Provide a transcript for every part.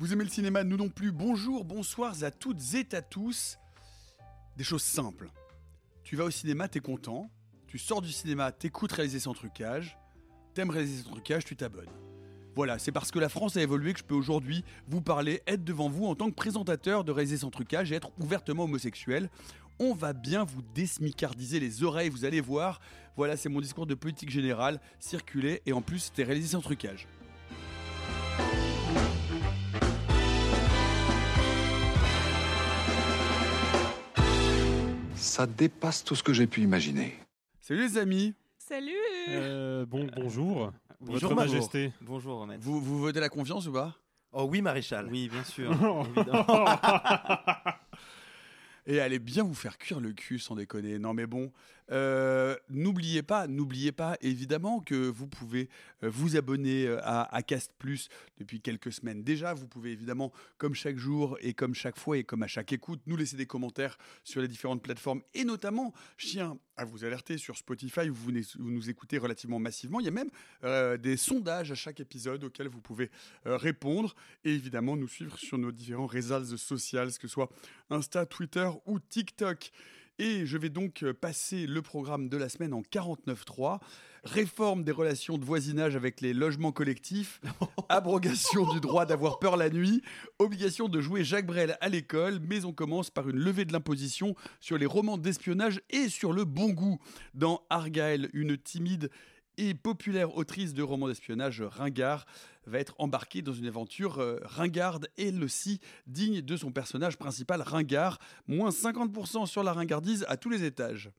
Vous aimez le cinéma, nous non plus. Bonjour, bonsoir à toutes et à tous. Des choses simples. Tu vas au cinéma, t'es content. Tu sors du cinéma, t'écoutes réaliser sans trucage. T'aimes réaliser sans trucage, tu t'abonnes. Voilà, c'est parce que la France a évolué que je peux aujourd'hui vous parler, être devant vous en tant que présentateur de réaliser sans trucage et être ouvertement homosexuel. On va bien vous désmicardiser les oreilles, vous allez voir. Voilà, c'est mon discours de politique générale, circulé et en plus c'était réalisé sans trucage. Ça dépasse tout ce que j'ai pu imaginer. Salut les amis Salut Euh, bon, bonjour. Bonjour, Votre Majo. Majesté. Bonjour, maître. vous, vous votez la confiance ou pas? Oh oui, maréchal. Oui, bien sûr. Et allez bien vous faire cuire le cul sans déconner. Non mais bon, euh, n'oubliez pas, n'oubliez pas évidemment que vous pouvez euh, vous abonner euh, à, Cast Plus depuis quelques semaines déjà. Vous pouvez évidemment, comme chaque jour et comme chaque fois et comme à chaque écoute, nous laisser des commentaires sur les différentes plateformes. Et notamment, tiens à vous alerter sur Spotify, où vous, nous- écoutez relativement massivement. Il y a même des sondages à chaque épisode auxquels vous pouvez répondre. Et évidemment, nous suivre sur nos différents réseaux sociaux, que ce soit Insta, Twitter ou TikTok. Et je vais donc euh, passer le programme de la semaine en 49.3. Réforme des relations de voisinage avec les logements collectifs, abrogation du droit d'avoir peur la nuit, obligation de jouer Jacques Brel à l'école, mais on commence par une levée de l'imposition sur les romans d'espionnage et sur le bon goût. Dans Argyle, une timide et populaire autrice de romans d'espionnage ringard va être embarquée dans une aventure euh, ringarde, elle aussi digne de son personnage principal ringard. Moins 50% sur la ringardise à tous les étages.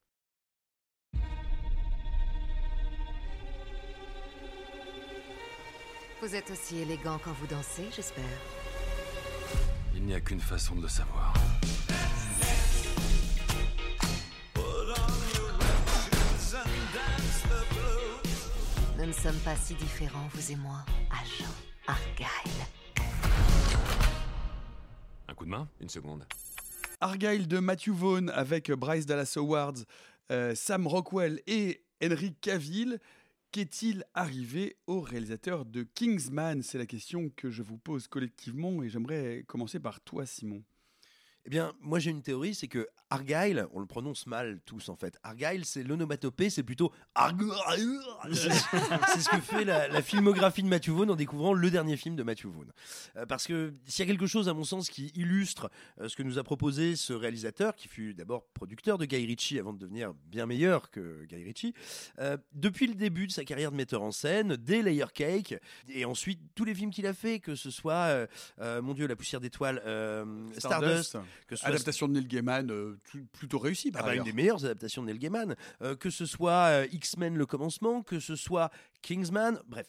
Vous êtes aussi élégant quand vous dansez, j'espère. Il n'y a qu'une façon de le savoir. Nous ne sommes pas si différents, vous et moi, agent Argyle. Un coup de main Une seconde. Argyle de Matthew Vaughn avec Bryce Dallas Howard, euh, Sam Rockwell et Henry Cavill. Qu'est-il arrivé au réalisateur de Kingsman? C'est la question que je vous pose collectivement et j'aimerais commencer par toi, Simon. Eh bien, moi j'ai une théorie, c'est que Argyle, on le prononce mal tous en fait. Argyle, c'est l'onomatopée, c'est plutôt Argyle. C'est ce que fait la, la filmographie de Matthew Vaughn en découvrant le dernier film de Matthew Vaughn. Euh, parce que s'il y a quelque chose, à mon sens, qui illustre euh, ce que nous a proposé ce réalisateur, qui fut d'abord producteur de Guy Ritchie avant de devenir bien meilleur que Guy Ritchie, euh, depuis le début de sa carrière de metteur en scène, dès Layer Cake, et ensuite tous les films qu'il a fait, que ce soit, mon Dieu, La poussière d'étoiles, Stardust, que ce soit Adaptation de Neil Gaiman, euh, plutôt réussie par ah bah, une des meilleures adaptations de Neil Gaiman. Euh, que ce soit euh, X-Men le commencement, que ce soit Kingsman, bref.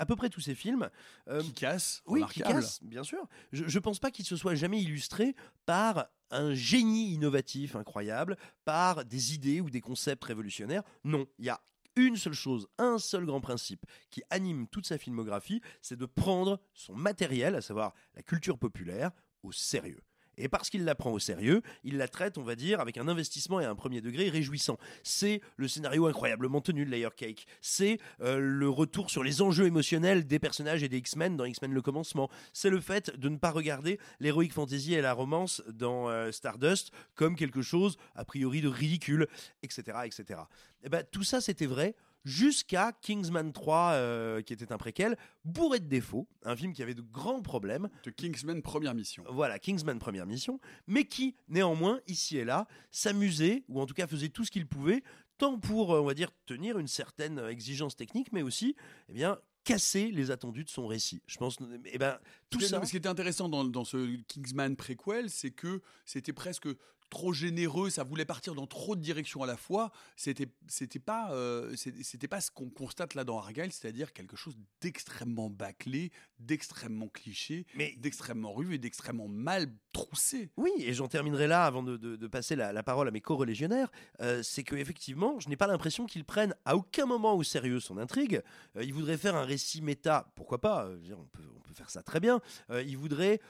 À peu près tous ces films. euh, Qui casse, oui, qui cassent, bien sûr. Je, je pense pas qu'il se soit jamais illustré par un génie innovatif incroyable, par des idées ou des concepts révolutionnaires. Non, il y a une seule chose, un seul grand principe qui anime toute sa filmographie, c'est de prendre son matériel, à savoir la culture populaire, au sérieux. Et parce qu'il la prend au sérieux, il la traite, on va dire, avec un investissement et un premier degré réjouissant. C'est le scénario incroyablement tenu de Layer Cake. C'est euh, le retour sur les enjeux émotionnels des personnages et des X-Men dans X-Men le commencement. C'est le fait de ne pas regarder l'héroïque fantasy et la romance dans euh, Stardust comme quelque chose a priori de ridicule, etc., etc. Et ben tout ça c'était vrai jusqu'à Kingsman 3, euh, qui était un préquel, bourré de défauts, un film qui avait de grands problèmes. De Kingsman Première Mission. Voilà, Kingsman Première Mission, mais qui, néanmoins, ici et là, s'amusait, ou en tout cas faisait tout ce qu'il pouvait, tant pour, euh, on va dire, tenir une certaine exigence technique, mais aussi, eh bien, casser les attendus de son récit. Je pense, eh ben, tout ce ça. Ce qui était intéressant dans, dans ce Kingsman préquel, c'est que c'était presque trop généreux, ça voulait partir dans trop de directions à la fois. C'était c'était pas euh, c'était pas ce qu'on constate là dans Argyle, c'est-à-dire quelque chose d'extrêmement bâclé, d'extrêmement cliché, mais d'extrêmement rude et d'extrêmement mal troussé. Oui, et j'en terminerai là avant de, de, passer la, la, parole à mes co-religionnaires. Euh, c'est que effectivement, je n'ai pas l'impression qu'ils prennent à aucun moment au sérieux son intrigue. Euh, ils voudraient faire un récit méta, pourquoi pas on peut, on peut faire ça très bien. ils voudraient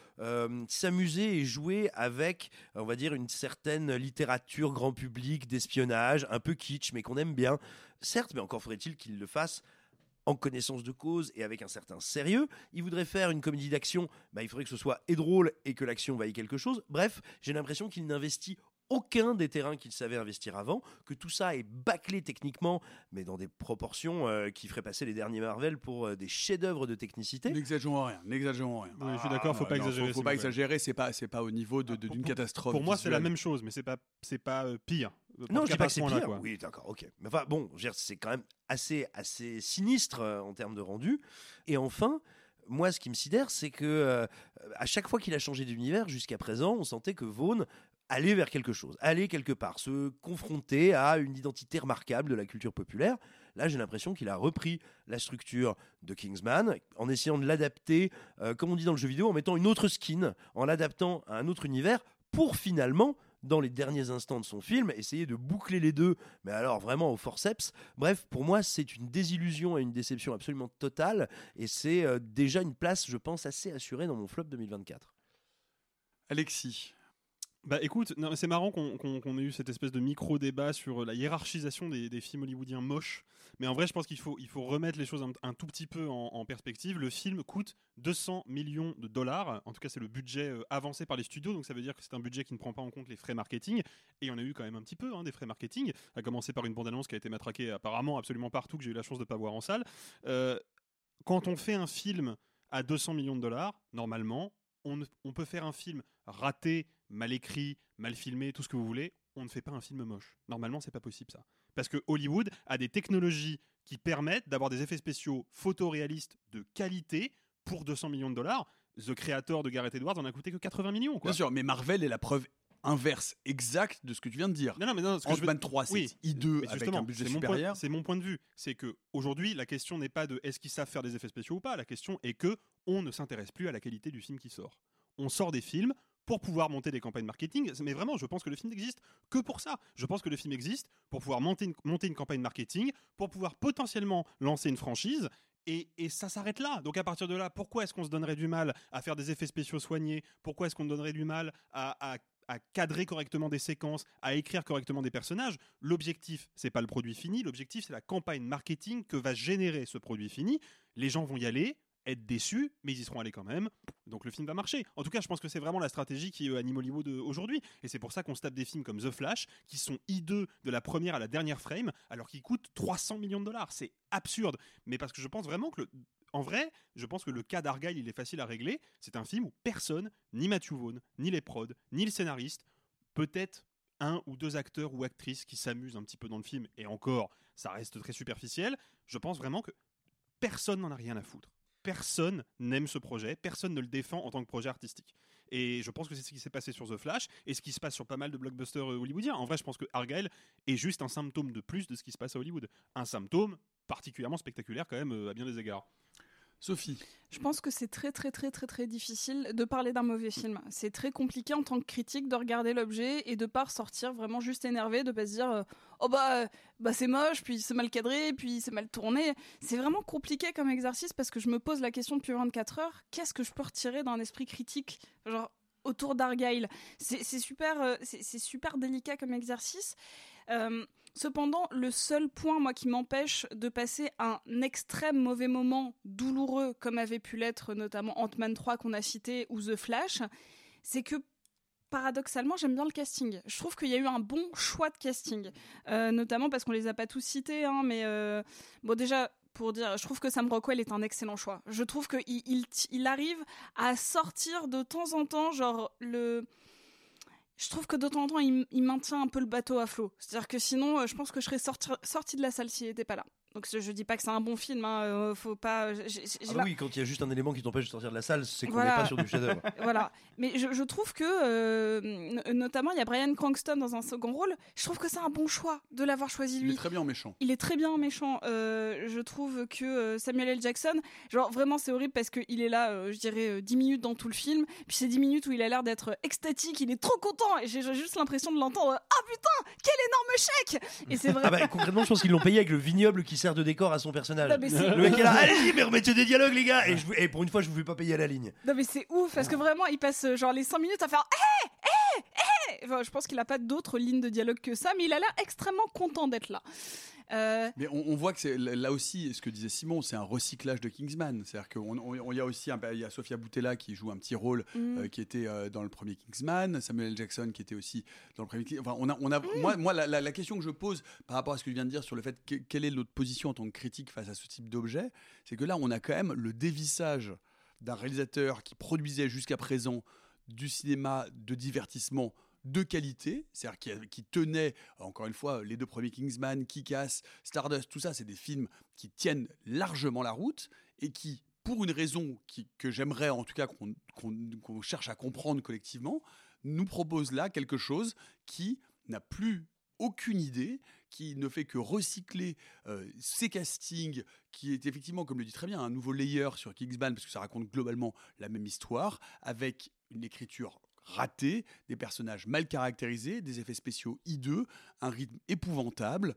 s'amuser et jouer avec, on va dire, une certaine littérature grand public d'espionnage, un peu kitsch, mais qu'on aime bien. Certes, mais encore faudrait-il qu'il le fasse en connaissance de cause et avec un certain sérieux. Il voudrait faire une comédie d'action, bah, il faudrait que ce soit et drôle et que l'action vaille quelque chose. Bref, j'ai l'impression qu'il n'investit aucun des terrains qu'il savait investir avant, que tout ça est bâclé techniquement, mais dans des proportions euh, qui feraient passer les derniers Marvel pour euh, des chefs-d'œuvre de technicité. N'exagérons rien, n'exagérons rien. je suis d'accord, faut pas ah, exagérer. Faut, faut pas exagérer, c'est pas, c'est pas au niveau d'une de, d'une catastrophe. Pour moi, c'est la même chose, mais c'est pas, c'est pas euh, pire. Non, je dis pas que c'est pire. Quoi. Oui, d'accord, ok. Mais enfin, bon, c'est quand même assez, assez sinistre en termes de rendu. Et enfin, moi, ce qui me sidère, c'est que à chaque fois qu'il a changé d'univers jusqu'à présent, on sentait que Vaughn aller vers quelque chose, aller quelque part, se confronter à une identité remarquable de la culture populaire. Là, j'ai l'impression qu'il a repris la structure de Kingsman en essayant de l'adapter, euh, comme on dit dans le jeu vidéo, en mettant une autre skin, en l'adaptant à un autre univers, pour finalement, dans les derniers instants de son film, essayer de boucler les deux, mais alors vraiment au forceps. Bref, pour moi, c'est une désillusion et une déception absolument totale, et c'est euh, déjà une place, je pense, assez assurée dans mon flop 2024. Alexis, bah écoute, c'est marrant qu'on ait eu cette espèce de micro-débat sur la hiérarchisation des, films hollywoodiens moches. Mais en vrai, je pense qu'il faut, il remettre les choses un, tout petit peu en, perspective. Le film coûte 200 millions de dollars. En tout cas, c'est le budget euh, avancé par les studios. Donc ça veut dire que c'est un budget qui ne prend pas en compte les frais marketing. Et on a eu quand même un petit peu hein, des frais marketing. À commencer par une bande-annonce qui a été matraquée apparemment absolument partout, que j'ai eu la chance de ne pas voir en salle. Euh, quand on fait un film à 200 millions de dollars, normalement, on peut faire un film raté mal écrit, mal filmé, tout ce que vous voulez, on ne fait pas un film moche. Normalement, c'est pas possible ça. Parce que Hollywood a des technologies qui permettent d'avoir des effets spéciaux photoréalistes de qualité pour 200 millions de dollars. The Creator de Gareth Edwards en a coûté que 80 millions. Quoi. Bien sûr, mais Marvel est la preuve inverse exacte de ce que tu viens de dire. Non, non, mais non, ce que Ant-Man 3, c'est I2 avec un budget supérieur. C'est mon point de vue. C'est que aujourd'hui, la question n'est pas de est-ce qu'ils savent faire des effets spéciaux ou pas. La question est que on ne s'intéresse plus à la qualité du film qui sort. On sort des films, pour pouvoir monter des campagnes marketing. Mais vraiment, je pense que le film n'existe que pour ça. Je pense que le film existe pour pouvoir monter une, campagne marketing, pour pouvoir potentiellement lancer une franchise. Et, ça s'arrête là. Donc à partir de là, pourquoi est-ce qu'on se donnerait du mal à faire des effets spéciaux soignés? Pourquoi est-ce qu'on donnerait du mal à, à cadrer correctement des séquences, à écrire correctement des personnages? L'objectif, c'est pas le produit fini, l'objectif c'est la campagne marketing que va générer ce produit fini. Les gens vont y aller, être déçus, mais ils y seront allés quand même. Donc le film va marcher. En tout cas, je pense que c'est vraiment la stratégie qui euh, anime Hollywood euh, aujourd'hui. Et c'est pour ça qu'on se tape des films comme The Flash, qui sont hideux de la première à la dernière frame, alors qu'ils coûtent 300 millions de dollars. C'est absurde. Mais parce que je pense vraiment que En vrai, je pense que le cas d'Argyle, il est facile à régler. C'est un film où personne, ni Matthew Vaughn, ni les prods, ni le scénariste, peut-être un ou deux acteurs ou actrices qui s'amusent un petit peu dans le film, et encore, ça reste très superficiel. Je pense vraiment que personne n'en a rien à foutre personne n'aime ce projet, personne ne le défend en tant que projet artistique. Et je pense que c'est ce qui s'est passé sur The Flash et ce qui se passe sur pas mal de blockbusters euh, hollywoodiens. En vrai, je pense que Argyle est juste un symptôme de plus de ce qui se passe à Hollywood. Un symptôme particulièrement spectaculaire quand même euh, à bien des égards. Sophie. Je pense que c'est très très très très très difficile de parler d'un mauvais film. C'est très compliqué en tant que critique de regarder l'objet et de pas ressortir vraiment juste énervé, de pas se dire euh, oh bah bah c'est moche, puis c'est mal cadré, puis c'est mal tourné. C'est vraiment compliqué comme exercice parce que je me pose la question depuis 24 heures, qu'est-ce que je peux retirer d'un esprit critique Genre autour d'Argyle? C'est super, euh, c'est super délicat comme exercice. Euh, cependant, le seul point, moi, qui m'empêche de passer un extrême mauvais moment douloureux, comme avait pu l'être notamment Ant-Man 3 qu'on a cité ou The Flash, c'est que paradoxalement, j'aime bien le casting. Je trouve qu'il y a eu un bon choix de casting, Euh, notamment parce qu'on les a pas tous cités, hein, mais euh, bon déjà. Pour dire, je trouve que Sam Rockwell est un excellent choix. Je trouve qu'il il, il arrive à sortir de temps en temps, genre le, je trouve que de temps en temps, il, maintient un peu le bateau à flot. C'est-à-dire que sinon, euh, je pense que je serais sorti, sorti de la salle s'il n'était pas là. Donc je dis pas que c'est un bon film, hein, euh, faut pas. j'ai Ah bah oui, quand il y a juste un élément qui t'empêche de sortir de la salle, c'est qu'on Voilà. n'est pas sur du chef-d'œuvre. voilà. Mais je, je trouve que, euh, notamment, il y a Brian Cranston dans un second rôle. Je trouve que c'est un bon choix de l'avoir choisi Il lui. est très bien en méchant. Il est très bien en méchant. Euh, je trouve que euh, Samuel L. Jackson, genre vraiment c'est horrible parce qu'il est là, euh, je dirais, euh, 10 minutes dans tout le film. Puis c'est 10 minutes où il a l'air d'être extatique, il est trop content. Et j'ai j'ai juste l'impression de l'entendre Ah putain, quel énorme chèque Et c'est vrai. Ah bah concrètement, je pense qu'ils l'ont payé avec le vignoble qui sert de décor à son personnage. Non, mais c'est- le mec est là, allez-y, mais remettez des dialogues, les gars. Et, je vous- et pour une fois, je vous fais pas payer à la ligne. Non mais c'est ouf parce que vraiment il passe euh, genre les 5 minutes à faire hé hé hé enfin, je pense qu'il a pas d'autres lignes de dialogue que ça mais il a l'air extrêmement content d'être là. Euh, Mais on, on voit que c'est là aussi, ce que disait Simon, c'est un recyclage de Kingsman. C'est-à-dire qu'il y a aussi il y a Sofia Boutella qui joue un petit rôle Mm. euh, qui était euh, dans le premier Kingsman, Samuel L. Jackson qui était aussi dans le premier. Kingsman. Enfin, on a, on a, moi, moi la, la- la question que je pose par rapport à ce que je viens de dire sur le fait que, quelle est notre position en tant que critique face à ce type d'objet, c'est que là, on a quand même le dévissage d'un réalisateur qui produisait jusqu'à présent du cinéma de divertissement de qualité, c'est-à-dire qui, qui tenait, encore une fois, les deux premiers Kingsman, Kick-Ass, Stardust, tout ça, c'est des films qui tiennent largement la route et qui, pour une raison que j'aimerais en tout cas qu'on cherche à comprendre collectivement, nous propose là quelque chose qui n'a plus aucune idée, qui ne fait que recycler euh, ces castings, qui est effectivement, comme le dit très bien, un nouveau layer sur Kingsman, parce que ça raconte globalement la même histoire, avec une écriture ratée, des personnages mal caractérisés, des effets spéciaux hideux, un rythme épouvantable.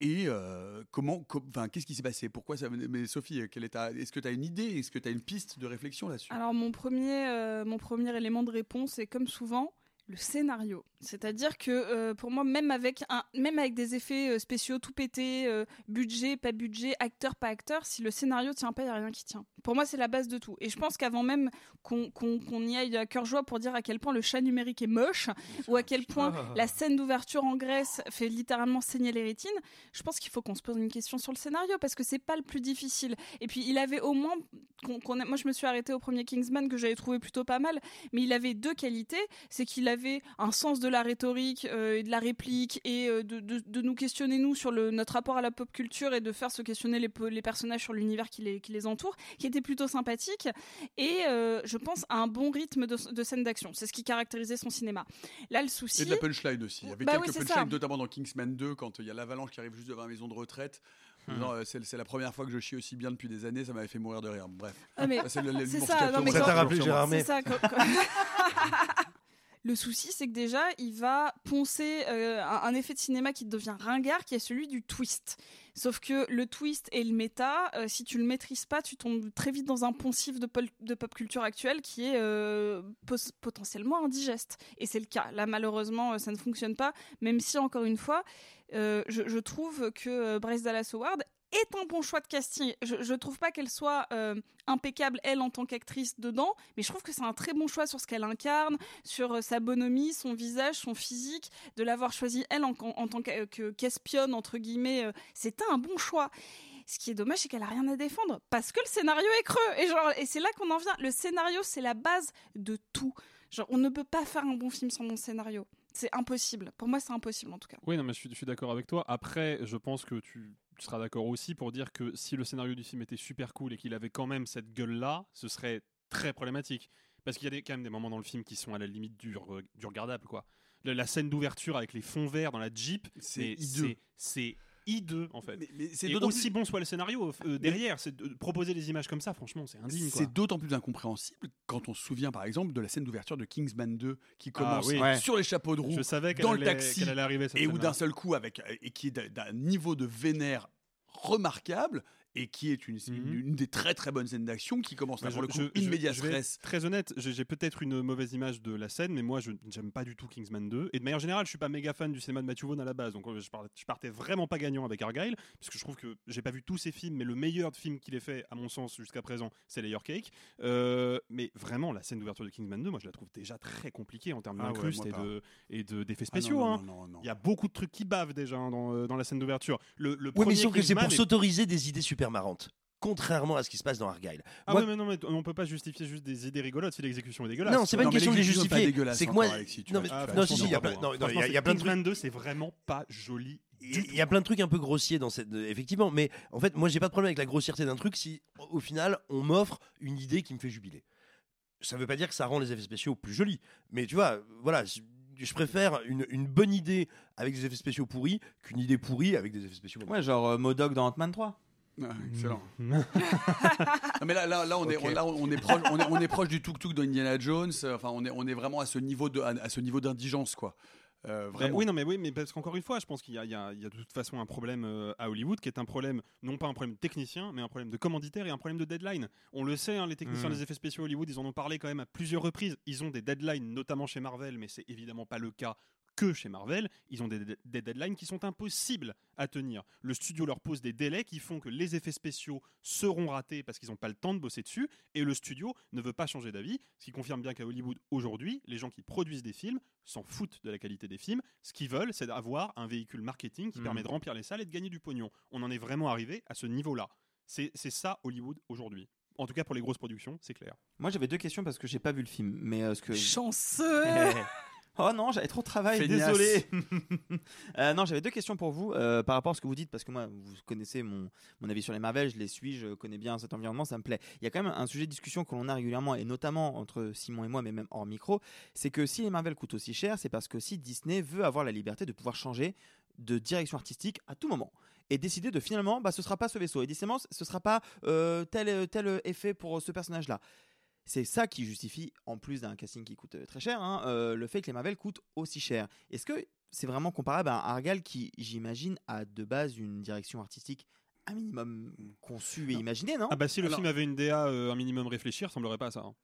Et euh, comment, qu'est-ce qui s'est passé? Pourquoi ça Mais Sophie, est-ce que tu as une idée? Est-ce que tu as une piste de réflexion là-dessus? Alors mon premier, euh, mon premier élément de réponse est comme souvent le scénario. C'est-à-dire que euh, pour moi, même avec, un, même avec des effets euh, spéciaux tout pétés, euh, budget, pas budget, acteur, pas acteur, si le scénario tient pas, il n'y a rien qui tient. Pour moi, c'est la base de tout. Et je pense qu'avant même qu'on qu'on- qu'on y aille à cœur joie pour dire à quel point le chat numérique est moche, ou à quel point Ah. la scène d'ouverture en Grèce fait littéralement saigner les rétines, je pense qu'il faut qu'on se pose une question sur le scénario parce que c'est pas le plus difficile. Et puis il avait au moins, qu'on- moi je me suis arrêtée au premier Kingsman que j'avais trouvé plutôt pas mal, mais il avait deux qualités, c'est qu'il avait un sens de la rhétorique euh, et de la réplique et euh, de, de- de nous questionner nous sur le, notre rapport à la pop culture et de faire se questionner les, les personnages sur l'univers qui les, qui les entoure, qui était plutôt sympathique et euh, je pense à un bon rythme de, de scène d'action. C'est ce qui caractérisait son cinéma. Là le souci. Et de la punchline aussi. Il y avait Bah oui, quelques punchlines, ça. notamment dans Kingsman 2, quand il y a l'avalanche qui arrive juste devant la maison de retraite. euh, c'est c'est la première fois que je chie aussi bien depuis des années, ça m'avait fait mourir de rire. Bref. Ah, mais c'est ça, ça Gérard. C'est ça. quand- Le souci, c'est que déjà, il va poncer euh, un, effet de cinéma qui devient ringard, qui est celui du twist. Sauf que le twist et le méta, euh, si tu le maîtrises pas, tu tombes très vite dans un poncif de, pop culture actuelle qui est euh, potentiellement indigeste. Et c'est le cas. Là, malheureusement, ça ne fonctionne pas, même si, encore une fois, je, trouve que Bryce Dallas Howard est un bon choix de casting. Je, je trouve pas qu'elle soit euh, impeccable elle en tant qu'actrice dedans, mais je trouve que c'est un très bon choix sur ce qu'elle incarne, sur euh, sa bonhomie, son visage, son physique, de l'avoir choisie elle en, tant que- que- qu'espionne entre guillemets. euh, C'était un bon choix. Ce qui est dommage, c'est qu'elle a rien à défendre parce que le scénario est creux. Et et c'est là qu'on en vient. Le scénario, c'est la base de tout. On ne peut pas faire un bon film sans bon scénario. C'est impossible. Pour moi, c'est impossible en tout cas. Oui, non, mais je suis d'accord avec toi. Après, je pense que tu, tu seras d'accord aussi pour dire que si le scénario du film était super cool et qu'il avait quand même cette gueule-là, ce serait très problématique. Parce qu'il y a des- quand même des moments dans le film qui sont à la limite du, re- du regardable, quoi. Le- la scène d'ouverture avec les fonds verts dans la Jeep, C'est hideux. c'est- C'est en fait. c'est et d'autant aussi plus- bon soit le scénario euh, derrière, c'est de proposer des images comme ça, franchement, c'est indigne. C'est d'autant plus incompréhensible quand on se souvient par exemple de la scène d'ouverture de Kingsman 2 qui commence Ah oui. Ouais. sur les chapeaux de roue Je savais qu'elle dans le taxi allait arriver, cette et où d'un seul coup avec et qui est d'un- d'un niveau de vénère remarquable et qui est une, une, une des très très bonnes scènes d'action qui commence là pour le je- coup je- je- je être res. Très honnête, j'ai peut-être une mauvaise image de la scène, mais moi je j'aime pas du tout Kingsman 2. Et de manière générale, je suis pas méga fan du cinéma de Matthew Vaughn à la base, donc euh, je partais, je partais vraiment pas gagnant avec Argyle, puisque je trouve que j'ai pas vu tous ses films, mais le meilleur film qu'il ait fait, à mon sens, jusqu'à présent, c'est Layer Cake. Euh, mais vraiment, la scène d'ouverture de Kingsman 2, moi je la trouve déjà très compliquée en termes Ah ouais, d'incruste moi et de de- d'effets Ah non, spéciaux. non, hein. non, non, non. Il y a beaucoup de trucs qui bavent déjà hein, dans, euh, dans la scène d'ouverture. Le, le Oui, mais premier sauf que c'est pour s'autoriser des idées super marrantes. Contrairement à ce qui se passe dans Argyle. Ah Moi- ouais, mais non, mais on peut pas justifier juste des idées rigolotes si l'exécution est dégueulasse. Non, c'est pas une Non, question de les justifier. C'est que moi, Alexis, non, mais- fais non, si, si, il y a plein, de trucs. Kingsman 2, c'est vraiment pas joli. Il y a plein de trucs un peu grossiers dans cette. Effectivement, mais en fait, moi, j'ai pas de problème avec la grossièreté d'un truc si, au final, on m'offre une idée qui me fait jubiler. Ça veut pas dire que ça rend les effets spéciaux plus jolis, mais tu vois, voilà, je préfère une, une bonne idée avec des effets spéciaux pourris qu'une idée pourrie avec des effets spéciaux. Ouais, genre euh, Modok dans Ant-Man 3. Ah, excellent. Non, mais là, là, là, on est, Ok. on, là, on est proche, on est, on est proche du tuk tuk d'Indiana Jones. Enfin, on est, on est vraiment à ce niveau de, à, ce niveau d'indigence, quoi. Euh, Bah oui, non, mais oui, mais parce qu'encore une fois, je pense qu'il y, y a de toute façon un problème euh, à Hollywood qui est un problème, non pas un problème technicien, mais un problème de commanditaire et un problème de deadline. On le sait, hein, les techniciens Mm. des effets spéciaux Hollywood, ils en ont parlé quand même à plusieurs reprises. Ils ont des deadlines, notamment chez Marvel, mais c'est évidemment pas le cas que chez Marvel. Ils ont des, des deadlines qui sont impossibles à tenir. Le studio leur pose des délais qui font que les effets spéciaux seront ratés parce qu'ils n'ont pas le temps de bosser dessus, et le studio ne veut pas changer d'avis, ce qui confirme bien qu'à Hollywood aujourd'hui, les gens qui produisent des films s'en foutent de la qualité des films. Ce qu'ils veulent, c'est avoir un véhicule marketing qui Mm. permet de remplir les salles et de gagner du pognon. On en est vraiment arrivé à ce niveau-là. C'est c'est ça Hollywood aujourd'hui. En tout cas pour les grosses productions, c'est clair. Moi j'avais deux questions parce que j'ai pas vu le film, mais euh, ce que Chanceux Oh non, j'avais trop de travail, Feignasse. désolé. Euh, non, j'avais deux questions pour vous euh, par rapport à ce que vous dites, parce que moi, vous connaissez mon, mon avis sur les Marvel, je les suis, je connais bien cet environnement, ça me plaît. Il y a quand même un sujet de discussion que l'on a régulièrement, et notamment entre Simon et moi, mais même hors micro, c'est que si les Marvel coûtent aussi cher, c'est parce que si Disney veut avoir la liberté de pouvoir changer de direction artistique à tout moment et décider de finalement, bah, ce sera pas ce vaisseau, et décidément, ce sera pas euh, tel, tel effet pour ce personnage-là. C'est ça qui justifie, en plus d'un casting qui coûte euh, très cher, hein, euh, le fait que les Marvel coûtent aussi cher. Est-ce que c'est vraiment comparable à un Argal qui, j'imagine, a de base une direction artistique un minimum conçue et imaginée, non? Ah bah si le Alors- film avait une DA euh, un minimum réfléchie, il ressemblerait pas à ça. hein.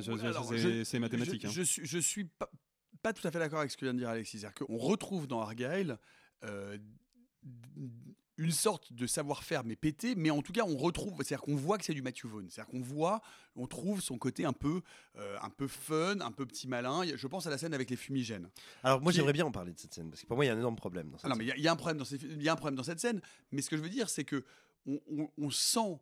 C'est- mathématique. Je, hein. je suis, je suis pas, pas tout à fait d'accord avec ce que vient de dire Alexis. C'est-à-dire qu'on retrouve dans Argyle euh, une sorte de savoir-faire mais pété, mais en tout cas on retrouve, c'est-à-dire qu'on voit que c'est du Matthew Vaughn, c'est-à-dire qu'on voit, on trouve son côté un peu, euh, un peu fun, un peu petit malin. Je pense à la scène avec les fumigènes. Alors moi j'aimerais bien en parler de cette scène parce que pour moi il y a un énorme problème dans cette Ah non, mais il y a- il y, a un problème dans ces- il y a un problème dans cette scène. Mais ce que je veux dire, c'est que on, on- on sent.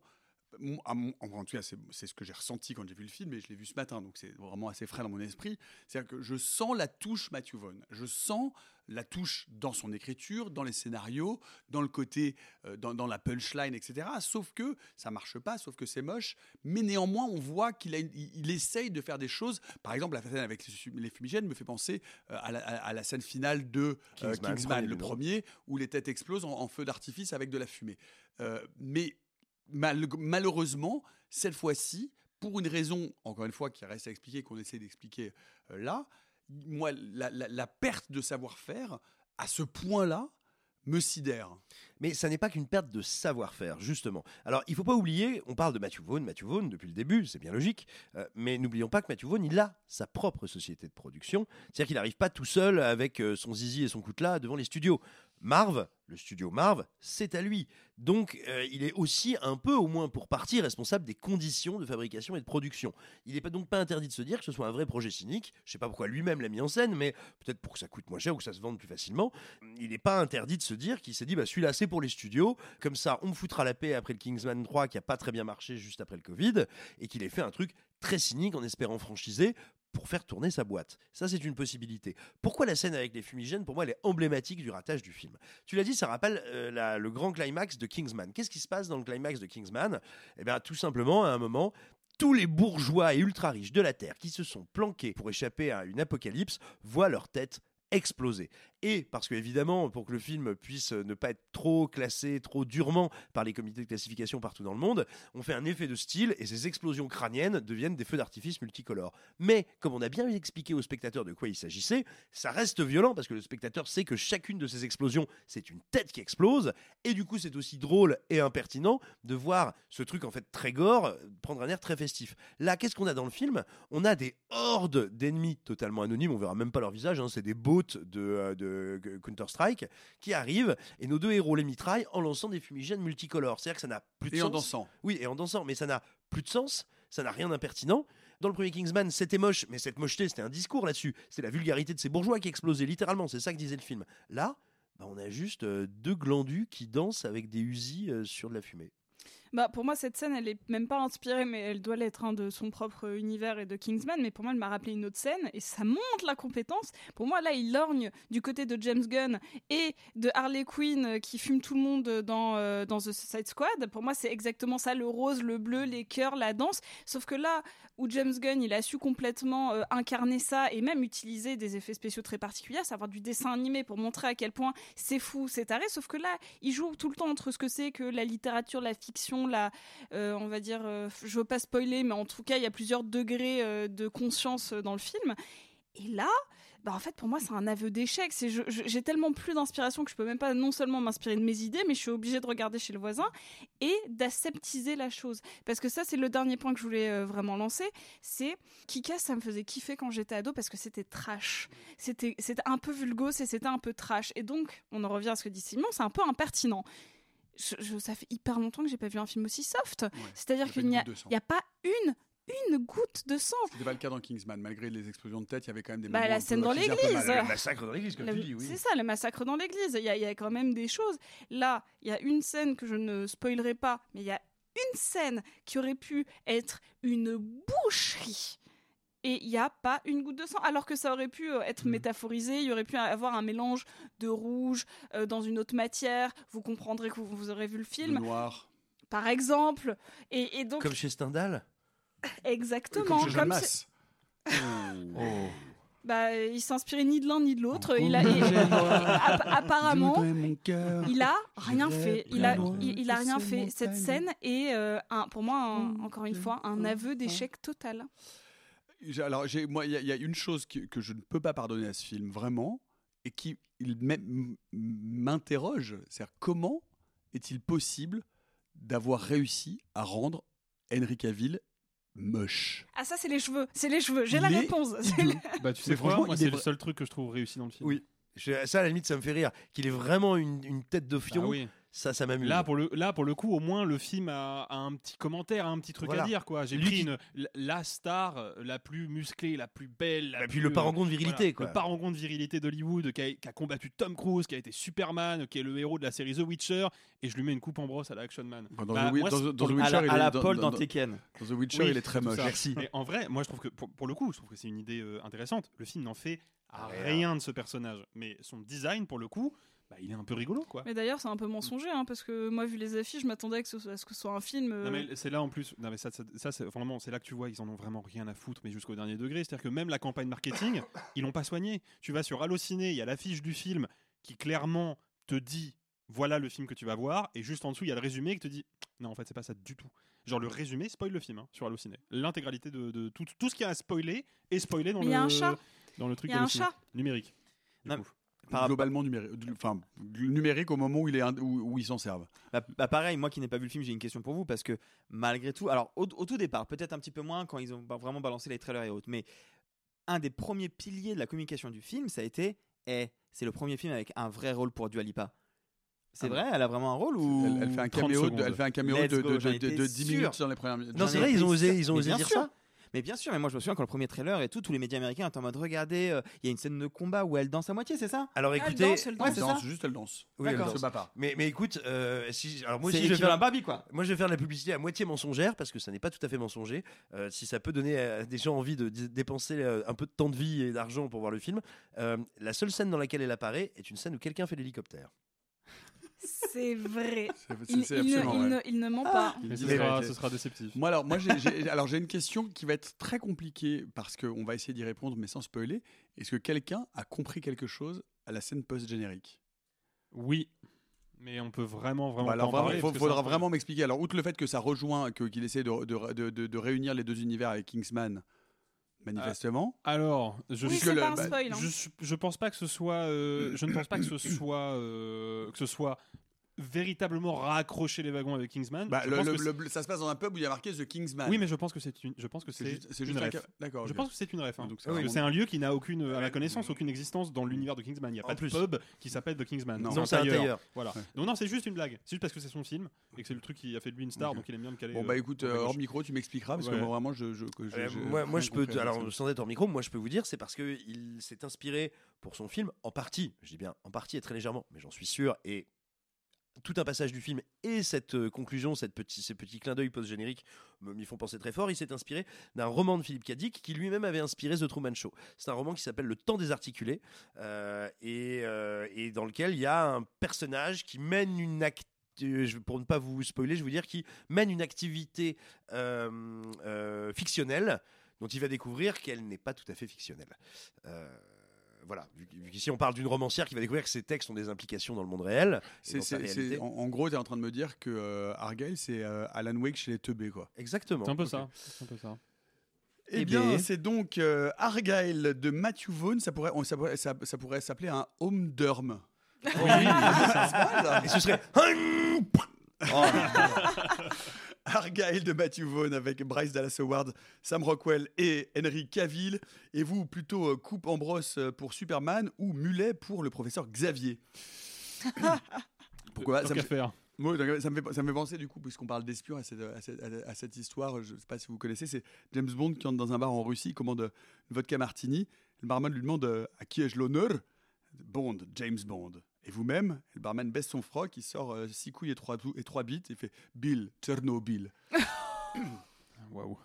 En tout cas, c'est ce que j'ai ressenti quand j'ai vu le film, et je l'ai vu ce matin, donc c'est vraiment assez frais dans mon esprit. C'est-à-dire que je sens la touche Matthew Vaughn. Je sens la touche dans son écriture, dans les scénarios, dans le côté, euh, dans, dans la punchline, etc. Sauf que ça marche pas, sauf que c'est moche. Mais néanmoins, on voit qu'il il, essaye de faire des choses. Par exemple, la scène avec les fu- les fumigènes me fait penser euh, à, la, à- à la scène finale de euh, Kingsman, le premier, où les têtes explosent en, en feu d'artifice avec de la fumée. Mais mal- malheureusement, cette fois-ci, pour une raison, encore une fois, qui reste à expliquer, qu'on essaie d'expliquer euh, là, moi, la, perte de savoir-faire, à ce point-là, me sidère. Mais ça n'est pas qu'une perte de savoir-faire, justement. Alors, il faut pas oublier, on parle de Matthew Vaughn, Matthew Vaughn depuis le début, c'est bien logique, euh, mais n'oublions pas que Matthew Vaughn, il a sa propre société de production, c'est-à-dire qu'il n'arrive pas tout seul avec euh, son zizi et son coutelas devant les studios. Marv, le studio Marv, c'est à lui. Donc, euh, il est aussi un peu, au moins pour partie, responsable des conditions de fabrication et de production. Il n'est pas donc pas interdit de se dire que ce soit un vrai projet cynique. Je sais pas pourquoi lui-même l'a mis en scène, mais peut-être pour que ça coûte moins cher ou que ça se vende plus facilement. Il n'est pas interdit de se dire qu'il s'est dit, bah, celui-là, c'est pour les studios. Comme ça, on me foutra la paix après le Kingsman 3 qui a pas très bien marché juste après le Covid et qu'il ait fait un truc très cynique en espérant franchiser pour faire tourner sa boîte. Ça, c'est une possibilité. Pourquoi la scène avec les fumigènes, pour moi, elle est emblématique du ratage du film? Tu l'as dit, ça rappelle euh, le grand climax de Kingsman. Qu'est-ce qui se passe dans le climax de Kingsman? Eh bien, tout simplement, à un moment, tous les bourgeois et ultra riches de la Terre qui se sont planqués pour échapper à une apocalypse voient leur tête exploser. Et parce que évidemment, pour que le film puisse ne pas être trop classé, trop durement par les comités de classification partout dans le monde, on fait un effet de style et ces explosions crâniennes deviennent des feux d'artifice multicolores. Mais comme on a bien expliqué au spectateur de quoi il s'agissait, ça reste violent parce que le spectateur sait que chacune de ces explosions, c'est une tête qui explose. Et du coup, c'est aussi drôle et impertinent de voir ce truc en fait très gore euh, prendre un air très festif. Là, qu'est-ce qu'on a dans le film? On a des hordes d'ennemis totalement anonymes, on verra même pas leur visage, hein, c'est des bots de, euh, de Counter-Strike qui arrivent et nos deux héros les mitraillent en lançant des fumigènes multicolores. C'est-à-dire que ça n'a plus de Et sens. en dansant. Oui, et en dansant, mais ça n'a plus de sens, ça n'a rien d'impertinent. Dans le premier Kingsman, c'était moche, mais cette mocheté, c'était un discours là-dessus. C'est la vulgarité de ces bourgeois qui explosait, littéralement, c'est ça que disait le film. Là, bah, on a juste euh, deux glandus qui dansent avec des usines euh, sur de la fumée. Bah, pour moi, cette scène, elle est même pas inspirée, mais elle doit l'être hein, de son propre univers et de Kingsman. Mais pour moi, elle m'a rappelé une autre scène et ça montre la compétence. Pour moi, là, il lorgne du côté de James Gunn et de Harley Quinn euh, qui fume tout le monde dans, euh, dans The Suicide Squad. Pour moi, c'est exactement ça le rose, le bleu, les cœurs, la danse. Sauf que là où James Gunn, il a su complètement euh, incarner ça et même utiliser des effets spéciaux très particuliers, savoir du dessin animé pour montrer à quel point c'est fou, c'est taré. Sauf que là, il joue tout le temps entre ce que c'est que la littérature, la fiction, la, euh, on va dire, euh, je veux pas spoiler, mais en tout cas, il y a plusieurs degrés de conscience dans le film. Et là, bah en fait, pour moi, c'est un aveu d'échec. C'est j'ai tellement plus d'inspiration que je peux même pas non seulement m'inspirer de mes idées, mais je suis obligée de regarder chez le voisin et d'aseptiser la chose. Parce que ça, c'est le dernier point que je voulais euh, vraiment lancer. C'est Kikas, ça me faisait kiffer quand j'étais ado parce que c'était trash. C'était c'était un peu vulgos et c'était un peu trash. Et donc, on en revient à ce que dit Simon, c'est un peu impertinent. Je- je- ça fait hyper longtemps que j'ai pas vu un film aussi soft. C'est-à-dire qu'il n'y y a pas une une goutte de sang. C'était pas le cas dans Kingsman. Malgré les explosions de tête, il y avait quand même des Bah, la scène dans l'église. Le massacre dans l'église, comme Le- tu dis, oui. C'est ça, le massacre dans l'église. Il y, a- il y a quand même des choses. Là, il y a une scène que je ne spoilerai pas, mais il y a une scène qui aurait pu être une boucherie. Et il n'y a pas une goutte de sang, alors que ça aurait pu euh, être métaphorisé, il y aurait pu avoir un mélange de rouge euh, dans une autre matière. Vous comprendrez que vous, vous aurez vu le Le film, noir. par exemple. Et, et donc, Comme chez Stendhal exactement. Comme comme Masse. Oh. Bah, il s'inspirait ni de l'un ni de l'autre. Il a, il- Je apparemment, il a rien fait. Il a, il, il a rien fait. Cette scène est, euh, un, pour moi, un- encore une fois, un aveu d'échec total. Alors, moi, il y, a- il y a une chose que, que je ne peux pas pardonner à ce film, vraiment, et qui m'interroge, c'est comment est-il possible d'avoir réussi à rendre Henry Cavill moche Ah, ça, c'est les cheveux. C'est les cheveux. J'ai la est réponse. Bah, tu sais Mais quoi franchement, Moi, il c'est est le seul truc que je trouve réussi dans le film. Oui. Je- ça, à la limite, ça me fait rire. Qu'il ait vraiment une, une tête de fion, Bah oui. Ça, ça m'amuse. Là pour, le, là, pour le coup, au moins, le film a, a un petit commentaire, un petit truc Voilà. à dire. quoi. J'ai pris qui- une, la- star euh, la plus musclée, la plus belle. La Et puis plus, le parangon de virilité, voilà, quoi. Le parangon de virilité d'Hollywood qui a, qui a combattu Tom Cruise, qui a été Superman, qui est le héros de la série The Witcher. Et je lui mets une coupe en brosse à la Action Man. Dans Bah, The Wi- moi, dans c'est- The- dans pour The le- à la, Witcher, il à est Paul dans- dans, dans- Tekken. Dans The Witcher, Oui, il est très moche. Merci. Et en vrai, moi je trouve que pour, pour le coup, je trouve que c'est une idée euh, intéressante. Le film n'en fait Ah, rien. rien. de ce personnage, mais son design pour le coup, bah, il est un peu rigolo quoi. Mais d'ailleurs, c'est un peu mensonger, hein, parce que moi, vu les affiches, je m'attendais que ce soit- à ce que ce soit un film. euh, Non mais c'est là en plus, non mais ça, ça, ça, c'est vraiment, c'est là que tu vois, ils en ont vraiment rien à foutre, mais jusqu'au dernier degré. C'est-à-dire que même la campagne marketing, ils l'ont pas soigné. Tu vas sur Allociné, il y a l'affiche du film qui clairement te dit voilà le film que tu vas voir, et juste en dessous il y a le résumé qui te dit non en fait c'est pas ça du tout. Genre le résumé spoil le film hein, sur Allociné. L'intégralité de, de tout, tout ce qui a à spoiler est spoilé dans Mais le il y a un chat. dans le truc Il y a un chat. numérique. du Non, coup. Par- Globalement numérique, enfin numérique au moment où il est où, où ils s'en servent. Bah, bah, pareil, moi qui n'ai pas vu le film, j'ai une question pour vous parce que malgré tout, alors au, au tout départ, peut-être un petit peu moins quand ils ont vraiment balancé les trailers et autres, mais un des premiers piliers de la communication du film, ça a été, eh, c'est le premier film avec un vrai rôle pour Dua Lipa. C'est Ah vrai, elle a vraiment un rôle ou Elle, elle fait un 30 caméo, de, elle fait un caméo de, de, j'en de, étais de 10 sûr. minutes dans les premières minutes. Non, c'est ai vrai, ils ont osé, ils ont osé dire sûr. ça. Mais bien sûr, mais moi je me souviens quand le premier trailer et tout, tous les médias américains étaient en mode regardez, euh, il y a une scène de combat où elle danse à moitié, c'est ça? Alors Elle écoutez, danse, elle Ouais, Elle danse, juste elle danse. Oui, elle elle danse. se bat pas. mais, mais écoute, euh, si, alors moi aussi je vais faire Barbie quoi. Moi, je vais faire de la publicité à moitié mensongère parce que ça n'est pas tout à fait mensonger. Euh, si ça peut donner à des gens envie de dépenser un peu de temps de vie et d'argent pour voir le film, euh, la seule scène dans laquelle elle apparaît est une scène où quelqu'un fait l'hélicoptère. C'est vrai. Il, ne, il vrai. ne- il ne ment pas. Mais ce sera, mais- ce sera déceptif. Moi alors, moi j'ai, j'ai- alors j'ai une question qui va être très compliquée parce qu'on va essayer d'y répondre mais sans spoiler. Est-ce que quelqu'un a compris quelque chose à la scène post-générique? Oui. Mais on peut vraiment, vraiment Bah, alors pas en vraiment, parler. il faut- parce que faudra vraiment m'expliquer. Alors outre le fait que ça rejoint, que, qu'il essaie de, de, de, de- de réunir les deux univers avec Kingsman, manifestement. Alors, je, Oui, Puisque c'est le- pas un bah, hein. je, je pense pas que ce soit, euh, je ne pense pas que ce soit, euh, que ce soit véritablement raccrocher les wagons avec Kingsman. Bah, le- le- le- ça se passe dans un pub où il y a marqué The Kingsman. Oui, mais je pense que c'est une, je pense que c'est c'est juste, c'est une juste un ref. ca- D'accord. Je pense que c'est une ref. hein. Donc, c'est un lieu qui n'a aucune, à ma connaissance, aucune existence dans l'univers de Kingsman. Il n'y a En pas plus. de pub qui s'appelle The Kingsman. Non. Non, c'est un tailleur. Voilà. Ouais. Donc non, c'est juste une blague. C'est juste parce que c'est son film et que c'est le truc qui a fait de lui une star, donc il aime bien le caler. Bon euh, bah écoute, euh, hors micro, tu m'expliqueras parce que moi vraiment je, je, Euh, moi, je peux, alors sans être hors micro, moi je peux vous dire, c'est parce que il s'est inspiré pour son film en partie. Je dis bien en partie et très légèrement, mais j'en suis sûr. Et tout un passage du film et cette euh, conclusion, cette petit, ces petits clins d'œil post-générique m'y font penser très fort. Il s'est inspiré d'un roman de Philippe Cadic qui lui-même avait inspiré The Truman Show. C'est un roman qui s'appelle Le Temps désarticulé euh, et, euh, et dans lequel il y a un personnage qui mène une activité pour ne pas vous spoiler, je vais vous dire mène une activité euh, euh, fictionnelle dont il va découvrir qu'elle n'est pas tout à fait fictionnelle. Euh, voilà, vu, vu qu'ici on parle d'une romancière qui va découvrir que ses textes ont des implications dans le monde réel. C'est, c'est- en, en gros, tu es en train de me dire que euh, Argyle, c'est euh, Alan Wake chez les teubés, quoi. Exactement. C'est un peu ça. C'est un peu ça. Eh Eh bien, bien. c'est donc euh, Argyle de Matthew Vaughn. Ça pourrait, ça, pourrait- ça- ça pourrait s'appeler un home derm. Et ce serait Argyle de Matthew Vaughn avec Bryce Dallas Howard, Sam Rockwell et Henry Cavill. Et vous, plutôt euh, Coupe en brosse euh, pour Superman ou Mulet pour le professeur Xavier? Pourquoi? Tant ça me, faire. Ça, me fait, ça me fait penser du coup, puisqu'on parle d'espion, à cette, à, cette, à cette histoire, je ne sais pas si vous connaissez, c'est James Bond qui entre dans un bar en Russie, commande une vodka martini, le barman lui demande euh, à qui ai-je l'honneur? Bond, James Bond. Et vous-même, le barman baisse son froc, il sort euh, six couilles et trois, et trois bits, et fait Bill, Tchernobyl. Waouh.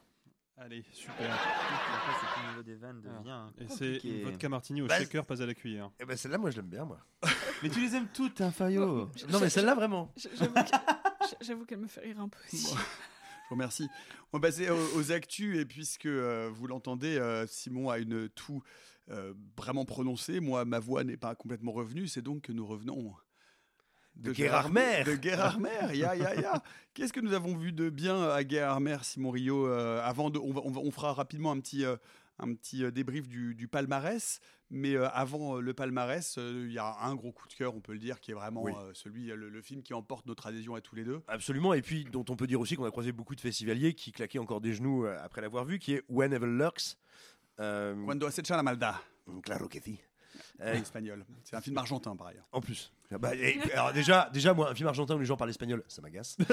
Allez, super. Après, c'est niveau des vannes devient Et c'est une vodka martini au Bah, shaker, pas à la cuillère. Eh ben celle-là, moi je l'aime bien, moi. Mais tu les aimes toutes, hein, Fayot. Non, mais celle-là, vraiment. J'avoue qu'elle me fait rire un peu aussi. Je vous remercie. On va passer aux, aux actus, et puisque euh, vous l'entendez, euh, Simon a une toux euh, vraiment prononcée. Moi, ma voix n'est pas complètement revenue, c'est donc que nous revenons. De Gérardmer. De Gérardmer, ya, ya, ya. Qu'est-ce que nous avons vu de bien à Gérardmer, Simon Rio euh, Avant de, on, va- on va- on fera rapidement un petit, euh, un petit débrief du, du palmarès. Mais euh, avant le palmarès, il y a un gros coup de cœur, on peut le dire, qui est vraiment Oui. celui, le, le film qui emporte notre adhésion à tous les deux. Absolument, et puis dont on peut dire aussi qu'on a croisé beaucoup de festivaliers qui claquaient encore des genoux après l'avoir vu, qui est Whenever Lurks. Euh, Cuando acecha la maldad. claro que sí. Euh, espagnol. C'est un film argentin par ailleurs. En plus. Ah bah, et- alors déjà, déjà, moi, un film argentin où les gens parlent espagnol, ça m'agace.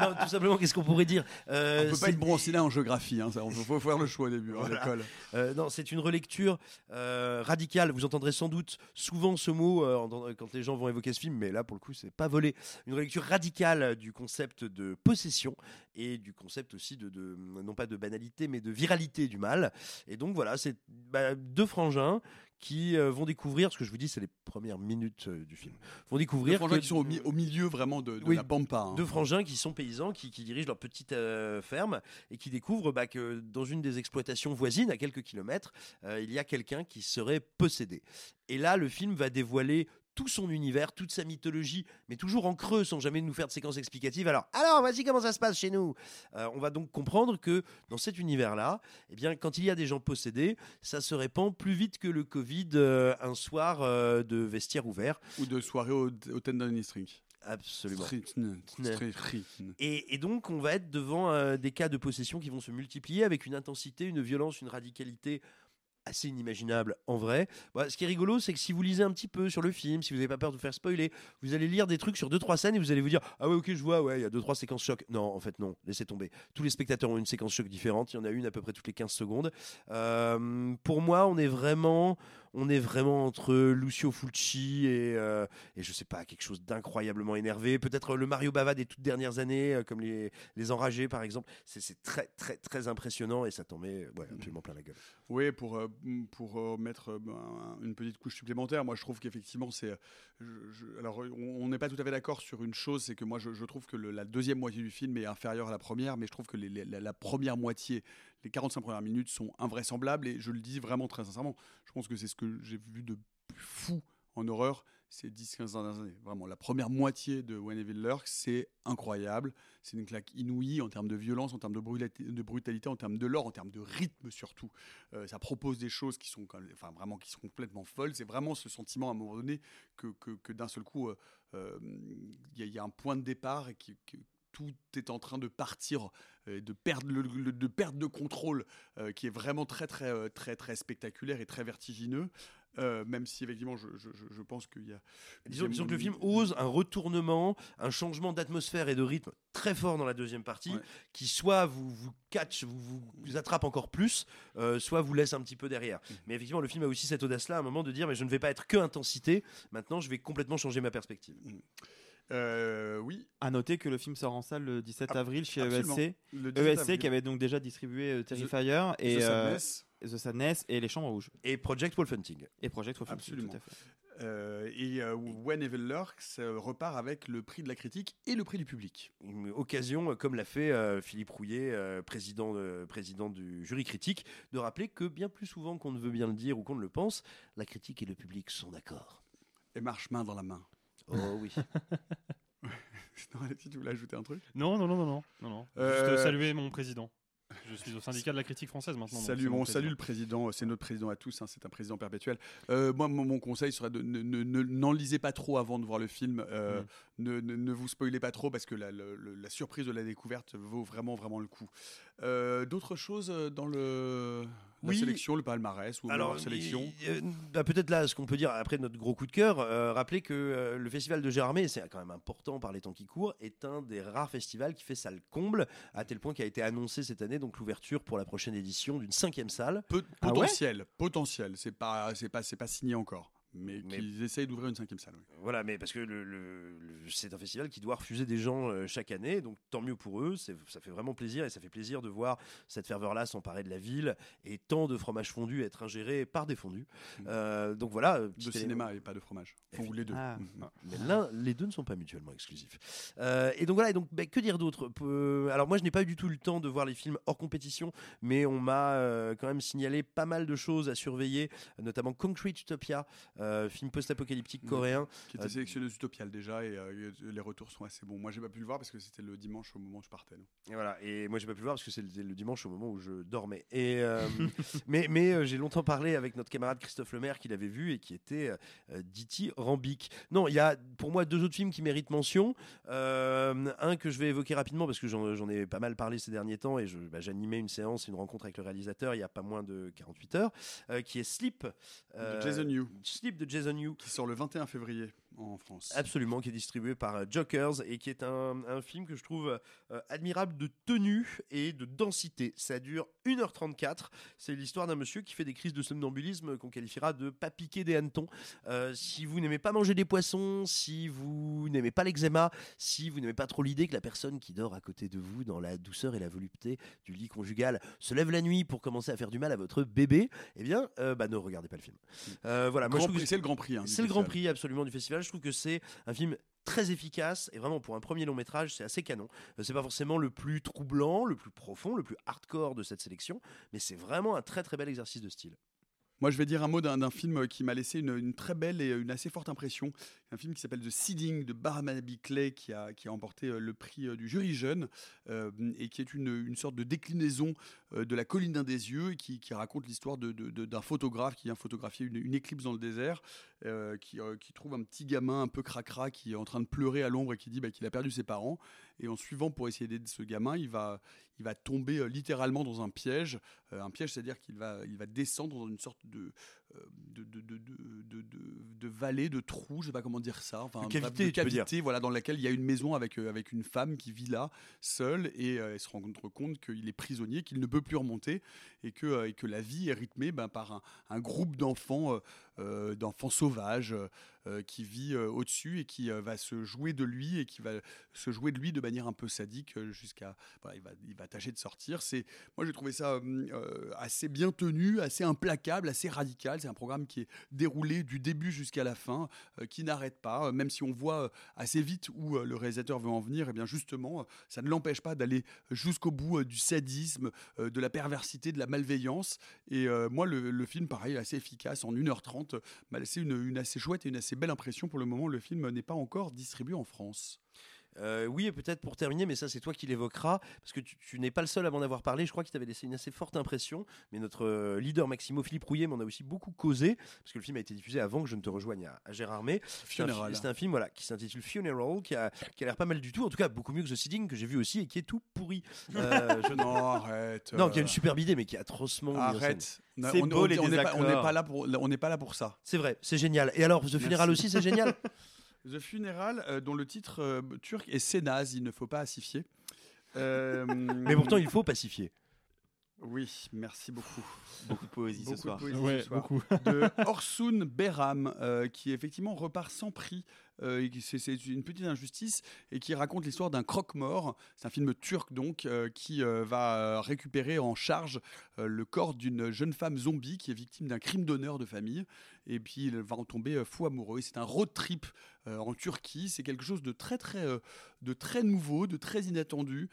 non, tout simplement, qu'est-ce qu'on pourrait dire Euh, on peut pas être bon en géographie, hein, ça, on faut faire le choix au début hein, à l'école. Euh, non, c'est une relecture euh, radicale. Vous entendrez sans doute souvent ce mot quand les gens vont évoquer ce film, mais là, pour le coup, c'est pas volé. Une relecture radicale du concept de possession et du concept aussi de, de- non pas de banalité, mais de viralité du mal. Et donc voilà, c'est bah, deux frangins qui euh, vont découvrir, ce que je vous dis, c'est les premières minutes euh, du film, vont découvrir frangins que- qui sont au, mi- au milieu vraiment de, de Oui, la pampa. hein. deux frangins qui sont paysans, qui, qui dirigent leur petite euh, ferme et qui découvrent bah, que dans une des exploitations voisines, à quelques kilomètres, il y a quelqu'un qui serait possédé. Et là, le film va dévoiler tout son univers, toute sa mythologie, mais toujours en creux, sans jamais nous faire de séquences explicatives. Alors, alors, voici comment ça se passe chez nous? Euh, on va donc comprendre que dans cet univers-là, eh bien, quand il y a des gens possédés, ça se répand plus vite que le Covid euh, un soir euh, de vestiaire ouvert. Ou de soirée au, au Tendon String. Absolument. Et, et donc, on va être devant euh, des cas de possession qui vont se multiplier avec une intensité, une violence, une radicalité assez inimaginable en vrai. Bah, ce qui est rigolo, c'est que si vous lisez un petit peu sur le film, si vous n'avez pas peur de vous faire spoiler, vous allez lire des trucs sur deux trois scènes et vous allez vous dire ah ouais ok je vois ouais il y a deux trois séquences choc. Non en fait non, laissez tomber. Tous les spectateurs ont une séquence choc différente. Il y en a une à peu près toutes les 15 secondes. Euh, pour moi, on est vraiment on est vraiment entre Lucio Fulci et, euh, et je sais pas, quelque chose d'incroyablement énervé. Peut-être le Mario Bava des toutes dernières années, euh, comme les, les Enragés par exemple. C'est très, très, très impressionnant et ça t'en met ouais, absolument plein la gueule. Oui, pour, euh, pour euh, mettre ben, une petite couche supplémentaire, moi je trouve qu'effectivement c'est. alors on n'est pas tout à fait d'accord sur une chose, c'est que moi je, trouve que la deuxième moitié du film est inférieure à la première, mais je trouve que la première moitié, les 45 premières minutes sont invraisemblables et je le dis vraiment très sincèrement. Je pense que c'est ce que j'ai vu de plus fou en horreur ces 10-15 dernières années. Vraiment, la première moitié de When Evil c'est incroyable. C'est une claque inouïe en termes de violence, en termes de brutalité, en termes de lore, en termes de rythme surtout. Euh, ça propose des choses qui sont, enfin, vraiment, qui sont complètement folles. C'est vraiment ce sentiment à un moment donné que, que, que d'un seul coup, euh, euh, il y, a- un point de départ et qui, tout est en train de partir, euh, de perdre le, le- de perdre de contrôle, euh, qui est vraiment très très euh, très très spectaculaire et très vertigineux. Euh, même si effectivement, je, je- je- je pense qu'il y a. Disons, que le film ose un retournement, un changement d'atmosphère et de rythme très fort dans la deuxième partie, qui soit vous, vous catch, vous, vous, vous attrape encore plus, euh, soit vous laisse un petit peu derrière. Mmh. Mais effectivement, le film a aussi cette audace-là à un moment de dire mais je ne vais pas être que intensité, maintenant je vais complètement changer ma perspective. Euh, oui. À noter que le film sort en salle le 17 Ah, avril chez absolument. ESC. Le 17 ESC avril. qui avait donc déjà distribué euh, Terrifier The- et The euh, Sadness. The Sadness et Les Chambres Rouges. Et Project Wolfenting. Et Project Wolfenting, Absolument. tout à fait. Euh, et euh, When Evil Lurks euh, repart avec le prix de la critique et le prix du public. Une occasion, euh, comme l'a fait euh, Philippe Rouillet, euh, président, de- président du jury critique, de rappeler que bien plus souvent qu'on ne veut bien le dire ou qu'on ne le pense, la critique et le public sont d'accord. Et marche main dans la main. Oh oui. non, Alexis, tu voulais ajouter un truc? Non, non, non, non, non. non, non. Euh, Juste euh, saluer mon président. Je suis au syndicat de la critique française maintenant. Salut, bon, salut le président, c'est notre président à tous, hein, c'est un président perpétuel. Euh, moi, mon, mon conseil serait de ne- ne- ne- n'en lisez pas trop avant de voir le film, euh, ne, ne- ne vous spoilez pas trop parce que la, la surprise de la découverte vaut vraiment, vraiment le coup. Euh, D'autres choses euh, dans le, la Oui. sélection, le palmarès ou Alors, la sélection euh, bah, peut-être là, ce qu'on peut dire après notre gros coup de cœur, euh, rappeler que euh, le festival de Gérardmer, c'est quand même important par les temps qui courent, est un des rares festivals qui fait salle comble, à tel point qu'il a été annoncé cette année donc l'ouverture pour la prochaine édition d'une cinquième salle. Ah ouais? potentiel, potentiel, c'est pas, pas, c'est pas signé encore, mais, qu'ils essayent d'ouvrir une cinquième salle. oui. Voilà, mais parce que le, le- le- c'est un festival qui doit refuser des gens euh, chaque année, donc tant mieux pour eux. Ça fait vraiment plaisir et ça fait plaisir de voir cette ferveur-là s'emparer de la ville et tant de fromages fondus être ingérés par des fondus. Euh, donc voilà. euh, De cinéma et pas de fromage. Ou les deux. Ah. Mhm. Mais l'un, les deux ne sont pas mutuellement exclusifs. Euh, et donc voilà, et donc, bah, que dire d'autre? Alors moi, je n'ai pas eu du tout le temps de voir les films hors compétition, mais on m'a quand même signalé pas mal de choses à surveiller, notamment Concrete Utopia, euh, film post-apocalyptique coréen. Qui était Euh, sélectionné aux Utopiales déjà et euh, les retours sont assez bons. Moi, j'ai pas pu le voir parce que c'était le dimanche au moment où je partais. non. Et voilà. Et moi, j'ai pas pu le voir parce que c'était le dimanche au moment où je dormais. Et euh, mais mais euh, j'ai longtemps parlé avec notre camarade Christophe Lemaire qui l'avait vu et qui était euh, dithyrambique. Non, il y a pour moi deux autres films qui méritent mention. Euh, un que je vais évoquer rapidement parce que j'en ai pas mal parlé ces derniers temps et bah, j'animais une séance, une rencontre avec le réalisateur il y a pas moins de 48 heures, euh, qui est Sleep. euh, De Jason Yu. Sleep de Jason Yu. Qui sort le 21 février en France. Absolument, qui est distribué par euh, Jokers et qui est un, un film que je trouve euh, admirable de tenue et de densité. Ça dure 1h34. C'est l'histoire d'un monsieur qui fait des crises de somnambulisme qu'on qualifiera de pas piquer des hannetons. Euh, si vous n'aimez pas manger des poissons, si vous n'aimez pas l'eczéma, si vous n'aimez pas trop l'idée que la personne qui dort à côté de vous dans la douceur et la volupté du lit conjugal se lève la nuit pour commencer à faire du mal à votre bébé, eh bien, euh, bah, ne regardez pas le film. Euh, voilà, moi, c'est le grand prix, hein, c'est le grand prix absolument du festival. Je trouve que c'est un film très efficace et vraiment pour un premier long métrage c'est assez canon. Euh, c'est pas forcément le plus troublant le plus profond le plus hardcore de cette sélection mais c'est vraiment un très très bel exercice de style Moi, je vais dire un mot d'un film qui m'a laissé une, très belle et une assez forte impression. Un film qui s'appelle The Seeding de Baramabi Clay, qui a, qui a emporté euh, le prix euh, du jury jeune, euh, et qui est une, une sorte de déclinaison euh, de La colline d'un des yeux, et qui, qui raconte l'histoire d'un photographe qui vient photographier une, une éclipse dans le désert, euh, qui, euh, qui trouve un petit gamin un peu cracra qui est en train de pleurer à l'ombre et qui dit bah, qu'il a perdu ses parents. Et en suivant pour essayer d'aider ce gamin, il va, il va tomber euh, littéralement dans un piège. Euh, un piège, c'est-à-dire qu'il va, il va descendre dans une sorte de, de, de, de, de, vallée, de trou, je sais pas comment dire ça, enfin, De cavité, de cavité, voilà, dans laquelle il y a une maison avec, euh, avec une femme qui vit là, seule, et euh, elle se rend compte qu'il est prisonnier, qu'il ne peut plus remonter, et que, euh, et que la vie est rythmée ben, par un, un groupe d'enfants, euh, d'enfants sauvages, qui vit au-dessus et qui va se jouer de lui et qui va se jouer de lui de manière un peu sadique jusqu'à, voilà, il va, il va tâcher de sortir. C'est, moi j'ai trouvé ça euh, assez bien tenu, assez implacable, assez radical. C'est un programme qui est déroulé du début jusqu'à la fin, euh, qui n'arrête pas, euh, même si on voit euh, assez vite où le réalisateur veut en venir. Et bien justement, ça ne l'empêche pas d'aller jusqu'au bout du sadisme, de la perversité, de la malveillance. Et moi, le, le film, pareil, assez efficace, en 1h30, m'a laissé une, une assez chouette et une assez belle impression. Pour le moment, le film n'est pas encore distribué en France. Euh, oui, et peut-être pour terminer, mais ça c'est toi qui l'évoqueras, parce que tu, tu n'es pas le seul à m'en avoir parlé, je crois qu'il t'avait laissé une assez forte impression, mais notre euh, leader Maximo Philippe Rouillet m'en a aussi beaucoup causé, parce que le film a été diffusé avant que je ne te rejoigne à, à Gérardmer. C'est un, film voilà, qui s'intitule Funeral, qui a, qui a l'air pas mal du tout, en tout cas beaucoup mieux que The Seeding, que j'ai vu aussi, et qui est tout pourri. Euh, je- Non, arrête. Non, qui a une superbe idée, mais qui est atrocement. Arrête. On- C'est on- beau, on- les on n'est pas, on n'est désaccords. pas là pour, on n'est pas là pour ça. C'est vrai, c'est génial. Et alors, The Funeral aussi, c'est génial? The Funeral, euh, dont le titre euh, turc est Sénaz, il ne faut pas assifier. Euh, Mais pourtant, il faut pacifier. Oui, merci beaucoup. Beaucoup de poésie ce Beaucoup de soir. poésie Ouais, ce soir. beaucoup. de Orsun Behram, euh, qui effectivement repart sans prix. euh, c'est, une petite injustice et qui raconte l'histoire d'un croque-mort. C'est un film turc donc euh, qui euh, va récupérer en charge euh, le corps d'une jeune femme zombie qui est victime d'un crime d'honneur de famille. Et puis il va en tomber euh, fou amoureux. C'est un road trip euh, en Turquie. C'est quelque chose de très très euh, de très nouveau, de très inattendu,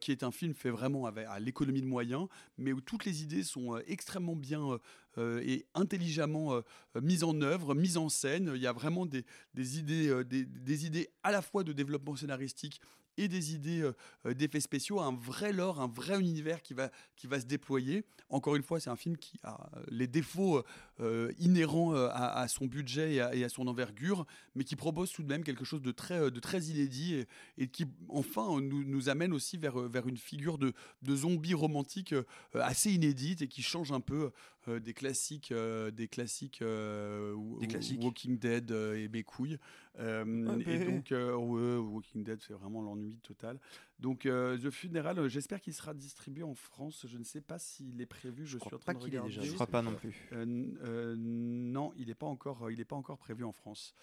qui est un film fait vraiment à l'économie de moyens, mais où toutes les idées sont extrêmement bien et intelligemment mises en œuvre, mises en scène. Il y a vraiment des, des idées, des idées à la fois de développement scénaristique et des idées euh, euh, d'effets spéciaux, un vrai lore, un vrai univers qui va, qui va se déployer. Encore une fois, c'est un film qui a euh, les défauts euh, inhérents à, à son budget et à, et à son envergure, mais qui propose tout de même quelque chose de très, de très inédit et, et qui, enfin, nous, nous amène aussi vers, vers une figure de, de zombie romantique assez inédite et qui change un peu des classiques, des classiques, Des classiques. Walking Dead et mes couilles. Euh, et donc, euh, Walking Dead, c'est vraiment l'ennui total. Donc, euh, The Funeral, j'espère qu'il sera distribué en France. Je ne sais pas s'il est prévu. Je, crois suis en pas train de qu'il est regarder. déjà Je crois pas non plus. Euh, euh, non, il n'est pas encore, il est pas encore prévu en France.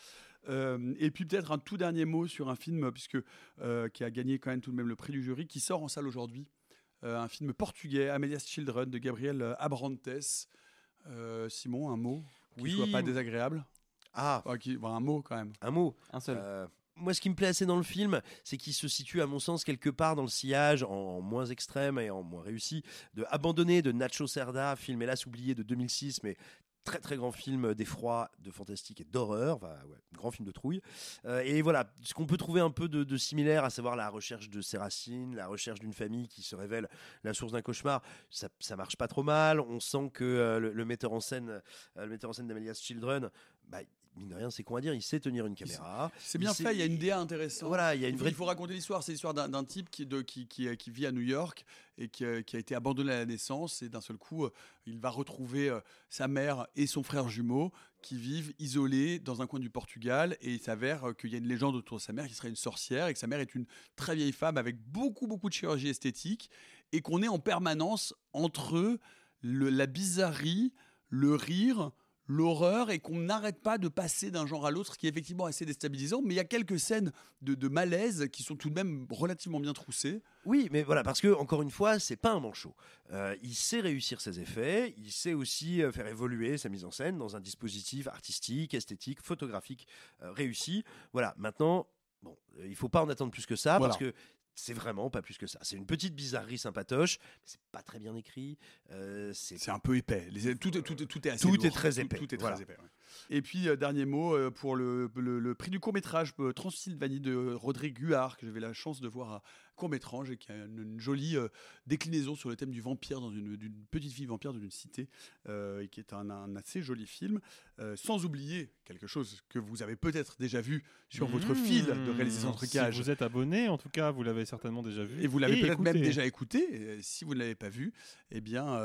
Euh, et puis peut-être un tout dernier mot sur un film puisque euh, qui a gagné quand même tout de même le prix du jury, qui sort en salle aujourd'hui. Euh, un film portugais, Amelia's Children de Gabriel Abrantes. Euh, Simon, un mot qui Oui. soit pas désagréable? Ah, Ah, qui- bon, un mot quand même. un mot. Un seul. Euh, moi, ce qui me plaît assez dans le film, c'est qu'il se situe, à mon sens, quelque part dans le sillage, en moins extrême et en moins réussi, de Abandonné de Nacho Cerda, film hélas oublié de 2006, mais très très grand film d'effroi, de fantastique et d'horreur, enfin, ouais, grand film de trouille. Euh, et voilà, ce qu'on peut trouver un peu de, de similaire, à savoir la recherche de ses racines, la recherche d'une famille qui se révèle la source d'un cauchemar, ça, ça marche pas trop mal. On sent que euh, le, le metteur en scène, euh, le metteur en scène d'Amelia's Children, bah, mine de rien, c'est quoi à dire, il sait tenir une caméra. C'est bien fait, il y a une DA intéressante. Voilà, il y a une Il faut, vraie il faut raconter l'histoire. C'est l'histoire d'un type qui, de, qui, qui, qui vit à New York et qui, euh, qui a été abandonné à la naissance. Et d'un seul coup, euh, il va retrouver euh, sa mère et son frère jumeau qui vivent isolés dans un coin du Portugal. Et il s'avère euh, qu'il y a une légende autour de sa mère qui serait une sorcière et que sa mère est une très vieille femme avec beaucoup, beaucoup de chirurgie esthétique. Et qu'on est en permanence entre le- la bizarrerie, le rire l'horreur et qu'on n'arrête pas de passer d'un genre à l'autre, qui est effectivement assez déstabilisant. Mais il y a quelques scènes de, de malaise qui sont tout de même relativement bien troussées. Oui, mais voilà, parce que encore une fois, c'est pas un manchot. Euh, il sait réussir ses effets, il sait aussi euh, faire évoluer sa mise en scène dans un dispositif artistique, esthétique, photographique euh, réussi. Voilà, maintenant, bon, il faut pas en attendre plus que ça Voilà. parce que c'est vraiment pas plus que ça. C'est une petite bizarrerie sympatoche, mais c'est pas très bien écrit. euh, c'est un peu épais. Les- tout, est- tout, est- tout est assez Tout lourd. est très épais, Tout, est voilà. très épais. ouais. Et puis, euh, dernier mot euh, pour le, le- le prix du court-métrage Transylvanie de Rodrigue Guard, que j'avais la chance de voir à court-métrage et qui a une, une jolie euh, déclinaison sur le thème du vampire, dans une, d'une petite fille vampire d'une cité, euh, et qui est un, un assez joli film. Euh, sans oublier quelque chose que vous avez peut-être déjà vu sur votre fil de réalisation de trucage. Si vous êtes abonné, en tout cas, vous l'avez certainement déjà vu. Et vous l'avez peut-être même déjà écouté. Si vous ne l'avez pas vu, eh bien,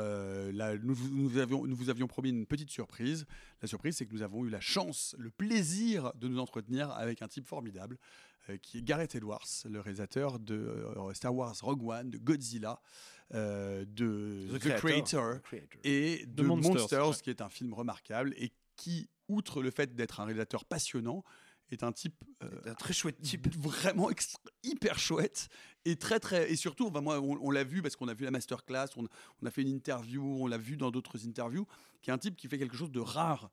là, nous, vous- nous vous avions, nous vous avions promis une petite surprise. La surprise, c'est que nous avons eu la chance, le plaisir de nous entretenir avec un type formidable, qui est Gareth Edwards, le réalisateur de euh, Star Wars Rogue One, de Godzilla, euh, de The The, Creator. Creator, The Creator. et De Monsters, Monsters, ouais. qui est un film remarquable et qui, outre le fait d'être un réalisateur passionnant, est un type euh, un très chouette type vraiment extra- hyper chouette et très très et surtout enfin, moi on, on l'a vu parce qu'on a vu la masterclass on, on a fait une interview on l'a vu dans d'autres interviews qui est un type qui fait quelque chose de rare euh,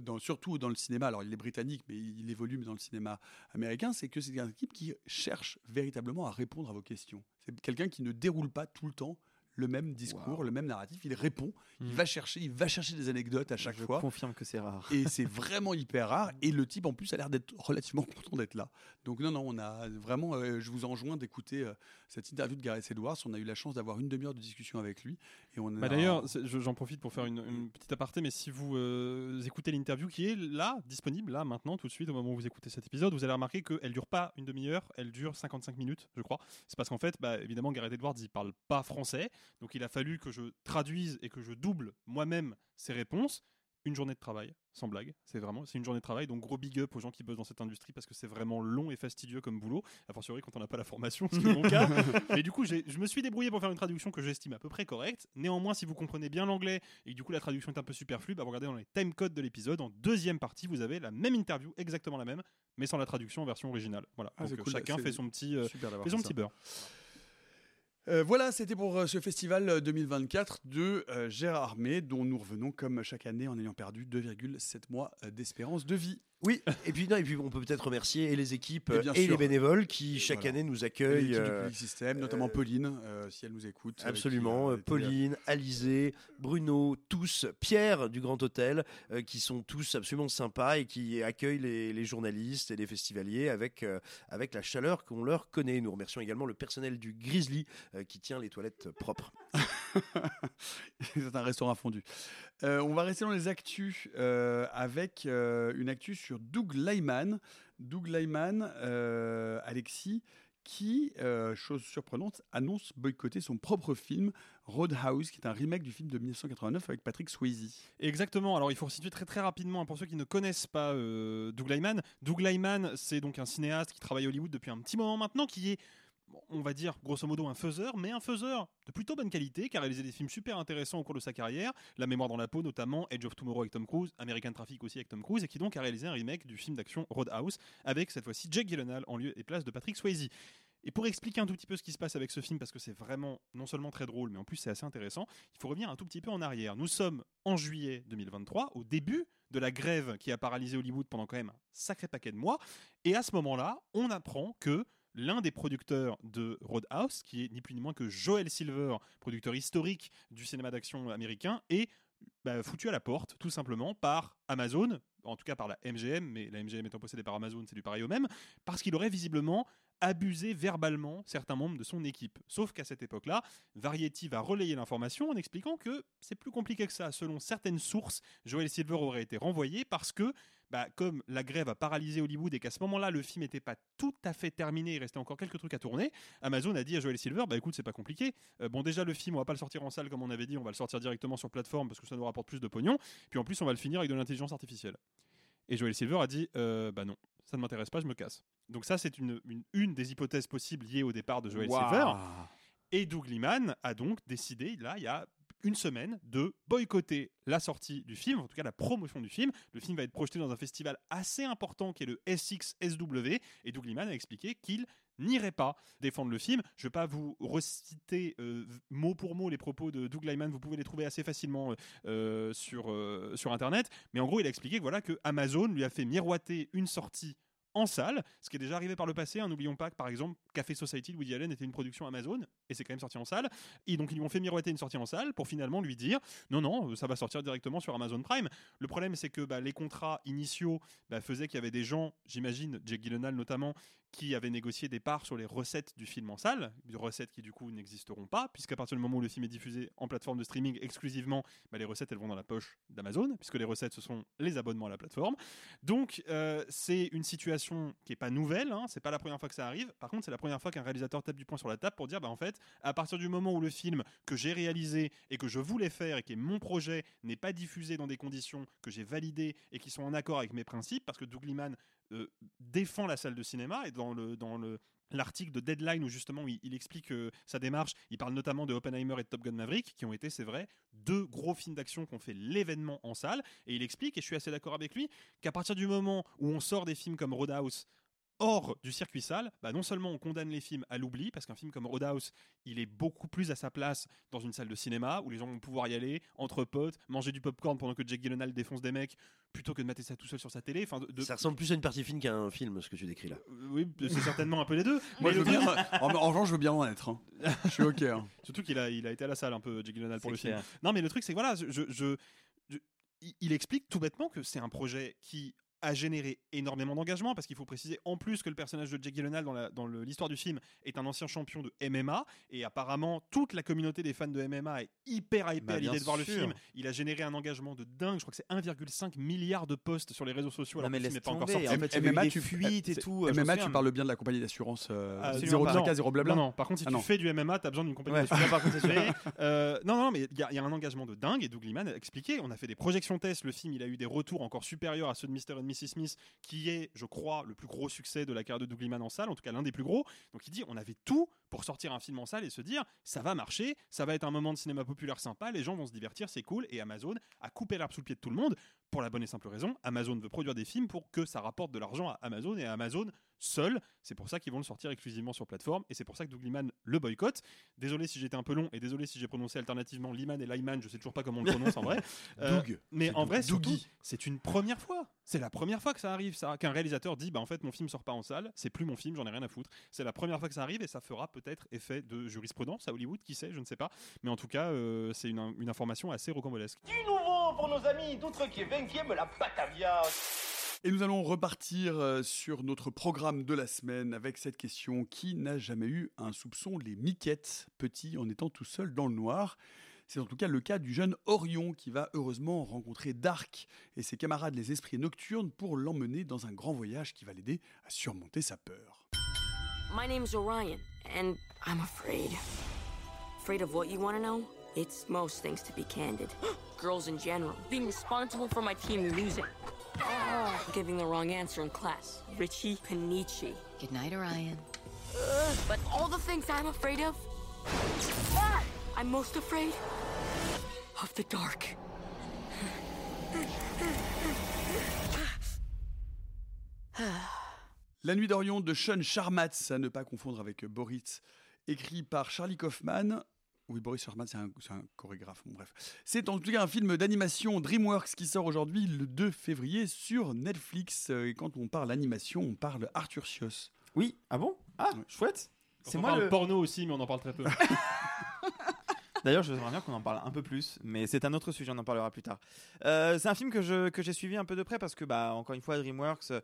dans, surtout dans le cinéma alors il est britannique mais il, évolue dans le cinéma américain c'est que c'est un type qui cherche véritablement à répondre à vos questions c'est quelqu'un qui ne déroule pas tout le temps le même discours, le même narratif, il répond, il Mm. va chercher, il va chercher des anecdotes à chaque Je fois. confirme que c'est rare. Et c'est vraiment hyper rare. Et le type, en plus, a l'air d'être relativement content d'être là. Donc, non, non, on a vraiment, euh, je vous enjoins d'écouter euh, cette interview de Gareth Edwards. On a eu la chance d'avoir une demi-heure de discussion avec lui. Et on Bah a- D'ailleurs, j'en profite pour faire une, une petite aparté, mais si vous euh, écoutez l'interview qui est là, disponible, là, maintenant, tout de suite, au moment où vous écoutez cet épisode, vous allez remarquer qu'elle dure pas une demi-heure, elle dure 55 minutes, je crois. C'est parce qu'en fait, bah, évidemment, Gareth Edwards, il parle pas français, donc il a fallu que je traduise et que je double moi-même ses réponses. Une journée de travail, sans blague, c'est vraiment, c'est une journée de travail, donc gros big up aux gens qui bossent dans cette industrie parce que c'est vraiment long et fastidieux comme boulot, a fortiori quand on n'a pas la formation, ce qui est mon cas. Mais du coup, je me suis débrouillé pour faire une traduction que j'estime à peu près correcte. Néanmoins, si vous comprenez bien l'anglais et que du coup la traduction est un peu superflue, bah, vous regardez dans les timecodes de l'épisode, en deuxième partie, vous avez la même interview, exactement la même, mais sans la traduction en version originale. Voilà. Ah, Donc c'est euh, cool, chacun c'est fait son petit, euh, fait son petit beurre. Euh, voilà, c'était pour euh, ce festival euh, 2024 de euh, Gérard Armé, dont nous revenons comme chaque année en ayant perdu 2,7 mois d'espérance de vie. Oui, et puis, non, et puis on peut peut-être remercier et les équipes Et euh, bien et, sûr. les bénévoles qui chaque Voilà. année nous Et accueillent. du euh, Public System, notamment Pauline, euh, si elle nous écoute. euh, Absolument, qui, euh, euh, Pauline, Alizé, Bruno, tous, Pierre du Grand Hôtel, euh, qui sont tous absolument sympas et qui accueillent les, les journalistes et les festivaliers avec, euh, avec la chaleur qu'on leur connaît. Nous remercions également le personnel du Grizzly euh, qui tient les toilettes propres. C'est un restaurant fondu. Euh, on va rester dans les actus euh, avec euh, une actu sur Doug Lyman. Doug Lyman, Alexis, qui, chose surprenante, annonce boycotter son propre film Roadhouse, qui est un remake du film de 1989 avec Patrick Swayze. Exactement. Alors, il faut resituer très très rapidement hein, pour ceux qui ne connaissent pas Doug Lyman. Doug Lyman, c'est donc un cinéaste qui travaille à Hollywood depuis un petit moment maintenant, qui est, on va dire grosso modo un faiseur, mais un faiseur de plutôt bonne qualité, qui a réalisé des films super intéressants au cours de sa carrière. La mémoire dans la peau, notamment Edge of Tomorrow avec Tom Cruise, American Traffic aussi avec Tom Cruise, et qui donc a réalisé un remake du film d'action Roadhouse avec cette fois-ci Jake Gyllenhaal en lieu et place de Patrick Swayze. Et pour expliquer un tout petit peu ce qui se passe avec ce film, parce que c'est vraiment non seulement très drôle, mais en plus c'est assez intéressant, il faut revenir un tout petit peu en arrière. Nous sommes en juillet 2023, au début de la grève qui a paralysé Hollywood pendant quand même un sacré paquet de mois. Et à ce moment-là, on apprend que l'un des producteurs de Roadhouse, qui est ni plus ni moins que Joel Silver, producteur historique du cinéma d'action américain, est bah, foutu à la porte, tout simplement, par Amazon, en tout cas par la MGM, mais la MGM étant possédée par Amazon, c'est du pareil au même, parce qu'il aurait visiblement abusé verbalement certains membres de son équipe. Sauf qu'à cette époque-là, Variety va relayer l'information en expliquant que c'est plus compliqué que ça. Selon certaines sources, Joel Silver aurait été renvoyé parce que, bah, comme la grève a paralysé Hollywood et qu'à ce moment-là, le film n'était pas tout à fait terminé, il restait encore quelques trucs à tourner, Amazon a dit à Joel Silver, bah écoute, c'est pas compliqué. Euh, bon, déjà, le film, on va pas le sortir en salle comme on avait dit, on va le sortir directement sur plateforme parce que ça nous rapporte plus de pognon. Puis en plus, on va le finir avec de l'intelligence artificielle. Et Joel Silver a dit euh, Bah non, ça ne m'intéresse pas, je me casse. Donc, ça, c'est une, une, une des hypothèses possibles liées au départ de Joel. Silver. Et Doug Liman a donc décidé, là, il y a une semaine, de boycotter la sortie du film, en tout cas la promotion du film. Le film va être projeté dans un festival assez important qui est le SXSW. Et Doug Liman a expliqué qu'il n'irait pas défendre le film. Je ne vais pas vous reciter euh, mot pour mot les propos de Doug Liman, vous pouvez les trouver assez facilement euh, euh, sur, Internet. Mais en gros, il a expliqué que, voilà, que Amazon lui a fait miroiter une sortie en salle, ce qui est déjà arrivé par le passé. hein. N'oublions pas que par exemple Café Society de Woody Allen était une production Amazon et c'est quand même sorti en salle. Et donc ils lui ont fait miroiter une sortie en salle pour finalement lui dire non non ça va sortir directement sur Amazon Prime. Le problème c'est que bah, les contrats initiaux bah, faisaient qu'il y avait des gens, j'imagine Jake Gyllenhaal notamment, qui avaient négocié des parts sur les recettes du film en salle, des recettes qui du coup n'existeront pas, puisqu'à partir du moment où le film est diffusé en plateforme de streaming exclusivement, bah, les recettes elles vont dans la poche d'Amazon, puisque les recettes ce sont les abonnements à la plateforme. Donc euh, c'est une situation qui est pas nouvelle, hein, c'est pas la première fois que ça arrive. Par contre c'est la première fois qu'un réalisateur tape du poing sur la table pour dire bah en fait à partir du moment où le film que j'ai réalisé et que je voulais faire et qui est mon projet n'est pas diffusé dans des conditions que j'ai validées et qui sont en accord avec mes principes, parce que Doug Liman euh, défend la salle de cinéma et dans le l'article de Deadline où justement il, explique euh, sa démarche, il parle notamment de Oppenheimer et Top Gun Maverick qui ont été, c'est vrai, deux gros films d'action qui ont fait l'événement en salle. Et il explique, et je suis assez d'accord avec lui, qu'à partir du moment où on sort des films comme Roadhouse hors du circuit salle, bah non seulement on condamne les films à l'oubli, parce qu'un film comme Roadhouse, il est beaucoup plus à sa place dans une salle de cinéma, où les gens vont pouvoir y aller, entre potes, manger du popcorn pendant que Jake Gyllenhaal défonce des mecs, plutôt que de mater ça tout seul sur sa télé. Enfin, de- de- Ça ressemble plus à une partie fine qu'à un film, ce que tu décris là. Euh, Oui, c'est certainement un peu les deux. Moi, je veux bien, en, en revanche, je veux bien en être. hein. Je suis OK. hein. Surtout qu'il a, il a été à la salle un peu, Jake Gyllenhaal, pour le film. Non, mais le truc, c'est que voilà, je, je- il explique tout bêtement que c'est un projet qui a généré énormément d'engagement parce qu'il faut préciser en plus que le personnage de Jake Gyllenhaal dans la- dans l'histoire du film est un ancien champion de MMA et apparemment toute la communauté des fans de MMA est hyper hypée Bah, à l'idée de voir le film. Il a généré un engagement de dingue. Je crois que c'est 1,5 milliard de posts sur les réseaux sociaux Non, alors mais le film pas encore sorti. en fait, MMA, tu fuites et tout, euh, MMA, tu parles bien de la compagnie d'assurance euh, Ah, 0 absolument tracas, pas. 0 blabla. Non, non, par contre, si Ah tu fais du MMA, tu as besoin d'une compagnie Ouais, d'assurance. euh, non, non, mais il y, a- il y a un engagement de dingue et Doug Liman a expliqué. On a fait des projections tests. Le film, il a eu des retours encore supérieurs à ceux de Mr. Mrs. Smith, qui est, je crois, le plus gros succès de la carrière de Doug en salle, en tout cas l'un des plus gros. Donc il dit on avait tout pour sortir un film en salle et se dire ça va marcher, ça va être un moment de cinéma populaire sympa, les gens vont se divertir, c'est cool. Et Amazon a coupé l'herbe sous le pied de tout le monde pour la bonne et simple raison Amazon veut produire des films pour que ça rapporte de l'argent à Amazon et à Amazon seul. C'est pour ça qu'ils vont le sortir exclusivement sur plateforme et c'est pour ça que Doug Liman le boycotte. Désolé si j'étais un peu long et désolé si j'ai prononcé alternativement Liman et Lyman, je sais toujours pas comment on le prononce en vrai. Euh, Doug. mais C'est en Doug. vrai, surtout, Dougie. c'est une première fois. C'est la première fois que ça arrive, ça, qu'un réalisateur dit bah en fait mon film sort pas en salle, c'est plus mon film, j'en ai rien à foutre. C'est la première fois que ça arrive et ça fera peut-être effet de jurisprudence à Hollywood, qui sait, je ne sais pas. Mais en tout cas, euh, c'est une, une information assez rocambolesque. Du nouveau pour nos amis d'outre-qui 20e la Batavia. Et nous allons repartir euh, sur notre programme de la semaine avec cette question qui n'a jamais eu un soupçon les miquettes, petits en étant tout seul dans le noir c'est en tout cas le cas du jeune Orion qui va heureusement rencontrer Dark et ses camarades les esprits nocturnes pour l'emmener dans un grand voyage qui va l'aider à surmonter sa peur. My name's Orion, and I'm afraid. Afraid of what you want to know? It's most things, to be candid. Girls in general. Being responsible for my team losing. Giving the wrong answer in class. Richie Panici. Good night, Orion. But all the things I'm afraid of. Ah! I'm most afraid of the dark. La nuit d'Orion de Sean Charmatz, à ne pas confondre avec Boris, écrit par Charlie Kaufman. Oui, Boris Charmatz, c'est un, c'est un chorégraphe. Bon, bref. C'est en tout cas un film d'animation DreamWorks qui sort aujourd'hui le 2 février sur Netflix. Et quand on parle animation, on parle Arthur Schios. Oui, ah bon? Ah, chouette. On parle porno aussi, mais on en parle très peu. D'ailleurs, je voudrais bien qu'on en parle un peu plus, mais c'est un autre sujet, on en parlera plus tard. Euh, c'est un film que je que j'ai suivi un peu de près parce que, bah, encore une fois, DreamWorks, euh,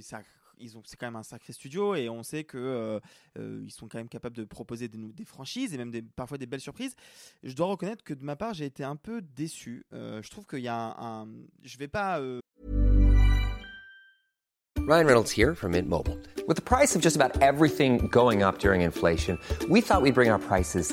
ça, ils ont, c'est quand même un sacré studio et on sait que euh, euh, ils sont quand même capables de proposer des, des franchises et même des, parfois des belles surprises. Je dois reconnaître que de ma part, j'ai été un peu déçu. Euh, je trouve qu'il y a un, un- je vais pas euh, Ryan Reynolds here from Mint Mobile. With the price of just about everything going up during inflation, we thought we'd bring our prices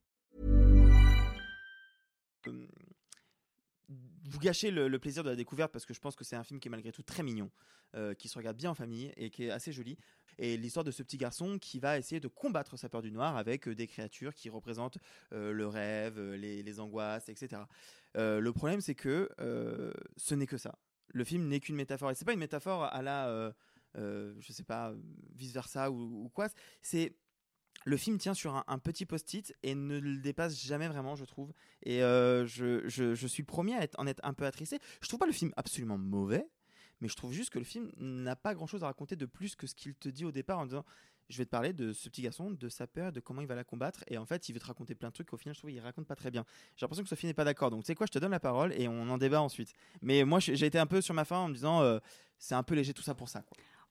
Vous gâchez le, plaisir de la découverte parce que je pense que c'est un film qui est malgré tout très mignon, euh, qui se regarde bien en famille et qui est assez joli. Et l'histoire de ce petit garçon qui va essayer de combattre sa peur du noir avec euh, des créatures qui représentent euh, le rêve, les, angoisses, etc. Le problème, c'est que ce n'est que ça. Le film n'est qu'une métaphore. Et c'est pas une métaphore à la, je sais pas, vice versa ou, ou quoi. C'est le film tient sur un, petit post-it et ne le dépasse jamais vraiment, je trouve. Et euh, je, suis le premier à être, en être un peu attristé. Je trouve pas le film absolument mauvais, mais je trouve juste que le film n'a pas grand-chose à raconter de plus que ce qu'il te dit au départ en disant je vais te parler de ce petit garçon, de sa peur, de comment il va la combattre. Et en fait, il veut te raconter plein de trucs qu'au final, je trouve qu'il raconte pas très bien. J'ai l'impression que Sophie n'est pas d'accord. Donc, tu sais quoi, je te donne la parole et on en débat ensuite. Mais moi, j'ai été un peu sur ma fin en me disant euh, c'est un peu léger tout ça pour ça.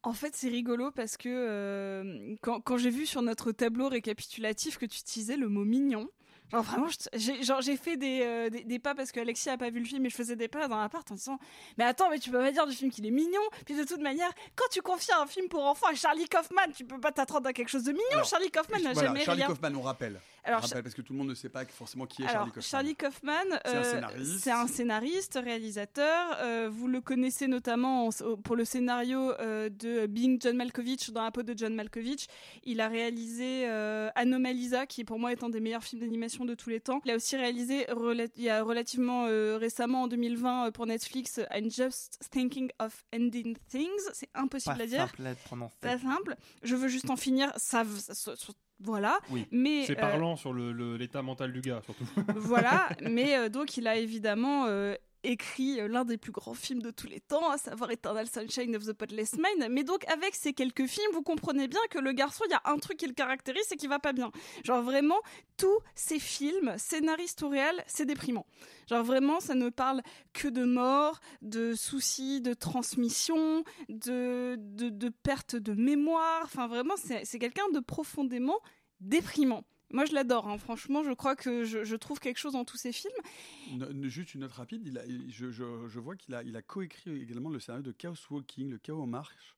En fait, c'est rigolo parce que euh, quand, quand j'ai vu sur notre tableau récapitulatif que tu utilisais le mot mignon, genre vraiment, j'ai genre, j'ai fait des, euh, des, des pas parce que Alexis a pas vu le film et je faisais des pas dans l'appart en disant Mais attends, mais tu peux pas dire du film qu'il est mignon. Puis de toute manière, quand tu confies un film pour enfants à Charlie Kaufman, tu peux pas t'attendre à quelque chose de mignon. Alors, Charlie Kaufman n'a Voilà, jamais Charlie rien. Kaufman, on rappelle. Alors, on rappelle parce que tout le monde ne sait pas forcément qui est Alors, Charlie Kaufman. Charlie Kaufman, C'est un euh, scénariste. c'est un scénariste, réalisateur. Euh, vous le connaissez notamment en- pour le scénario de Being John Malkovich dans la peau de John Malkovich. Il a réalisé Anomalisa, qui pour moi est un des meilleurs films d'animation de tous les temps. Il a aussi réalisé il y a relativement euh, récemment en 2020 euh, pour Netflix I'm Just Thinking of Ending Things. C'est impossible Pas à dire. simple à prononcer. Pas simple. Je veux juste en finir. Ça, ça- ça- ça- voilà. Oui. Mais C'est euh, parlant sur le- le- l'état mental du gars, surtout. voilà, mais euh, donc il a évidemment euh, écrit euh, l'un des plus grands films de tous les temps, à savoir Eternal Sunshine of the Spotless Mind. Mais donc avec ces quelques films, vous comprenez bien que le garçon, il y a un truc qui le caractérise, c'est qu'il va pas bien. Genre vraiment, tous ces films, scénaristes ou réels, c'est déprimant. Genre vraiment, ça ne parle que de mort, de soucis de transmission, de, de, de perte de mémoire. Enfin vraiment, c'est c'est quelqu'un de profondément déprimant. Moi, je l'adore. hein. Franchement, je crois que je, trouve quelque chose dans tous ces films. Juste une note rapide, je, vois qu'il a, coécrit également le scénario de Chaos Walking, Le Chaos en marche,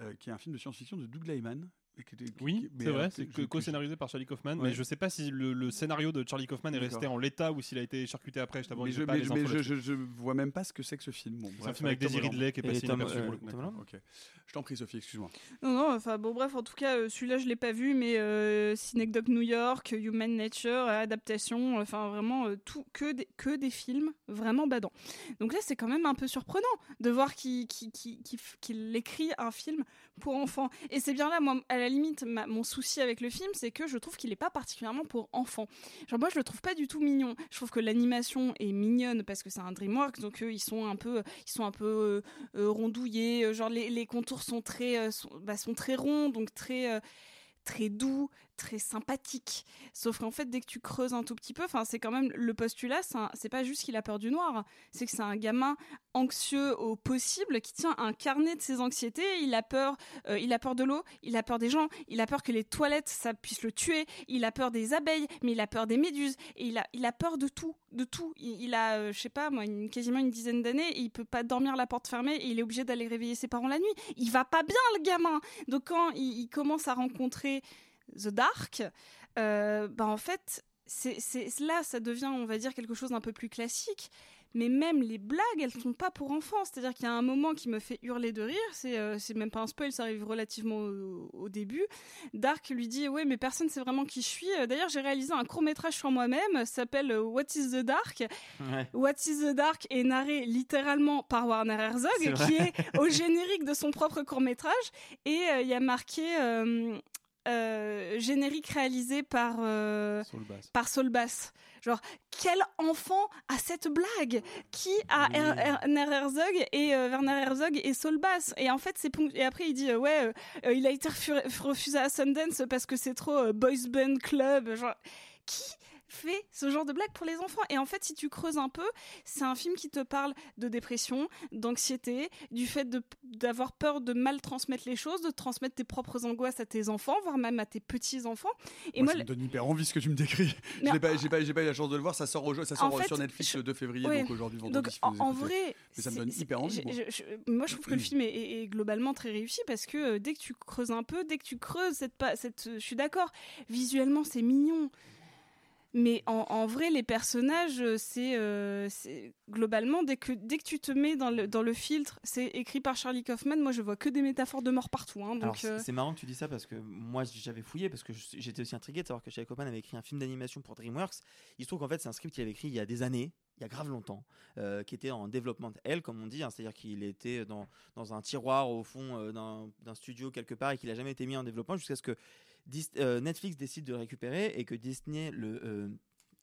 euh, qui est un film de science-fiction de Doug Liman. Et qui était- qui- Oui, c'est vrai, c'est co-scénarisé par Charlie Kaufman, Ouais. mais je sais pas si le, le scénario de Charlie Kaufman est resté en l'état ou s'il a été charcuté après. Je Mais, je, pas mais- les mais je, je, je vois même pas ce que c'est que ce film. Bon, C'est un film avec Daisy Ridley qui est passé inaperçu euh, pour le coup. Tom Holland Ok. Je t'en prie, Sophie, excuse-moi. Non, non, enfin bon, bref, en tout cas, euh, celui-là, je l'ai pas vu, mais euh, Synecdoche New York, Human Nature, adaptation, enfin vraiment euh, tout, que des, que des films vraiment badants. Donc là, c'est quand même un peu surprenant de voir qu'il qu'il f- qu'il écrit un film pour enfants. Et c'est bien là, moi, à la limite, mon souci avec le film, c'est que je trouve qu'il est pas particulièrement pour enfants. Genre moi, je le trouve pas du tout mignon. Je trouve que l'animation est mignonne parce que c'est un DreamWorks, donc eux, ils sont un peu, ils sont un peu euh, euh, rondouillés. euh, Genre les, les contours sont très, sont, bah, sont très ronds, donc très très doux, très sympathique. Sauf qu'en fait, dès que tu creuses un tout petit peu, enfin, c'est quand même le postulat. c'est pas juste qu'il a peur du noir, c'est que c'est un gamin anxieux au possible qui tient un carnet de ses anxiétés. Il a peur, euh, il a peur de l'eau, il a peur des gens, il a peur que les toilettes ça puisse le tuer. Il a peur des abeilles, mais il a peur des méduses et il a, peur de tout, de tout. Il, a, euh, je sais pas moi, quasiment une dizaine d'années il peut pas dormir la porte fermée et il est obligé d'aller réveiller ses parents la nuit. Il va pas bien le gamin. Donc quand il commence à rencontrer The Dark, euh, bah en fait, c'est là, ça devient, on va dire, quelque chose d'un peu plus classique. Mais même les blagues, elles sont pas pour enfants. C'est-à-dire qu'il y a un moment qui me fait hurler de rire. C'est euh, même pas un spoil, ça arrive relativement au, au début. Dark lui dit Ouais, mais personne sait vraiment qui je suis. Euh, D'ailleurs, j'ai réalisé un court métrage sur moi-même. S'appelle euh, What is the Dark? What is the Dark est narré littéralement par Warner Herzog, qui est au générique de son propre court métrage. Et euh, il y a marqué euh, générique réalisé par euh, Saul Bass. par. Genre quel enfant a cette blague? Qui a Er- Werner Herzog et euh, Werner Herzog et Saul Bass? Et en fait c'est et après il dit euh, ouais euh, il a été refu- refusé à Sundance parce que c'est trop boys band club. Genre qui fait ce genre de blague pour les enfants. Et en fait, si tu creuses un peu, c'est un film qui te parle de dépression, d'anxiété, du fait d'avoir peur de mal transmettre les choses, de transmettre tes propres angoisses à tes enfants, voire même à tes petits-enfants. Et moi, moi, ça me donne hyper envie ce que tu me décris. Mais Je n'ai pas, j'ai pas, j'ai pas eu la chance de le voir. Ça sort, au- ça sort fait, sur Netflix le 2 février, Ouais. donc aujourd'hui, vendredi. Donc, si en, vrai, Mais ça me donne hyper envie. moi. je- je- moi, je trouve que le film est, est- est globalement très réussi parce que euh, dès que tu creuses un peu, dès que tu creuses cette, cette, je suis d'accord. Visuellement, c'est mignon. Mais en, en vrai, les personnages, euh, c'est euh, c'est- globalement dès que dès que tu te mets dans le dans le filtre, c'est écrit par Charlie Kaufman. Moi, je vois que des métaphores de mort partout. hein, donc, euh, c'est- marrant que tu dis ça parce que moi j'avais fouillé parce que j'étais aussi intrigué de savoir que Charlie Kaufman avait écrit un film d'animation pour DreamWorks. Il se trouve qu'en fait c'est un script qu'il avait écrit il y a des années, il y a grave longtemps, euh, qui était en développement L comme on dit, hein, c'est-à-dire qu'il était dans, dans un tiroir au fond euh, d'un studio quelque part et qu'il a jamais été mis en développement jusqu'à ce que Dis- euh, Netflix décide de le récupérer et que Disney le euh,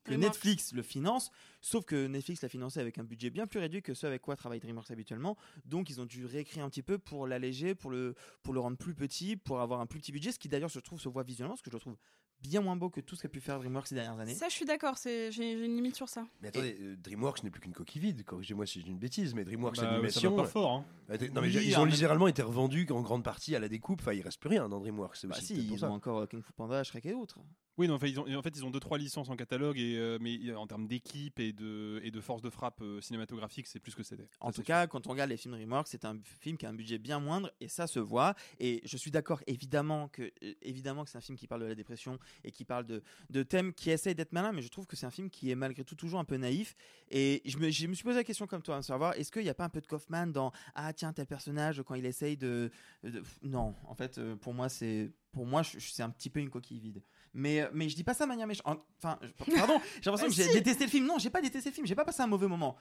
que. Netflix le finance, sauf que Netflix l'a financé avec un budget bien plus réduit que ce avec quoi travaille DreamWorks habituellement. Donc ils ont dû réécrire un petit peu pour l'alléger, pour le, pour le rendre plus petit, pour avoir un plus petit budget, ce qui d'ailleurs je trouve se voit visuellement, parce que je le trouve bien moins beau que tout ce qu'a pu faire DreamWorks ces dernières années. ça, je suis d'accord. c'est- J'ai j'ai une limite sur ça. Mais attendez, euh, DreamWorks n'est plus qu'une coquille vide. Corrigez-moi si je dis une bêtise, mais DreamWorks Bah, Animation. ça va pas fort, hein. euh, Non, mais Oui, ils en ont même- littéralement été revendus en grande partie à la découpe. Enfin, il reste plus rien dans DreamWorks. C'est Bah aussi si, pour ils ça. ont encore euh, Kung Fu Panda, Shrek et autres. Oui, non, en fait, ils ont, en fait, ils ont deux trois licences en catalogue et euh, mais euh, en termes d'équipe et de et de force de frappe euh, cinématographique, c'est plus que c'était. En Ça, tout cas, quand on regarde les films DreamWorks, c'est un film qui a un budget bien moindre et ça se voit. Et je suis d'accord, évidemment que, évidemment que c'est un film qui parle de la dépression et qui parle de, de thèmes qui essayent d'être malins, mais je trouve que c'est un film qui est malgré tout toujours un peu naïf. Et je me, je me suis posé la question comme toi, à savoir, est-ce qu'il n'y a pas un peu de Kaufman dans Ah, tiens, tel personnage, quand il essaye de. de- Non, en fait, pour moi, c'est. Pour moi, c'est un petit peu une coquille vide. Mais, euh, mais je dis pas ça de manière méchante. Enfin, pardon, j'ai l'impression que j'ai Si. détesté le film. Non, j'ai pas détesté le film, j'ai pas passé un mauvais moment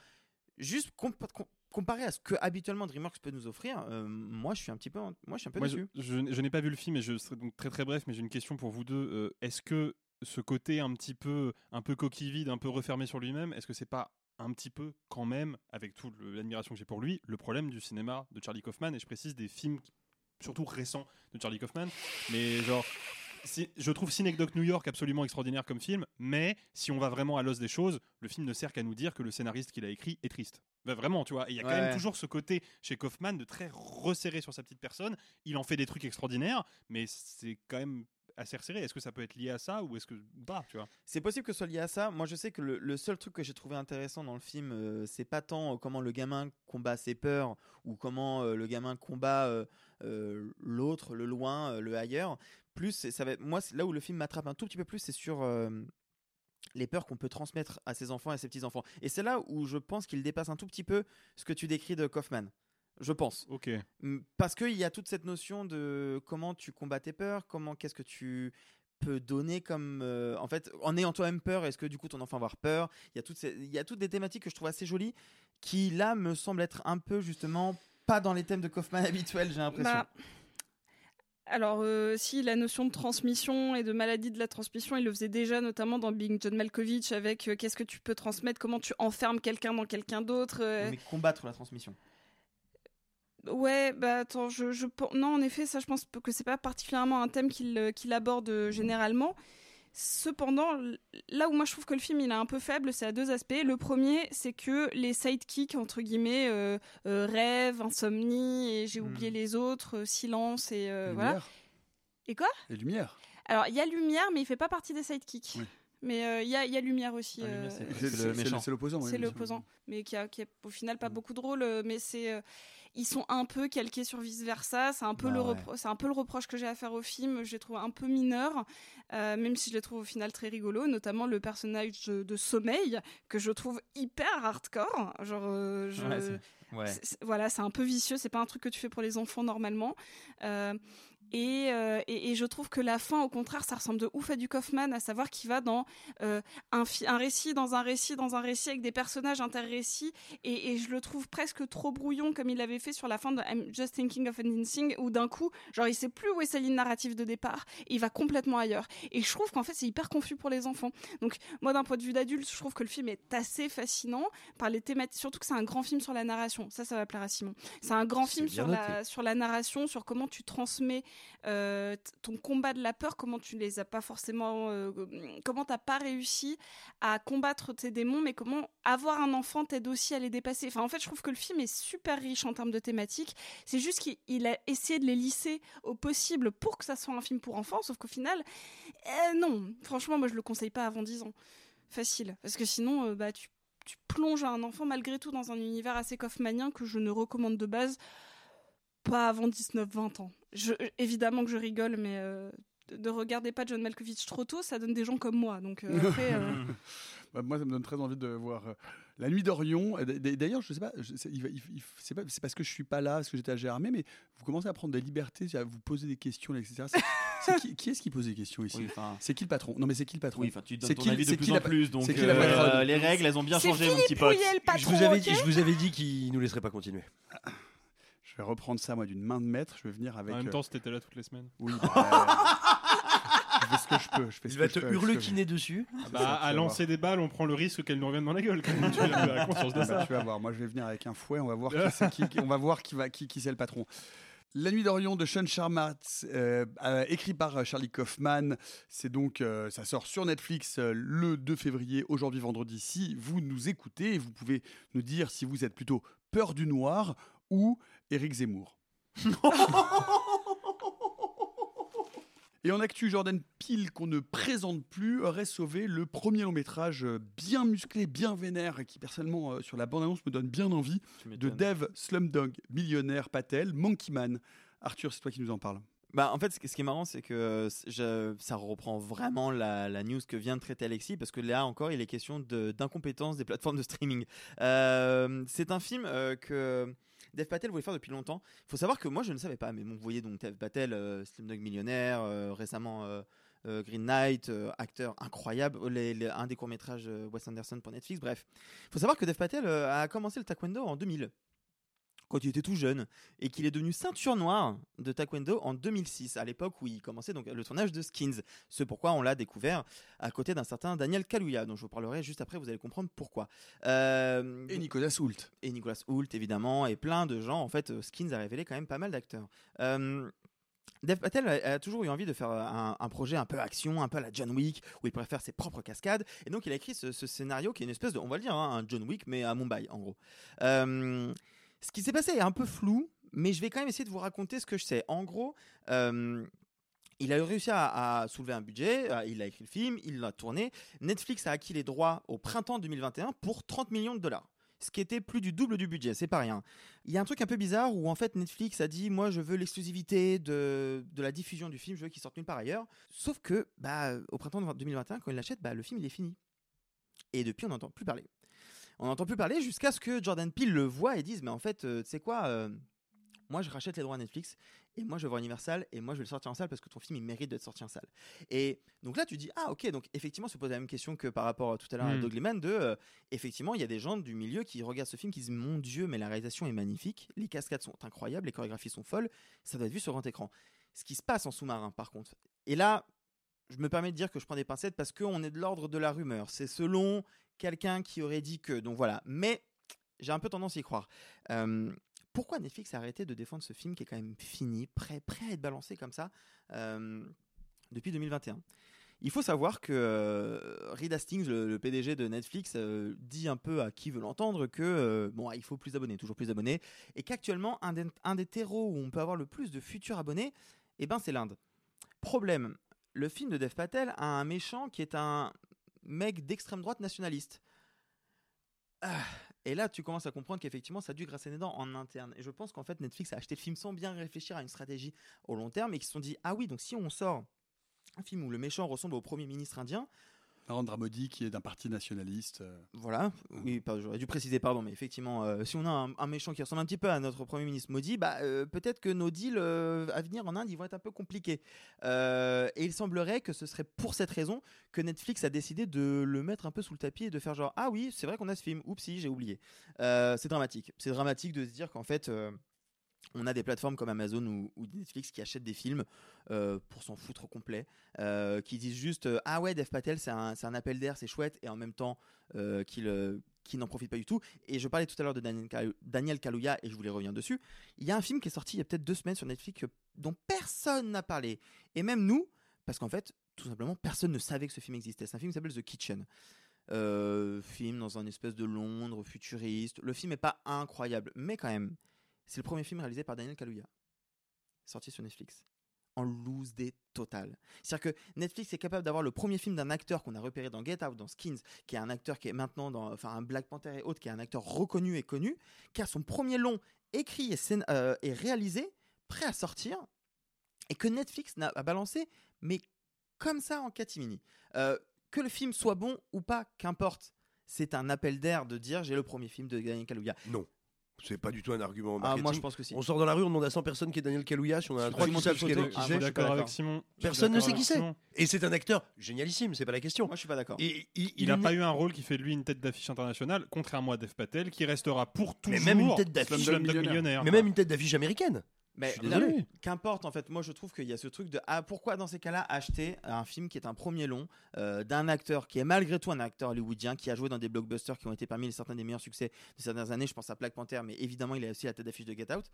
juste comp- com- comparé à ce que habituellement DreamWorks peut nous offrir, euh, moi je suis un petit peu, moi je suis un peu Moi, déçu. je- je n'ai pas vu le film et je serai donc très très bref, mais j'ai une question pour vous deux. Euh, est-ce que ce côté un petit peu, un peu coquille vide, un peu refermé sur lui-même, est-ce que c'est pas un petit peu quand même, avec toute l'admiration que j'ai pour lui, le problème du cinéma de Charlie Kaufman? Et je précise des films surtout récents de Charlie Kaufman, mais genre. Je trouve Synecdoche New York absolument extraordinaire comme film, mais si on va vraiment à l'os des choses, le film ne sert qu'à nous dire que le scénariste qui l'a écrit est triste. Bah, vraiment, tu vois. Il y a quand même toujours ce côté chez Kaufman de très resserré sur sa petite personne. Il en fait des trucs extraordinaires, mais c'est quand même assez resserré. Est-ce que ça peut être lié à ça ou est-ce que pas, tu vois? C'est possible que ce soit lié à ça. Moi je sais que le, le seul truc que j'ai trouvé intéressant dans le film, euh, c'est pas tant euh, comment le gamin combat ses peurs ou comment euh, le gamin combat euh, l'autre, le loin, le ailleurs. Plus, ça va être- moi là où le film m'attrape un tout petit peu plus, c'est sur euh, les peurs qu'on peut transmettre à ses enfants et à ses petits-enfants. Et c'est là où je pense qu'il dépasse un tout petit peu ce que tu décris de Kaufman. Je pense. Ok. Parce qu'il y a toute cette notion de comment tu combats tes peurs, comment qu'est-ce que tu peux donner comme euh, en fait en ayant toi-même peur est-ce que du coup ton enfant va avoir peur? Il y a toutes ces- il y a toutes des thématiques que je trouve assez jolies qui là me semblent être un peu justement pas dans les thèmes de Kaufman habituels j'ai l'impression Bah, alors, euh, si la notion de transmission et de maladie de la transmission, il le faisait déjà, notamment dans Big John Malkovich, avec euh, qu'est-ce que tu peux transmettre, comment tu enfermes quelqu'un dans quelqu'un d'autre. euh, mais combattre la transmission Ouais, bah attends, je, je non, en effet, ça, je pense que c'est pas particulièrement un thème qu'il aborde généralement. Cependant, là où moi je trouve que le film il est un peu faible, c'est à deux aspects. Le premier, c'est que les sidekicks entre guillemets euh, euh, rêve, insomnie et j'ai oublié les autres, euh, silence et euh, voilà. Lumière. Et quoi? Les lumières. Alors il y a lumière, mais il fait pas partie des sidekicks. Mais euh, il y, a, il y a lumière aussi. Ah, Lumière, euh, c'est- l'opposant. oui, c'est l'opposant, mais qui a, qui est au final pas beaucoup drôle, euh, mais c'est euh, ils sont un peu calqués sur vice versa. C'est un peu Bah le ouais. repro- c'est un peu le reproche que j'ai à faire au film. Je les trouve un peu mineurs, euh, même si je les trouve au final très rigolos, notamment le personnage de, de Sommeil que je trouve hyper hardcore. Genre, euh, je- Ouais, c'est- ouais. c'est- c'est- voilà, c'est un peu vicieux. C'est pas un truc que tu fais pour les enfants normalement. Euh, et, euh, et, et je trouve que la fin, au contraire, ça ressemble de ouf à du Kaufman, à savoir qu'il va dans euh, un, un récit, dans un récit, dans un récit, avec des personnages interrécits, et, et je le trouve presque trop brouillon, comme il avait fait sur la fin de I'm Just Thinking of Ending Thing, où d'un coup, genre, il sait plus où est sa ligne narrative de départ, et il va complètement ailleurs. Et je trouve qu'en fait, c'est hyper confus pour les enfants. Donc, moi, d'un point de vue d'adulte, je trouve que le film est assez fascinant par les thématiques, surtout que c'est un grand film sur la narration. Ça, ça va plaire à Simon. C'est un grand film sur la, sur la narration, sur comment tu transmets euh, ton combat de la peur, comment tu les as pas forcément, euh, comment t'as pas réussi à combattre tes démons, mais comment avoir un enfant t'aide aussi à les dépasser? Enfin, en fait, je trouve que le film est super riche en termes de thématiques. C'est juste qu'il il a essayé de les lisser au possible pour que ça soit un film pour enfants, sauf qu'au final, euh, non. Franchement, moi, je le conseille pas avant 10 ans. Facile. Parce que sinon, euh, bah, tu, tu plonges un enfant malgré tout dans un univers assez kaufmanien que je ne recommande de base pas avant 19-20 ans. Je, évidemment que je rigole, mais euh, ne regardez pas John Malkovich trop tôt, ça donne des gens comme moi. Donc euh, après, euh, Bah, moi, ça me donne très envie de voir euh, La Nuit d'Orion. D'ailleurs, je sais pas, c'est parce que je suis pas là, parce que j'étais à Gérardmer, mais vous commencez à prendre des libertés, à vous poser des questions, etc. Qui, qui est-ce qui pose des questions ici? Oui, C'est qui le patron? Non, mais c'est qui le patron? Oui, enfin, tu donnes C'est ton qui- avis de plus en la- plus, donc, euh, les règles, elles ont bien changé, mon petit pote. Pouillet, le patron, je, vous avais ok dit, je vous avais dit qu'il nous laisserait pas continuer. Je vais reprendre ça, moi, d'une main de maître. Je vais venir avec. En même euh, temps, c'était là toutes les semaines. Oui. bah, je fais ce que je peux. Je fais Il ce va que te je peux hurlequiner dessus. Ah bah, ça, à lancer des balles, on prend le risque qu'elles nous reviennent dans la gueule. Quand même. Tu as la conscience de Bah, ça. tu vas voir. Moi, je vais venir avec un fouet. On va voir qui, on va voir qui va qui, qui c'est le patron. La nuit d'Orion de Sean Sharmat, euh, euh, écrit par euh, Charlie Kaufman. C'est donc, euh, ça sort sur Netflix le 2 février, aujourd'hui vendredi. Si vous nous écoutez, vous pouvez nous dire si vous êtes plutôt peur du noir ou Éric Zemmour. Et en actu, Jordan Peele, qu'on ne présente plus, aurait sauvé le premier long métrage euh, bien musclé, bien vénère, et qui personnellement, euh, sur la bande-annonce, me donne bien envie, de. Dev Slumdog Millionnaire Patel, Monkey Man. Arthur, c'est toi qui nous en parle. Bah, en fait, ce qui est marrant, c'est que euh, je- ça reprend vraiment la, la news que vient de traiter Alexis, parce que là encore, il est question de- d'incompétence des plateformes de streaming. Euh, c'est un film euh, que Dev Patel voulait faire depuis longtemps. Il faut savoir que moi, je ne savais pas, mais vous voyez donc Dev Patel, euh, Slumdog Millionnaire, euh, récemment euh, Green Knight, acteur incroyable, un des courts-métrages Wes Anderson pour Netflix, bref. Il faut savoir que Dev Patel a commencé le taekwondo en 2000 quand il était tout jeune et qu'il est devenu ceinture noire de taekwondo en 2006 à l'époque où il commençait donc le tournage de Skins ce pourquoi on l'a découvert à côté d'un certain Daniel Kaluuya dont je vous parlerai juste après vous allez comprendre pourquoi Euh, Et Nicolas Hoult. et Nicolas Hoult évidemment et plein de gens en fait euh, Skins a révélé quand même pas mal d'acteurs Euh, Dev Patel a, a toujours eu envie de faire un, un projet un peu action, un peu à la John Wick, où il pourrait faire ses propres cascades. Et donc, il a écrit ce, ce scénario qui est une espèce de, on va le dire, hein, un John Wick, mais à Mumbai, en gros. Euh, ce qui s'est passé est un peu flou, mais je vais quand même essayer de vous raconter ce que je sais. En gros, euh, il a réussi à, soulever un budget, euh, il a écrit le film, il l'a tourné. Netflix a acquis les droits au printemps 2021 pour 30 millions de dollars. Ce qui était plus du double du budget, c'est pas rien. Il y a un truc un peu bizarre où en fait Netflix a dit moi je veux l'exclusivité de, la diffusion du film, je veux qu'il sorte nulle part ailleurs. Sauf que bah, au printemps de 2021 quand il l'achète, bah, le film il est fini. Et depuis on n'entend plus parler. On n'entend plus parler jusqu'à ce que Jordan Peele le voit et dise mais en fait euh, tu sais quoi euh, moi je rachète les droits à Netflix et moi je vais voir Universal et moi je vais le sortir en salle parce que ton film il mérite d'être sorti en salle. Et donc là tu dis ah ok donc effectivement se pose la même question que par rapport à tout à l'heure à Mm. Doug Liman de euh, effectivement il y a des gens du milieu qui regardent ce film qui disent mon dieu mais la réalisation est magnifique, les cascades sont incroyables, les chorégraphies sont folles, ça doit être vu sur grand écran. Ce qui se passe en sous-marin par contre. Et là je me permets de dire que je prends des pincettes parce qu'on est de l'ordre de la rumeur. C'est selon quelqu'un qui aurait dit que. Donc voilà. Mais j'ai un peu tendance à y croire. Pourquoi Netflix a arrêté de défendre ce film qui est quand même fini, prêt, prêt à être balancé comme ça depuis 2021 il faut savoir que euh, Reed Hastings, le, PDG de Netflix, euh, dit un peu à qui veut l'entendre que euh, bon, il faut plus d'abonnés, toujours plus d'abonnés, et qu'actuellement un un des terreaux où on peut avoir le plus de futurs abonnés, eh ben c'est l'Inde. Problème, le film de Dev Patel a un méchant qui est un mec d'extrême droite nationaliste. Ah, et là, tu commences à comprendre qu'effectivement, ça a dû grasser les dents en interne. Et je pense qu'en fait, Netflix a acheté le film sans bien réfléchir à une stratégie au long terme et qu'ils se sont dit Ah oui, donc si on sort un film où le méchant ressemble au Premier ministre indien, Narendra Modi, qui est d'un parti nationaliste. euh, voilà, oui, j'aurais dû préciser, pardon, mais effectivement, euh, si on a un, un méchant qui ressemble un petit peu à notre Premier ministre maudit, bah, euh, peut-être que nos deals euh, à venir en Inde, ils vont être un peu compliqués. Et il semblerait que ce serait pour cette raison que Netflix a décidé de le mettre un peu sous le tapis et de faire genre, ah oui, c'est vrai qu'on a ce film, oupsie, j'ai oublié. C'est dramatique. C'est dramatique de se dire qu'en fait... on a des plateformes comme Amazon ou, Netflix qui achètent des films euh, pour s'en foutre au complet, euh, qui disent juste euh, ah ouais Dev Patel c'est un, un appel d'air, c'est chouette, et en même temps euh, qui n'en profitent pas du tout. Et je parlais tout à l'heure de Daniel, Kalu- Daniel Kaluuya et je voulais revenir dessus. Il y a un film qui est sorti il y a peut-être deux semaines sur Netflix dont personne n'a parlé. Et même nous, parce qu'en fait, tout simplement, personne ne savait que ce film existait. C'est un film qui s'appelle The Kitchen. Film dans un espèce de Londres futuriste. Le film n'est pas incroyable, mais quand même, c'est le premier film réalisé par Daniel Kaluuya, sorti sur Netflix. En loose des totales. C'est-à-dire que Netflix est capable d'avoir le premier film d'un acteur qu'on a repéré dans Get Out, dans Skins, qui est un acteur qui est maintenant dans, enfin, un Black Panther et autres, qui est un acteur reconnu et connu, qui a son premier long écrit et, euh, et réalisé, prêt à sortir, et que Netflix n'a balancé, mais comme ça en catimini. Euh, que le film soit bon ou pas, qu'importe. C'est un appel d'air de dire j'ai le premier film de Daniel Kaluuya. Non. C'est pas du tout un argument. Ah, moi, je pense que si. On sort dans la rue, on demande à 100 personnes qui est Daniel Kaluuya. Si on en a Je trois suis qui savent d'accord qui c'est. Ah, moi, je suis d'accord avec Simon. Personne ne sait qui c'est. Et c'est un acteur génialissime, c'est pas la question. Moi, je suis pas d'accord. Et il, n'a pas eu un rôle qui fait de lui une tête d'affiche internationale, contrairement à Dev Patel, qui restera pour toujours. Mais même une tête d'affiche Millionnaire. Mais même une tête d'affiche américaine. Mais qu'importe en fait, moi je trouve qu'il y a ce truc de ah, pourquoi dans ces cas-là acheter un film qui est un premier long euh, d'un acteur qui est malgré tout un acteur hollywoodien qui a joué dans des blockbusters qui ont été parmi les certains des meilleurs succès de ces dernières années. Je pense à Black Panther, mais évidemment il a aussi la tête d'affiche de Get Out.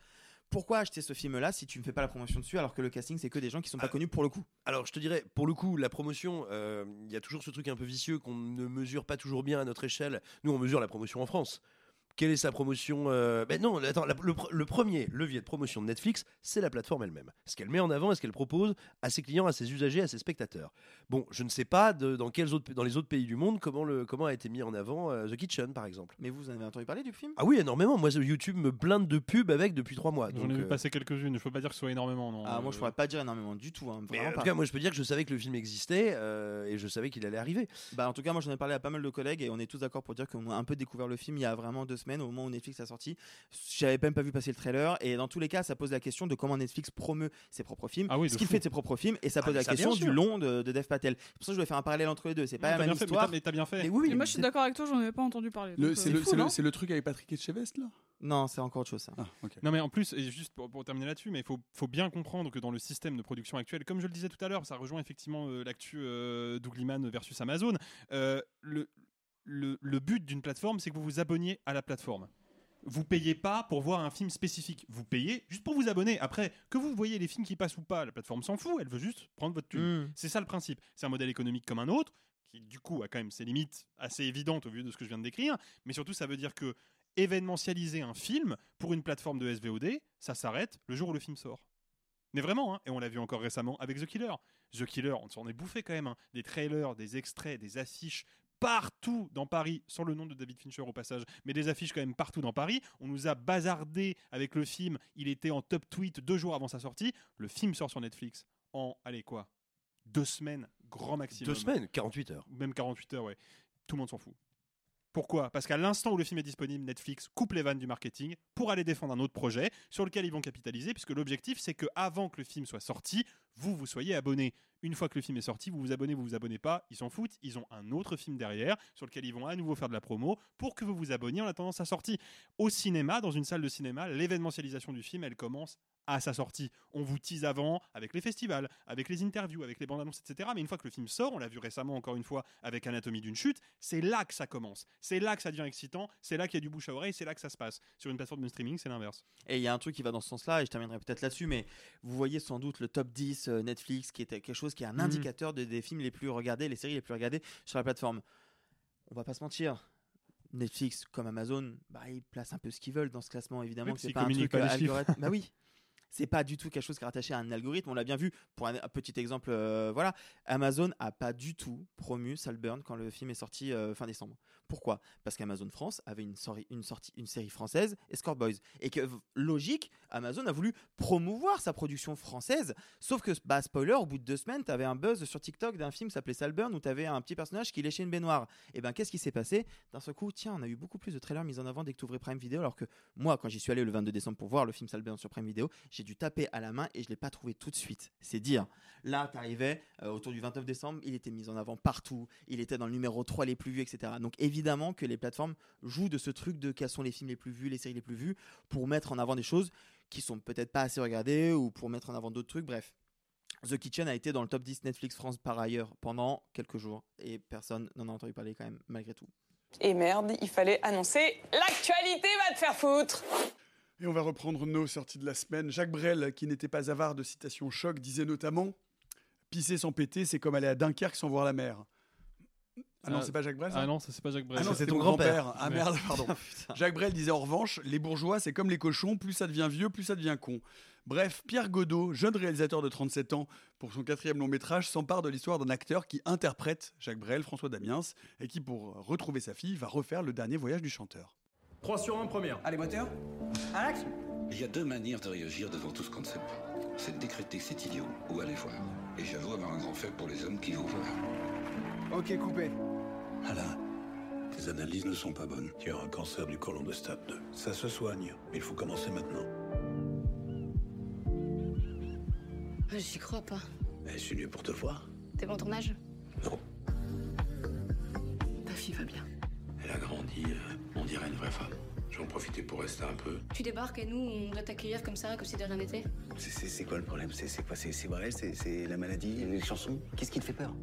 Pourquoi acheter ce film-là si tu ne fais pas la promotion dessus alors que le casting c'est que des gens qui sont pas connus pour le coup? Alors, je te dirais, pour le coup, la promotion, euh, il y a toujours ce truc un peu vicieux qu'on ne mesure pas toujours bien à notre échelle. Nous, on mesure la promotion en France. Quelle est sa promotion euh, ben non, attends, la- le, pr- le premier levier de promotion de Netflix, c'est la plateforme elle-même. Ce qu'elle met en avant et ce qu'elle propose à ses clients, à ses usagers, à ses spectateurs. Bon, je ne sais pas de- dans, quels autres, dans les autres pays du monde comment, le, comment a été mis en avant euh, The Kitchen, par exemple. Mais vous en avez entendu parler du film? Ah oui, énormément. Moi, YouTube me blinde de pubs avec depuis trois mois. J'en ai vu euh, passer quelques-unes. Je peux pas dire que ce soit énormément. Non. Ah, moi je pourrais pas dire énormément du tout. hein, mais en tout cas, moi, je peux dire que je savais que le film existait euh, et je savais qu'il allait arriver. Bah, en tout cas, moi j'en ai parlé à pas mal de collègues et on est tous d'accord pour dire qu'on a un peu découvert le film il y a vraiment deux semaines au moment où Netflix a sorti. J'avais même pas vu passer le trailer et dans tous les cas, ça pose la question de comment Netflix promeut ses propres films, Ah oui, ce qu'il fait de ses propres films et ça Ah, pose la ça, question du long de, de Dev Patel. C'est pour ça que je voulais faire un parallèle entre les deux. C'est pas Non, la même fait, mais histoire. t'as- mais t'as bien fait. Mais oui, moi, je suis d'accord avec toi, j'en avais pas entendu parler. C'est euh, le, truc avec Patrick Etchebest là? Non, c'est encore autre chose. Ça. Ah. Non mais en plus, et juste pour, pour terminer là-dessus, mais il faut, faut bien comprendre que dans le système de production actuel, comme je le disais tout à l'heure, ça rejoint effectivement euh, l'actu euh, Doug Liman versus Amazon, euh, le, le, le but d'une plateforme, c'est que vous vous abonniez à la plateforme. Vous payez pas pour voir un film spécifique, vous payez juste pour vous abonner. Après, que vous voyez les films qui passent ou pas, la plateforme s'en fout, elle veut juste prendre votre thune. Mm. C'est ça le principe. C'est un modèle économique comme un autre, qui du coup a quand même ses limites assez évidentes au vu de ce que je viens de décrire, mais surtout ça veut dire que événementialiser un film pour une plateforme de SVOD, ça s'arrête le jour où le film sort. Mais vraiment, hein, et on l'a vu encore récemment avec The Killer. The Killer, on s'en est bouffé quand même. hein. Des trailers, des extraits, des affiches partout dans Paris, sans le nom de David Fincher au passage, mais des affiches quand même partout dans Paris. On nous a bazardé avec le film. Il était en top tweet deux jours avant sa sortie. Le film sort sur Netflix en, allez quoi, deux semaines, grand maximum. Deux semaines, 48 heures. Même 48 heures, ouais. Tout le monde s'en fout. Pourquoi? Parce qu'à l'instant où le film est disponible, Netflix coupe les vannes du marketing pour aller défendre un autre projet sur lequel ils vont capitaliser, puisque l'objectif c'est que avant que le film soit sorti, vous vous soyez abonné. Une fois que le film est sorti, vous vous abonnez, vous vous abonnez pas, ils s'en foutent. Ils ont un autre film derrière sur lequel ils vont à nouveau faire de la promo pour que vous vous abonniez en attendant sa sortie. Au cinéma, dans une salle de cinéma, l'événementialisation du film, elle commence à sa sortie. On vous tease avant avec les festivals, avec les interviews, avec les bandes annonces, etc. Mais une fois que le film sort, on l'a vu récemment encore une fois avec Anatomie d'une chute, c'est là que ça commence. C'est là que ça devient excitant, c'est là qu'il y a du bouche à oreille, c'est là que ça se passe. Sur une plateforme de streaming, c'est l'inverse. Et il y a un truc qui va dans ce sens-là, et je terminerai peut-être là-dessus, mais vous voyez sans doute le top 10 euh, Netflix, qui était quelque chose qui est un Mhm. indicateur de, des films les plus regardés, les séries les plus regardées sur la plateforme. On va pas se mentir. Netflix comme Amazon, bah, ils placent un peu ce qu'ils veulent dans ce classement, évidemment. Oui, que c'est pas un truc pas euh, algorithme. bah oui. C'est pas du tout quelque chose qui est rattaché à un algorithme. On l'a bien vu. Pour un, petit exemple, euh, voilà, Amazon a pas du tout promu Salburn quand le film est sorti euh, fin décembre. Pourquoi? Parce qu'Amazon France avait une, une, une série française, Escort Boys, et que logique, Amazon a voulu promouvoir sa production française. Sauf que, bah, spoiler, au bout de deux semaines, t'avais un buzz sur TikTok d'un film s'appelait Salburn où t'avais un petit personnage qui léchait une baignoire. Et ben, qu'est-ce qui s'est passé? D'un seul coup, tiens, on a eu beaucoup plus de trailers mis en avant dès que tu ouvrais Prime Video, alors que moi, quand j'y suis allé le 22 décembre pour voir le film Salburn sur Prime Video, j'ai dû taper à la main et je l'ai pas trouvé tout de suite. C'est dire. Là, t'arrivais euh, autour du 29 décembre, il était mis en avant partout, il était dans le numéro 3 les plus vus, etc. Donc évidemment que les plateformes jouent de ce truc de quels sont les films les plus vus, les séries les plus vues, pour mettre en avant des choses qui sont peut-être pas assez regardées ou pour mettre en avant d'autres trucs, bref. The Kitchen a été dans le top 10 Netflix France par ailleurs pendant quelques jours et personne n'en a entendu parler quand même malgré tout. Et merde, il fallait annoncer l'actualité va te faire foutre Et on va reprendre nos sorties de la semaine. Jacques Brel, qui n'était pas avare de citations choc, disait notamment Pisser sans péter, c'est comme aller à Dunkerque sans voir la mer. Ah non, Ah, c'est pas Jacques Brel ça ah non, ça, c'est pas Jacques Brel. Ah non, c'est ton grand-père. Ah merde, pardon. Putain. Jacques Brel disait en revanche Les bourgeois, c'est comme les cochons, plus ça devient vieux, plus ça devient con. Bref, Pierre Godot, jeune réalisateur de 37 ans, pour son quatrième long métrage, s'empare de l'histoire d'un acteur qui interprète Jacques Brel, François Damiens, et qui, pour retrouver sa fille, va refaire le dernier voyage du chanteur. 3 sur 1 première. Allez, moteur. Il y a deux manières de réagir devant tout ce qu'on ne sait pas. C'est de décréter que c'est idiot ou aller voir. Et j'avoue avoir un grand faible pour les hommes qui vont voir. Ok, coupé. Alain, tes analyses ne sont pas bonnes. Tu as un cancer du côlon de stade 2. Ça se soigne, mais il faut commencer maintenant. Ah, J'y crois pas. Je suis venu pour te voir. T'es bon tournage? Non. Ta fille va bien. Elle a grandi, euh, on dirait une vraie femme. Je vais en profiter pour rester un peu. Tu débarques et nous, on doit t'accueillir comme ça, comme si de rien n'était C'est- quoi le problème? C'est quoi? C'est C'est c'est la maladie? Les chansons? Qu'est-ce qui te fait peur?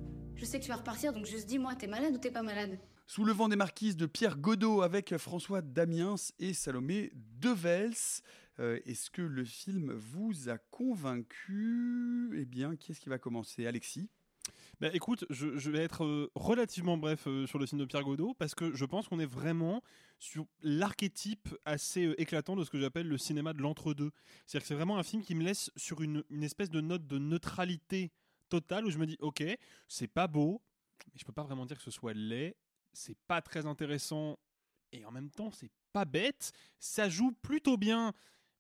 Je sais que tu vas repartir, donc juste dis-moi, t'es malade ou t'es pas malade? Sous le vent des marquises de Pierre Godot avec François Damiens et Salomé Devels. Euh, Est-ce que le film vous a convaincu? Eh bien, qui est-ce qui va commencer? Alexis? Bah, écoute, je, je vais être euh, relativement bref euh, sur le film de Pierre Godot parce que je pense qu'on est vraiment sur l'archétype assez éclatant de ce que j'appelle le cinéma de l'entre-deux. C'est-à-dire que c'est vraiment un film qui me laisse sur une, une espèce de note de neutralité totale où je me dis, ok, c'est pas beau, mais je peux pas vraiment dire que ce soit laid, c'est pas très intéressant et en même temps c'est pas bête, ça joue plutôt bien.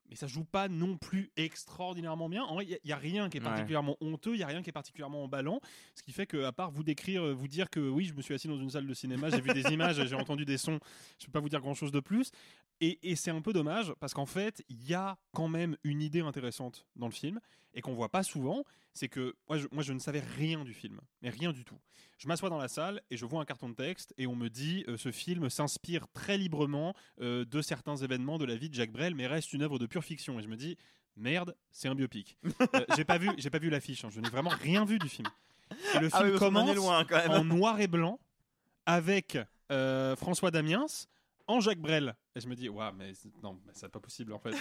Mais ça joue pas non plus extraordinairement bien. En vrai, il n'y a, rien qui est Ouais. particulièrement honteux, il n'y a rien qui est particulièrement emballant. Ce qui fait que, à part vous décrire, euh, vous dire que oui, je me suis assis dans une salle de cinéma, j'ai vu des images, j'ai entendu des sons, je peux pas vous dire grand chose de plus. Et, et c'est un peu dommage parce qu'en fait, il y a quand même une idée intéressante dans le film et qu'on voit pas souvent. C'est que moi je, moi, je ne savais rien du film, mais rien du tout. Je m'assois dans la salle et je vois un carton de texte et on me dit euh, ce film s'inspire très librement euh, de certains événements de la vie de Jacques Brel, mais reste une œuvre de pure fiction. Et je me dis merde, c'est un biopic. Euh, j'ai pas vu, j'ai pas vu l'affiche. hein. je n'ai vraiment rien vu du film. Et le Ah film oui, en commence loin, même. en noir et blanc avec euh, François Damiens en Jacques Brel. Et je me dis, ouais, mais non, mais c'est pas possible en fait.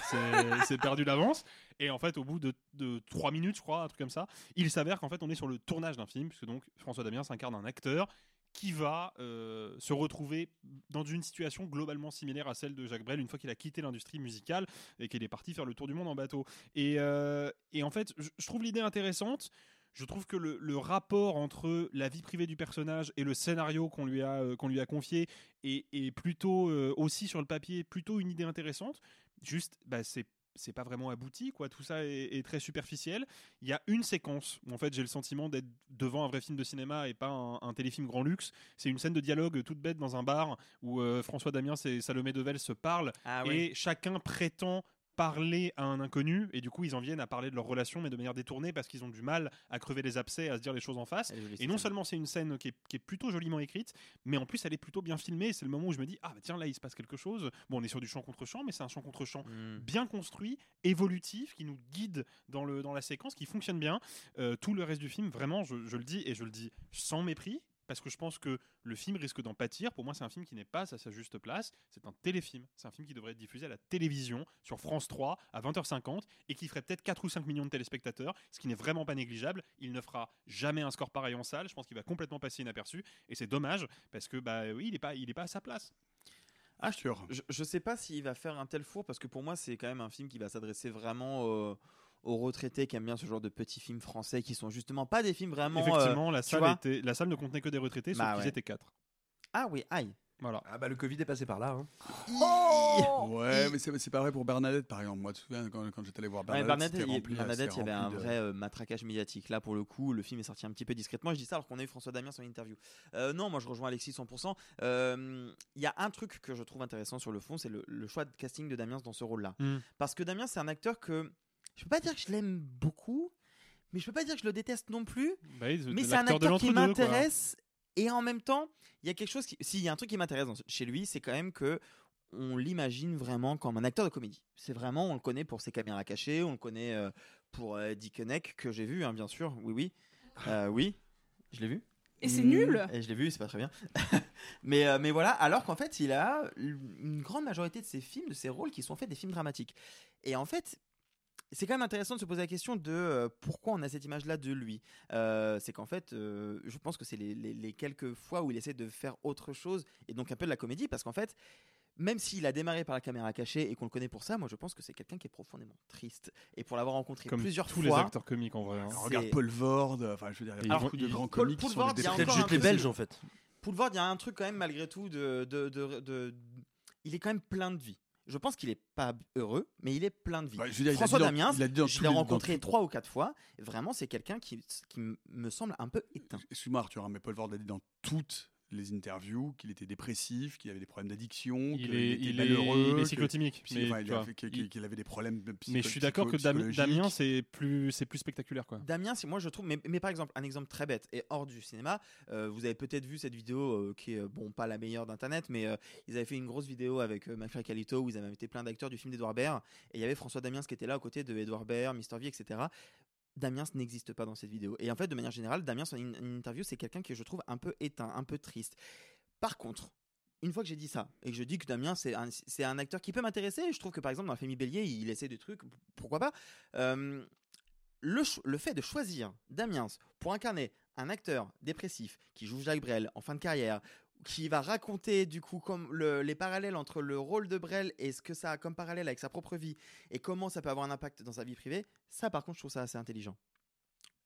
C'est- perdu d'avance. Et en fait, au bout de, de 3 minutes, je crois, un truc comme ça, il s'avère qu'en fait, on est sur le tournage d'un film, puisque donc François Damiens incarne un acteur qui va euh, se retrouver dans une situation globalement similaire à celle de Jacques Brel une fois qu'il a quitté l'industrie musicale et qu'il est parti faire le tour du monde en bateau. Et, euh, en fait, je trouve l'idée intéressante. Je trouve que le, le rapport entre la vie privée du personnage et le scénario qu'on lui a, euh, qu'on lui a confié est, est plutôt euh, aussi sur le papier plutôt une idée intéressante. Juste, bah, c'est c'est pas vraiment abouti, quoi. Tout ça est, est très superficiel. Il y a une séquence où en fait j'ai le sentiment d'être devant un vrai film de cinéma et pas un, un téléfilm grand luxe. C'est une scène de dialogue toute bête dans un bar où euh, François Damiens et Salomé Devel se parlent Ah et oui. chacun prétend parler à un inconnu et du coup ils en viennent à parler de leur relation mais de manière détournée parce qu'ils ont du mal à crever les abcès à se dire les choses en face. Et non seulement c'est une scène qui est, qui est plutôt joliment écrite mais en plus elle est plutôt bien filmée. C'est le moment où je me dis ah bah tiens là il se passe quelque chose bon on est sur du chant contre chant mais c'est un chant contre chant Hmm. bien construit évolutif qui nous guide dans, le, dans la séquence qui fonctionne bien. Euh, tout le reste du film vraiment je, je le dis et je le dis sans mépris parce que je pense que le film risque d'en pâtir. Pour moi, c'est un film qui n'est pas à sa juste place. C'est un téléfilm. C'est un film qui devrait être diffusé à la télévision sur France 3 à 20h50 et qui ferait peut-être 4 ou 5 millions de téléspectateurs, ce qui n'est vraiment pas négligeable. Il ne fera jamais un score pareil en salle. Je pense qu'il va complètement passer inaperçu et c'est dommage parce que bah oui, il n'est pas, il est pas à sa place. Ah, je, je, je sais pas s'il va faire un tel four parce que pour moi, c'est quand même un film qui va s'adresser vraiment euh, aux retraités qui aiment bien ce genre de petits films français qui sont justement pas des films vraiment. euh, Effectivement, la tu salle, était, la salle ne contenait que des retraités, sauf Bah qu'ils ouais. étaient 4. Ah oui, aïe. Voilà. Ah bah le Covid est passé par là. hein. Ouais, mais c'est pas vrai pour Bernadette, par exemple. Moi, tu te souviens, quand, quand j'étais allé voir Ouais, Bernadette, Bernadette, c'était il rempli, Bernadette, il y avait un de- vrai euh, matraquage médiatique. Là, pour le coup, le film est sorti un petit peu discrètement. Je dis ça alors qu'on a eu François Damien en interview. Euh, non, moi je rejoins Alexis 100%. Euh, Il y a un truc que je trouve intéressant sur le fond, c'est le, le choix de casting de Damien dans ce rôle-là. Mm. Parce que Damien, c'est un acteur que je peux pas dire que je l'aime beaucoup, mais je peux pas dire que je le déteste non plus. Bah mais c'est un acteur qui m'intéresse et en même temps, il y a quelque chose qui, s'il y a un truc qui m'intéresse chez lui, c'est quand même que on l'imagine vraiment comme un acteur de comédie. C'est vraiment, on le connaît pour ses caméras cachées, on le connaît euh, pour euh, Dick Henneck, que j'ai vu, hein, bien sûr. Oui, oui, Euh, oui, je l'ai vu. Et c'est nul Et je l'ai vu, c'est pas très bien. mais, euh, mais voilà, alors qu'en fait, il a une grande majorité de ses films, de ses rôles qui sont en fait des films dramatiques. Et en fait, c'est quand même intéressant de se poser la question de euh, pourquoi on a cette image-là de lui. Euh, c'est qu'en fait, euh, je pense que c'est les, les- les quelques fois où il essaie de faire autre chose et donc un peu de la comédie, parce qu'en fait, même s'il a démarré par la caméra cachée et qu'on le connaît pour ça, moi je pense que c'est quelqu'un qui est profondément triste. Et pour l'avoir rencontré Comme plusieurs tous fois, les acteurs comiques en vrai. hein. Regarde Paul Vord, enfin je veux dire, il y a beaucoup de il- grands Paul- comiques qui Paul sont Vord, des il y a dépressifs. encore un Juste les Belges en fait. Poulvord, il y a un truc quand même malgré tout de, de, de- de- il est quand même plein de vie. Je pense qu'il est pas heureux, mais il est plein de vie. Bah, je veux dire, il a François dans- il a dit dans je tous l'ai les- dans rencontré trois ou quatre fois. Vraiment, c'est quelqu'un qui, qui me semble un peu éteint. Excuse-moi Arthur, hein, mais Paul Vord a dit dans toutes les interviews qu'il était dépressif, qu'il avait des problèmes d'addiction, Il qu'il est- était il est- malheureux, il est que- cyclotimique, mais enfin, il tu a vois, fait- qu'il il- qu'il avait des problèmes Mais je suis d'accord que. Damien, c'est plus, c'est plus spectaculaire quoi. Damien, c'est moi je trouve, mais, mais par exemple, un exemple très bête et hors du cinéma, euh, vous avez peut-être vu cette vidéo euh, qui est, euh, bon, pas la meilleure d'internet, mais euh, ils avaient fait une grosse vidéo avec euh, McFly et Carlito où ils avaient invité plein d'acteurs du film d'Edouard Baird et il y avait François Damiens qui était là aux côtés de Edouard Baird, Mister V, etc. Damiens n'existe pas dans cette vidéo. Et en fait, de manière générale, Damiens, en une, interview, c'est quelqu'un que je trouve un peu éteint, un peu triste. Par contre, une fois que j'ai dit ça et que je dis que Damien c'est un, acteur qui peut m'intéresser, je trouve que par exemple dans la famille Bélier il essaie des trucs, pourquoi pas. Euh, le, le fait de choisir Damiens pour incarner un acteur dépressif qui joue Jacques Brel en fin de carrière, qui va raconter du coup comme le- les parallèles entre le rôle de Brel et ce que ça a comme parallèle avec sa propre vie et comment ça peut avoir un impact dans sa vie privée, ça par contre je trouve ça assez intelligent.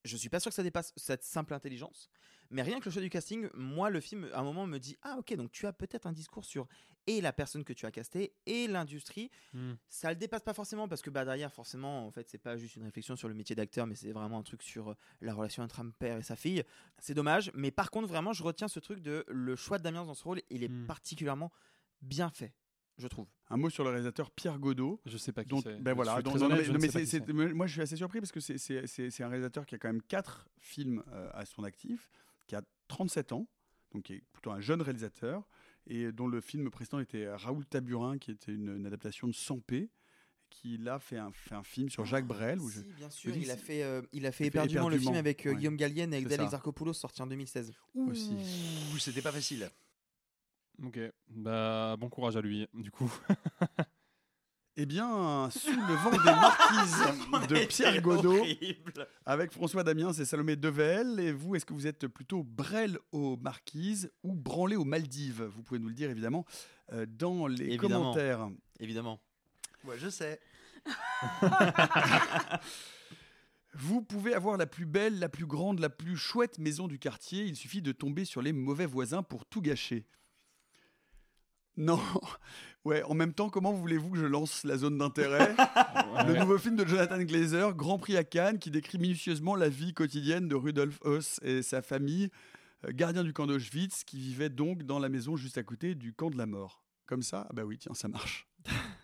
Je suis pas sûr que ça dépasse cette simple intelligence, mais rien que le choix du casting, moi le film à un moment me dit ah ok donc tu as peut-être un discours sur et la personne que tu as castée et l'industrie. Hmm. Ça le dépasse pas forcément parce que bah derrière forcément en fait c'est pas juste une réflexion sur le métier d'acteur mais c'est vraiment un truc sur euh, la relation entre un père et sa fille. C'est dommage, mais par contre vraiment je retiens ce truc de le choix de Damien dans ce rôle, il est Hmm. particulièrement bien fait, je trouve. Un mot sur le réalisateur Pierre Godot. Je sais pas qui dont- c'est. Ben voilà. non, honnête, non, mais c'est- moi, je suis assez surpris parce que c'est- c'est c'est- c'est un réalisateur qui a quand même quatre films euh, à son actif, qui a 37 ans, donc qui est plutôt un jeune réalisateur, et dont le film précédent était Raoul Taburin, qui était une, une adaptation de Sampé, qui là fait un, fait un film sur Jacques Brel. Où je- Si, bien sûr, Oui, il a c'est- fait, euh, il a fait il éperdument le film avec euh, ouais. Guillaume Gallienne et avec Alex. Arcopoulos sorti en 2016. Aussi. Ouh, c'était pas facile. Ok, bah bon courage à lui du coup. Eh bien, sous le vent des marquises de Pierre Godot, horrible. avec François Damiens et Salomé Devel. Et vous, est-ce que vous êtes plutôt Brel aux marquises ou branlé aux Maldives? Vous pouvez nous le dire évidemment euh, dans les Évidemment. commentaires. Évidemment. Moi, je sais. Vous pouvez avoir la plus belle, la plus grande, la plus chouette maison du quartier. Il suffit de tomber sur les mauvais voisins pour tout gâcher. Non. Ouais, en même temps, comment voulez-vous que je lance la zone d'intérêt? Le nouveau film de Jonathan Glazer, Grand Prix à Cannes, qui décrit minutieusement la vie quotidienne de Rudolf Höss et sa famille, euh, gardien du camp d'Auschwitz, qui vivait donc dans la maison juste à côté du camp de la mort. Comme ça? Ah bah oui, tiens, ça marche.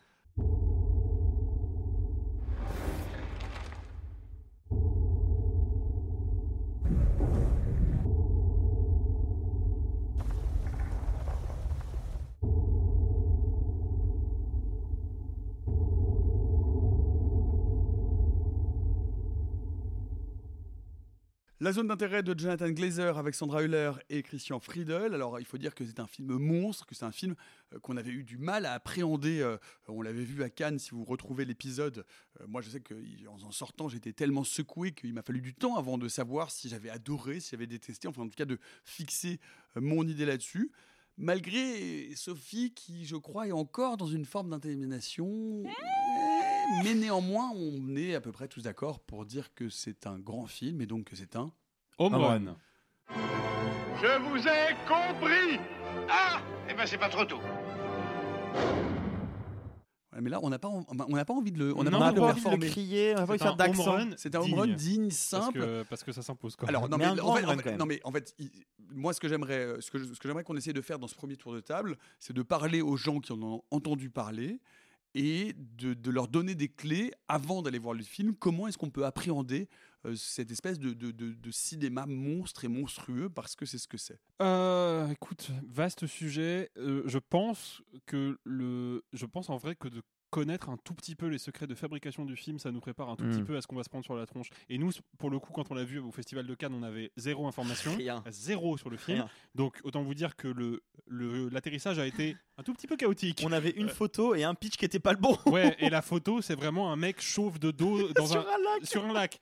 La zone d'intérêt de Jonathan Glazer avec Sandra Hüller et Christian Friedel. Alors, il faut dire que c'est un film monstre, que c'est un film euh, qu'on avait eu du mal à appréhender. euh, on l'avait vu à Cannes, si vous retrouvez l'épisode. Euh, moi, je sais qu'en en sortant, j'étais tellement secoué qu'il m'a fallu du temps avant de savoir si j'avais adoré, si j'avais détesté, enfin, en tout cas, de fixer mon idée là-dessus. Malgré Sophie, qui, je crois, est encore dans une forme d'intermination. Mais néanmoins, on est à peu près tous d'accord pour dire que c'est un grand film et donc que c'est un Home run. Je vous ai compris Ah Eh ben c'est pas trop tôt. Ouais, mais là, on n'a pas, en- on n'a pas envie de le, on n'a Non, pas on envie de n'a le pas envie de performer. crier, on n'a pas envie de faire C'est un home d'accent. run C'est un home run digne. digne, Parce simple. que, parce que ça s'impose quoi. Alors, non, Mais mais, un en grand fait, home en run, fait- quand même. non, mais en fait, il- moi, ce que j'aimerais, euh, ce que, je- ce que j'aimerais qu'on essaie de faire dans ce premier tour de table, c'est de parler aux gens qui en ont entendu parler et de, leur donner des clés avant d'aller voir le film. Comment est-ce qu'on peut appréhender euh, cette espèce de cinéma monstre et monstrueux parce que c'est ce que c'est? Euh, écoute, vaste sujet. Euh, je pense que le, je pense en vrai que de connaître un tout petit peu les secrets de fabrication du film, ça nous prépare un tout petit Mm. peu à ce qu'on va se prendre sur la tronche. Et nous, pour le coup, quand on l'a vu au Festival de Cannes, on avait zéro information, Rien. zéro sur le film. Rien. Donc autant vous dire que le l'atterrissage a été un tout petit peu chaotique. On avait une photo et un pitch qui était pas le bon. Ouais, et la photo, c'est vraiment un mec chauve de dos dans Sur un lac. sur un lac.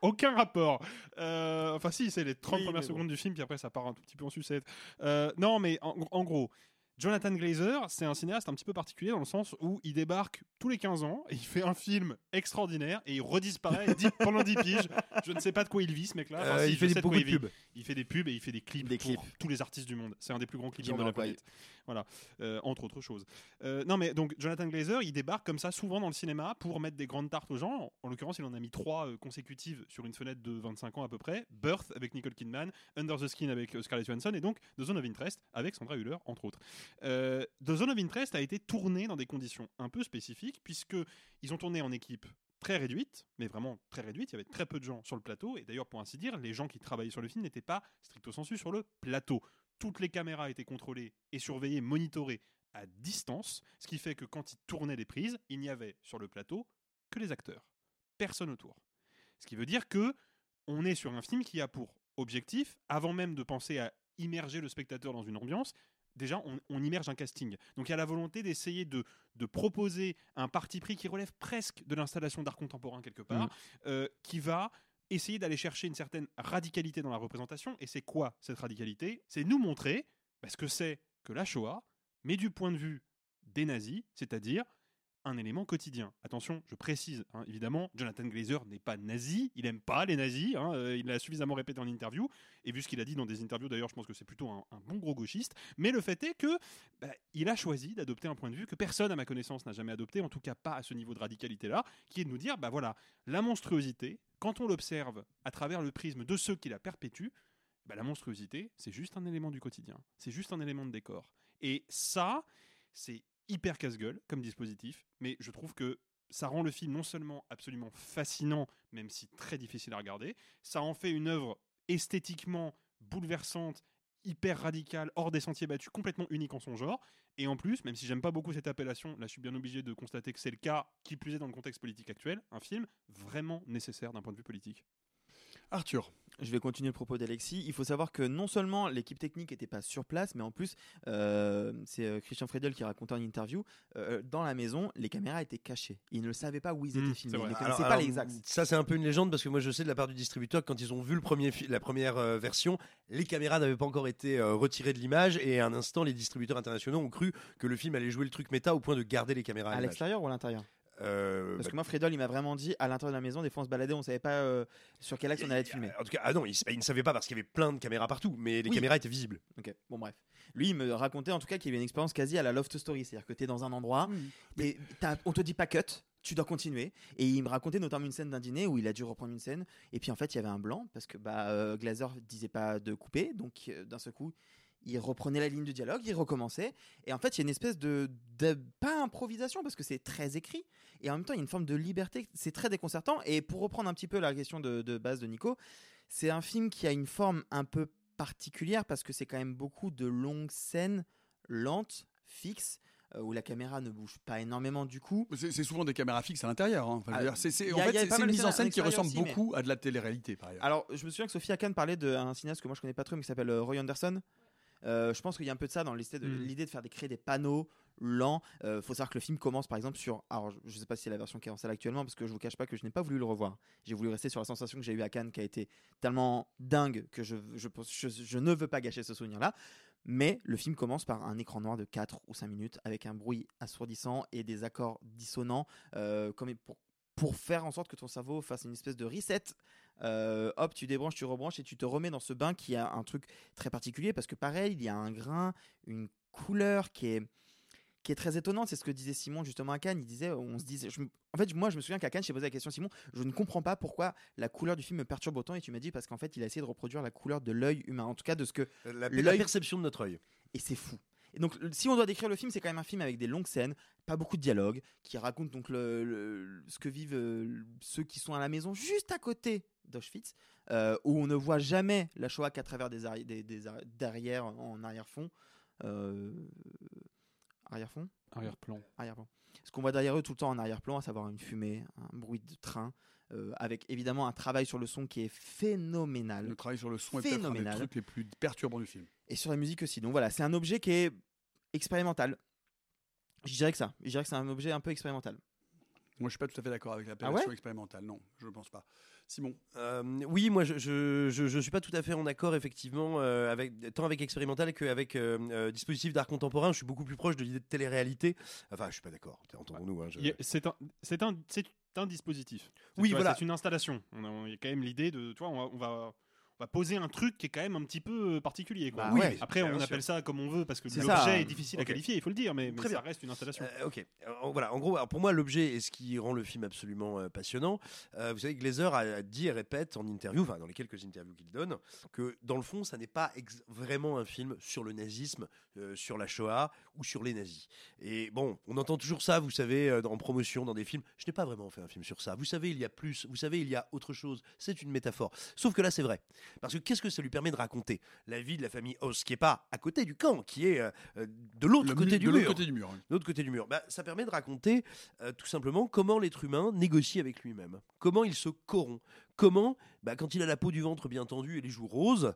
Aucun rapport. Euh, enfin, si, c'est les 30 Oui, premières bon. secondes du film, puis après ça part un tout petit peu en sucette. Euh, non, mais en, en gros, Jonathan Glazer, c'est un cinéaste un petit peu particulier dans le sens où il débarque tous les 15 ans et il fait un film extraordinaire et il redisparaît dix- pendant 10 piges. Je ne sais pas de quoi il vit ce mec-là. Enfin, Euh, si, il je fait sais des- de quoi beaucoup il vit. pubs. Il fait des pubs et il fait des clips Des pour clips. tous les artistes du monde. C'est un des plus grands clippers de la planète. Voilà, Euh, entre autres choses. Euh, non, mais donc Jonathan Glazer, il débarque comme ça souvent dans le cinéma pour mettre des grandes tartes aux gens. En l'occurrence, il en a mis trois euh, consécutives sur une fenêtre de 25 ans à peu près. Birth avec Nicole Kidman, Under the Skin avec euh, Scarlett Johansson et donc The Zone of Interest avec Sandra Hüller, entre autres. Euh, The Zone of Interest a été tourné dans des conditions un peu spécifiques puisque ils ont tourné en équipe très réduite, mais vraiment très réduite. Il y avait très peu de gens sur le plateau. Et d'ailleurs, pour ainsi dire, les gens qui travaillaient sur le film n'étaient pas stricto sensu sur le plateau. Toutes les caméras étaient contrôlées et surveillées, monitorées à distance, ce qui fait que quand ils tournaient les prises, il n'y avait sur le plateau que les acteurs, personne autour. Ce qui veut dire que on est sur un film qui a pour objectif, avant même de penser à immerger le spectateur dans une ambiance, déjà on, on immerge un casting. Donc il y a la volonté d'essayer de, de proposer un parti pris qui relève presque de l'installation d'art contemporain quelque part, euh, qui va essayer d'aller chercher une certaine radicalité dans la représentation. Et c'est quoi cette radicalité? C'est nous montrer bah, ce que c'est que la Shoah, mais du point de vue des nazis, c'est-à-dire un élément quotidien. Attention, je précise, hein, évidemment, Jonathan Glazer n'est pas nazi, il aime pas les nazis, hein, euh, il l'a suffisamment répété en interview, et vu ce qu'il a dit dans des interviews d'ailleurs, je pense que c'est plutôt un, bon gros gauchiste, mais le fait est que bah, il a choisi d'adopter un point de vue que personne à ma connaissance n'a jamais adopté, en tout cas pas à ce niveau de radicalité-là, qui est de nous dire, bah voilà, la monstruosité, quand on l'observe à travers le prisme de ceux qui la perpétuent, bah, la monstruosité, c'est juste un élément du quotidien, c'est juste un élément de décor. Et ça, c'est hyper casse-gueule comme dispositif, mais je trouve que ça rend le film non seulement absolument fascinant, même si très difficile à regarder, ça en fait une œuvre esthétiquement bouleversante, hyper radicale, hors des sentiers battus, complètement unique en son genre. Et en plus, même si j'aime pas beaucoup cette appellation, là je suis bien obligé de constater que c'est le cas, qui plus est dans le contexte politique actuel, un film vraiment nécessaire d'un point de vue politique. Arthur. Je vais continuer le propos d'Alexis. Il faut savoir que non seulement l'équipe technique n'était pas sur place, mais en plus, euh, c'est euh, Christian Friedel qui racontait en interview, euh, dans la maison, les caméras étaient cachées. Ils ne savaient pas où ils étaient Mmh, filmés. Ils ne Alors- connaissaient pas alors, les axes. Ça, c'est un peu une légende parce que moi, je sais de la part du distributeur que quand ils ont vu le premier la première euh, version, les caméras n'avaient pas encore été euh, retirées de l'image et à un instant, les distributeurs internationaux ont cru que le film allait jouer le truc méta au point de garder les caméras à, l'extérieur ou à l'intérieur? Euh, Parce bah, que moi, Friedel, il m'a vraiment dit à l'intérieur de la maison, des fois on se baladait, on savait pas euh, sur quel axe on allait être filmé. En tout cas, ah non, ils ne savaient pas parce qu'il y avait plein de caméras partout, mais les Oui. caméras étaient visibles. Ok, bon bref. Lui, il me racontait en tout cas qu'il y avait une expérience quasi à la Loft Story, c'est-à-dire que tu es dans un endroit, et t'as- on te dit pas cut, tu dois continuer. Et il me racontait notamment une scène d'un dîner où il a dû reprendre une scène, et puis en fait il y avait un blanc parce que bah, euh, Glazer disait pas de couper, donc euh, d'un seul coup il reprenait la ligne de dialogue, il recommençait, et en fait il y a une espèce de, de pas improvisation parce que c'est très écrit, et en même temps il y a une forme de liberté, c'est très déconcertant. Et pour reprendre un petit peu la question de, de base de Nico, c'est un film qui a une forme un peu particulière parce que c'est quand même beaucoup de longues scènes lentes, fixes, euh, où la caméra ne bouge pas énormément du coup. C'est souvent des caméras fixes à l'intérieur. hein. Enfin, Ah, c'est- en a- fait, une de mise en scène qui ressemble aussi, mais- beaucoup à de la télé-réalité, par ailleurs. Alors, je me souviens que Sophie Hakan parlait d'un cinéaste que moi je connais pas trop, mais qui s'appelle euh, Roy Anderson. Euh, je pense qu'il y a un peu de ça dans l'idée de, de faire des, créer des panneaux lents. Euh, faut savoir que le film commence par exemple sur. Alors, je- je sais pas si c'est la version qui est en salle actuellement, parce que je vous cache pas que je n'ai pas voulu le revoir. J'ai voulu rester sur la sensation que j'ai eue à Cannes, qui a été tellement dingue que je, je, pense- je, je ne veux pas gâcher ce souvenir-là. Mais le film commence par un écran noir de 4 ou 5 minutes avec un bruit assourdissant et des accords dissonants, euh, comme pour, pour faire en sorte que ton cerveau fasse une espèce de reset. Euh, hop, tu débranches, tu rebranches et tu te remets dans ce bain qui a un truc très particulier parce que pareil, il y a un grain, une couleur qui est qui est très étonnante, c'est ce que disait Simon justement à Cannes. Il disait, on se disait, je en fait, moi je me souviens qu'à Cannes, j'ai posé la question Simon, je ne comprends pas pourquoi la couleur du film me perturbe autant. Et tu m'as dit parce qu'en fait, il a essayé de reproduire la couleur de l'œil humain, en tout cas de ce que La, la perception de notre œil. et c'est fou. Et donc, si on doit décrire le film, c'est quand même un film avec des longues scènes, pas beaucoup de dialogue, qui raconte donc le, le- ce que vivent euh, ceux qui sont à la maison juste à côté d'Auschwitz, euh, où on ne voit jamais la Shoah qu'à travers des, arri- des, des arri- derrière en arrière-fond. Euh, arrière-fond Arrière-plan. Arrière-plan. ce qu'on voit derrière eux tout le temps en arrière-plan, à savoir une fumée, un bruit de train, euh, avec évidemment un travail sur le son qui est phénoménal. Le travail sur le son est peut-être un des trucs les plus perturbants du film. Et sur la musique aussi. Donc voilà, c'est un objet qui est expérimental. Je dirais que ça. Je dirais que c'est un objet un peu expérimental. Moi, je suis pas tout à fait d'accord avec Ah l'appellation ouais expérimentale. Non, je ne pense pas. Simon Euh, oui, moi je, je, je, je suis pas tout à fait en accord effectivement euh, avec tant avec expérimental qu'avec euh, euh, dispositif d'art contemporain. Je suis beaucoup plus proche de l'idée de télé-réalité. Enfin, je suis pas d'accord. Entendons-nous. hein, je- C'est un, c'est un, c'est un dispositif. Oui, vois, voilà. C'est une installation. On a, il y a quand même l'idée de, tu vois, on va, on va, on va poser un truc qui est quand même un petit peu euh, particulier. Quoi. Bah ouais, Après, on sûr. appelle ça comme on veut parce que l'objet est difficile à qualifier, il faut le dire, mais, mais ça reste une installation. Euh, ok. Alors, voilà. En gros, alors, pour moi, l'objet est ce qui rend le film absolument euh, passionnant. Euh, vous savez, Glazer a dit et répète en interview, enfin dans les quelques interviews qu'il donne, que dans le fond, ça n'est pas vraiment un film sur le nazisme, euh, sur la Shoah ou sur les nazis. Et bon, on entend toujours ça, vous savez, euh, en promotion dans des films. Je n'ai pas vraiment fait un film sur ça. Vous savez, il y a plus. Vous savez, il y a autre chose. C'est une métaphore. Sauf que là, c'est vrai. Parce que qu'est-ce que ça lui permet de raconter? La vie de la famille Hoss, qui est pas à côté du camp, qui est euh, de l'autre côté du mur. côté du mur, l'autre côté du mur. Bah, ça permet de raconter euh, tout simplement comment l'être humain négocie avec lui-même, comment il se corrompt, comment, bah, quand il a la peau du ventre bien tendue et les joues roses,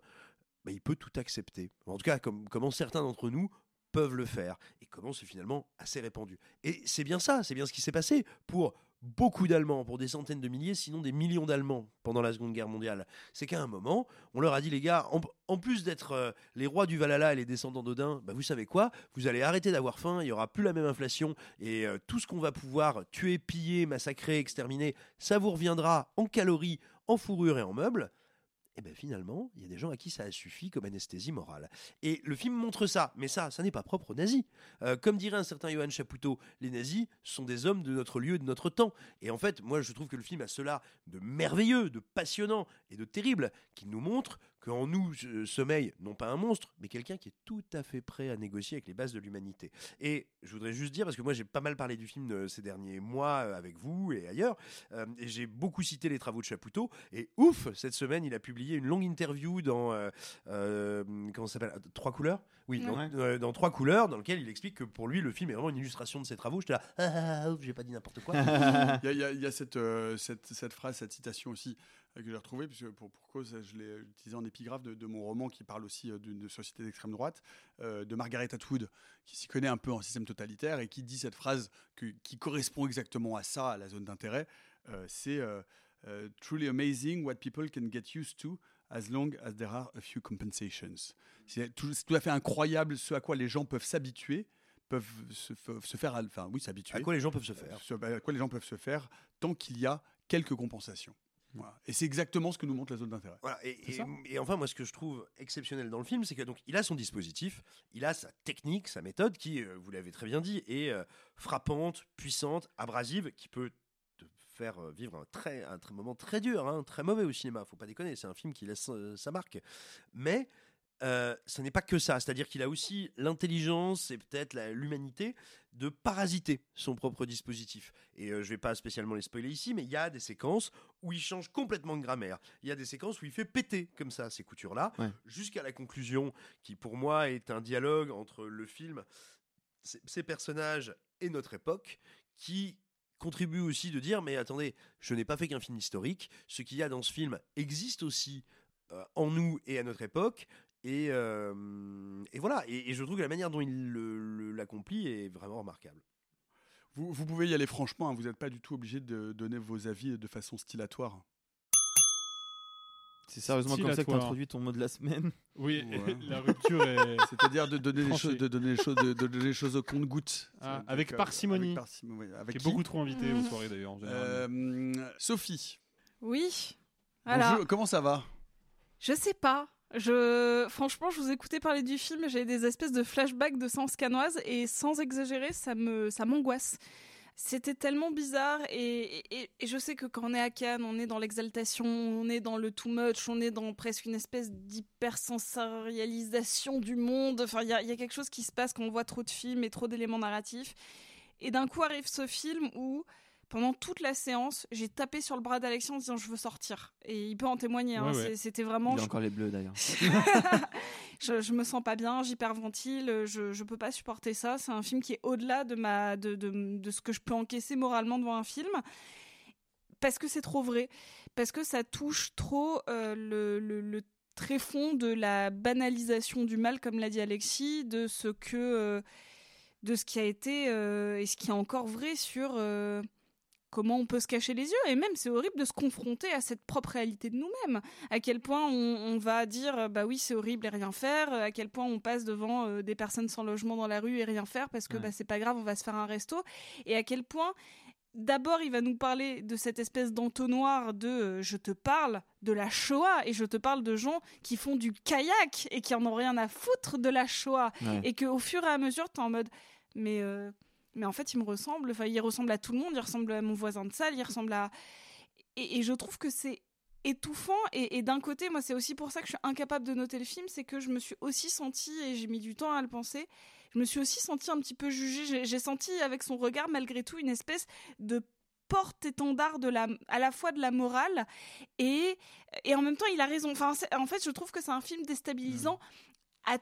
bah, il peut tout accepter. En tout cas, comme, comment certains d'entre nous peuvent le faire et comment c'est finalement assez répandu. Et c'est bien ça, c'est bien ce qui s'est passé pour beaucoup d'Allemands, pour des centaines de milliers, sinon des millions d'Allemands pendant la Seconde Guerre mondiale. C'est qu'à un moment, on leur a dit les gars, en, plus d'être euh, les rois du Valhalla et les descendants d'Odin, bah, vous savez quoi? Vous allez arrêter d'avoir faim, il y aura plus la même inflation et euh, tout ce qu'on va pouvoir tuer, piller, massacrer, exterminer, ça vous reviendra en calories, en fourrure et en meubles. Et bien finalement, il y a des gens à qui ça a suffi comme anesthésie morale. Et le film montre ça, mais ça, ça n'est pas propre aux nazis. Euh, comme dirait un certain Johann Chapoutot, les nazis sont des hommes de notre lieu et de notre temps. Et en fait, moi je trouve que le film a cela de merveilleux, de passionnant et de terrible, qui nous montre qu'en nous euh, sommeille non pas un monstre, mais quelqu'un qui est tout à fait prêt à négocier avec les bases de l'humanité. Et je voudrais juste dire, parce que moi j'ai pas mal parlé du film euh, ces derniers mois euh, avec vous et ailleurs, euh, et j'ai beaucoup cité les travaux de Chapoutot, et ouf, cette semaine il a publié une longue interview dans, euh, euh, comment ça s'appelle, Trois couleurs? Oui, dans, Ouais. euh, dans Trois couleurs, dans lequel il explique que pour lui le film est vraiment une illustration de ses travaux. J'étais là, ah, ah, ah, ouf, j'ai pas dit n'importe quoi. il y a, il y a- il y a cette, euh, cette, cette phrase, cette citation aussi que j'ai retrouvée, puisque pour, pour cause, je l'ai utilisée en épigraphe de, de mon roman qui parle aussi euh, d'une société d'extrême droite, euh, de Margaret Atwood, qui s'y connaît un peu en système totalitaire et qui dit cette phrase que- qui correspond exactement à ça, à la zone d'intérêt. euh, C'est euh, euh, Truly amazing what people can get used to as long as there are a few compensations. C'est tout, à fait incroyable ce à quoi les gens peuvent s'habituer peuvent se, faire, enfin oui, s'habituer. À quoi les gens peuvent se faire. À quoi les gens peuvent se faire tant qu'il y a quelques compensations. Voilà. Et c'est exactement ce que nous montre la zone d'intérêt. Voilà, et, enfin, moi, ce que je trouve exceptionnel dans le film, c'est que donc il a son dispositif, il a sa technique, sa méthode, qui, euh, vous l'avez très bien dit, est euh, frappante, puissante, abrasive, qui peut te faire euh, vivre un très, un très moment très dur, hein, très mauvais au cinéma. Faut pas déconner, c'est un film qui laisse euh, sa marque. Mais ce n'est pas que ça, c'est-à-dire qu'il a aussi l'intelligence et peut-être l'humanité de parasiter son propre dispositif. Et euh, je vais pas spécialement les spoiler ici, mais il y a des séquences où il change complètement de grammaire. Il y a des séquences où il fait péter comme ça ces coutures-là, Ouais. jusqu'à la conclusion, qui pour moi est un dialogue entre le film, ces ces personnages et notre époque, qui contribue aussi de dire mais attendez, je n'ai pas fait qu'un film historique, ce qu'il y a dans ce film existe aussi euh, en nous et à notre époque. Et, euh, et voilà, et, et je trouve que la manière dont il l'accomplit est vraiment remarquable. Vous, vous pouvez y aller franchement, hein, vous n'êtes pas du tout obligé de donner vos avis de façon stylatoire. C'est sérieusement comme ça que tu introduis ton mot de la semaine Oui, Ouais. la rupture est. C'est-à-dire de donner les choses, de donner les choses, de, de donner les choses au compte-goutte. Ah, avec euh, parcimonie. avec parcimonie. Avec qui est qui beaucoup trop invité aux soirées d'ailleurs. en général. Euh, Sophie. Oui. Voilà. bonjour, comment ça va? Je sais pas. Je... Franchement, je vous écoutais parler du film j'ai des espèces de flashbacks de sens canoise et sans exagérer, ça me, ça m'angoisse. C'était tellement bizarre et, et- je sais que quand on est à Cannes, on est dans l'exaltation, on est dans le too much, on est dans presque une espèce d'hypersensorialisation du monde. Enfin, il y a quelque chose qui se passe quand on voit trop de films et trop d'éléments narratifs. Et d'un coup arrive ce film où pendant toute la séance, j'ai tapé sur le bras d'Alexis en disant je veux sortir. Et il peut en témoigner. hein, Ouais, C'était vraiment. Il a je- encore les bleus d'ailleurs. je, je me sens pas bien, j'hyperventile, je, je peux pas supporter ça. C'est un film qui est au-delà de, ma, de, de, de ce que je peux encaisser moralement devant un film. Parce que c'est trop vrai. Parce que ça touche trop euh, le, le, le tréfonds de la banalisation du mal, comme l'a dit Alexis, de ce que. euh, de ce qui a été euh, et ce qui est encore vrai sur. Comment on peut se cacher les yeux et même c'est horrible de se confronter à cette propre réalité de nous-mêmes à quel point on, on va dire bah oui c'est horrible et rien faire à quel point on passe devant euh, des personnes sans logement dans la rue et rien faire parce que Ouais. bah, c'est pas grave on va se faire un resto et à quel point D'abord, il va nous parler de cette espèce d'entonnoir de euh, je te parle de la Shoah et je te parle de gens qui font du kayak et qui en ont rien à foutre de la Shoah. Ouais. Et qu'au fur et à mesure, tu es en mode mais, euh, mais en fait, il me ressemble. Enfin, il ressemble à tout le monde. Il ressemble à mon voisin de salle. Il ressemble à. Et, et je trouve que c'est étouffant. Et, et d'un côté, moi, c'est aussi pour ça que je suis incapable de noter le film. C'est que je me suis aussi sentie, et j'ai mis du temps à le penser, je me suis aussi sentie un petit peu jugée. J'ai- J'ai senti avec son regard, malgré tout, une espèce de porte-étendard de la, à la fois de la morale et, et en même temps il a raison. Enfin, en fait, je trouve que c'est un film déstabilisant à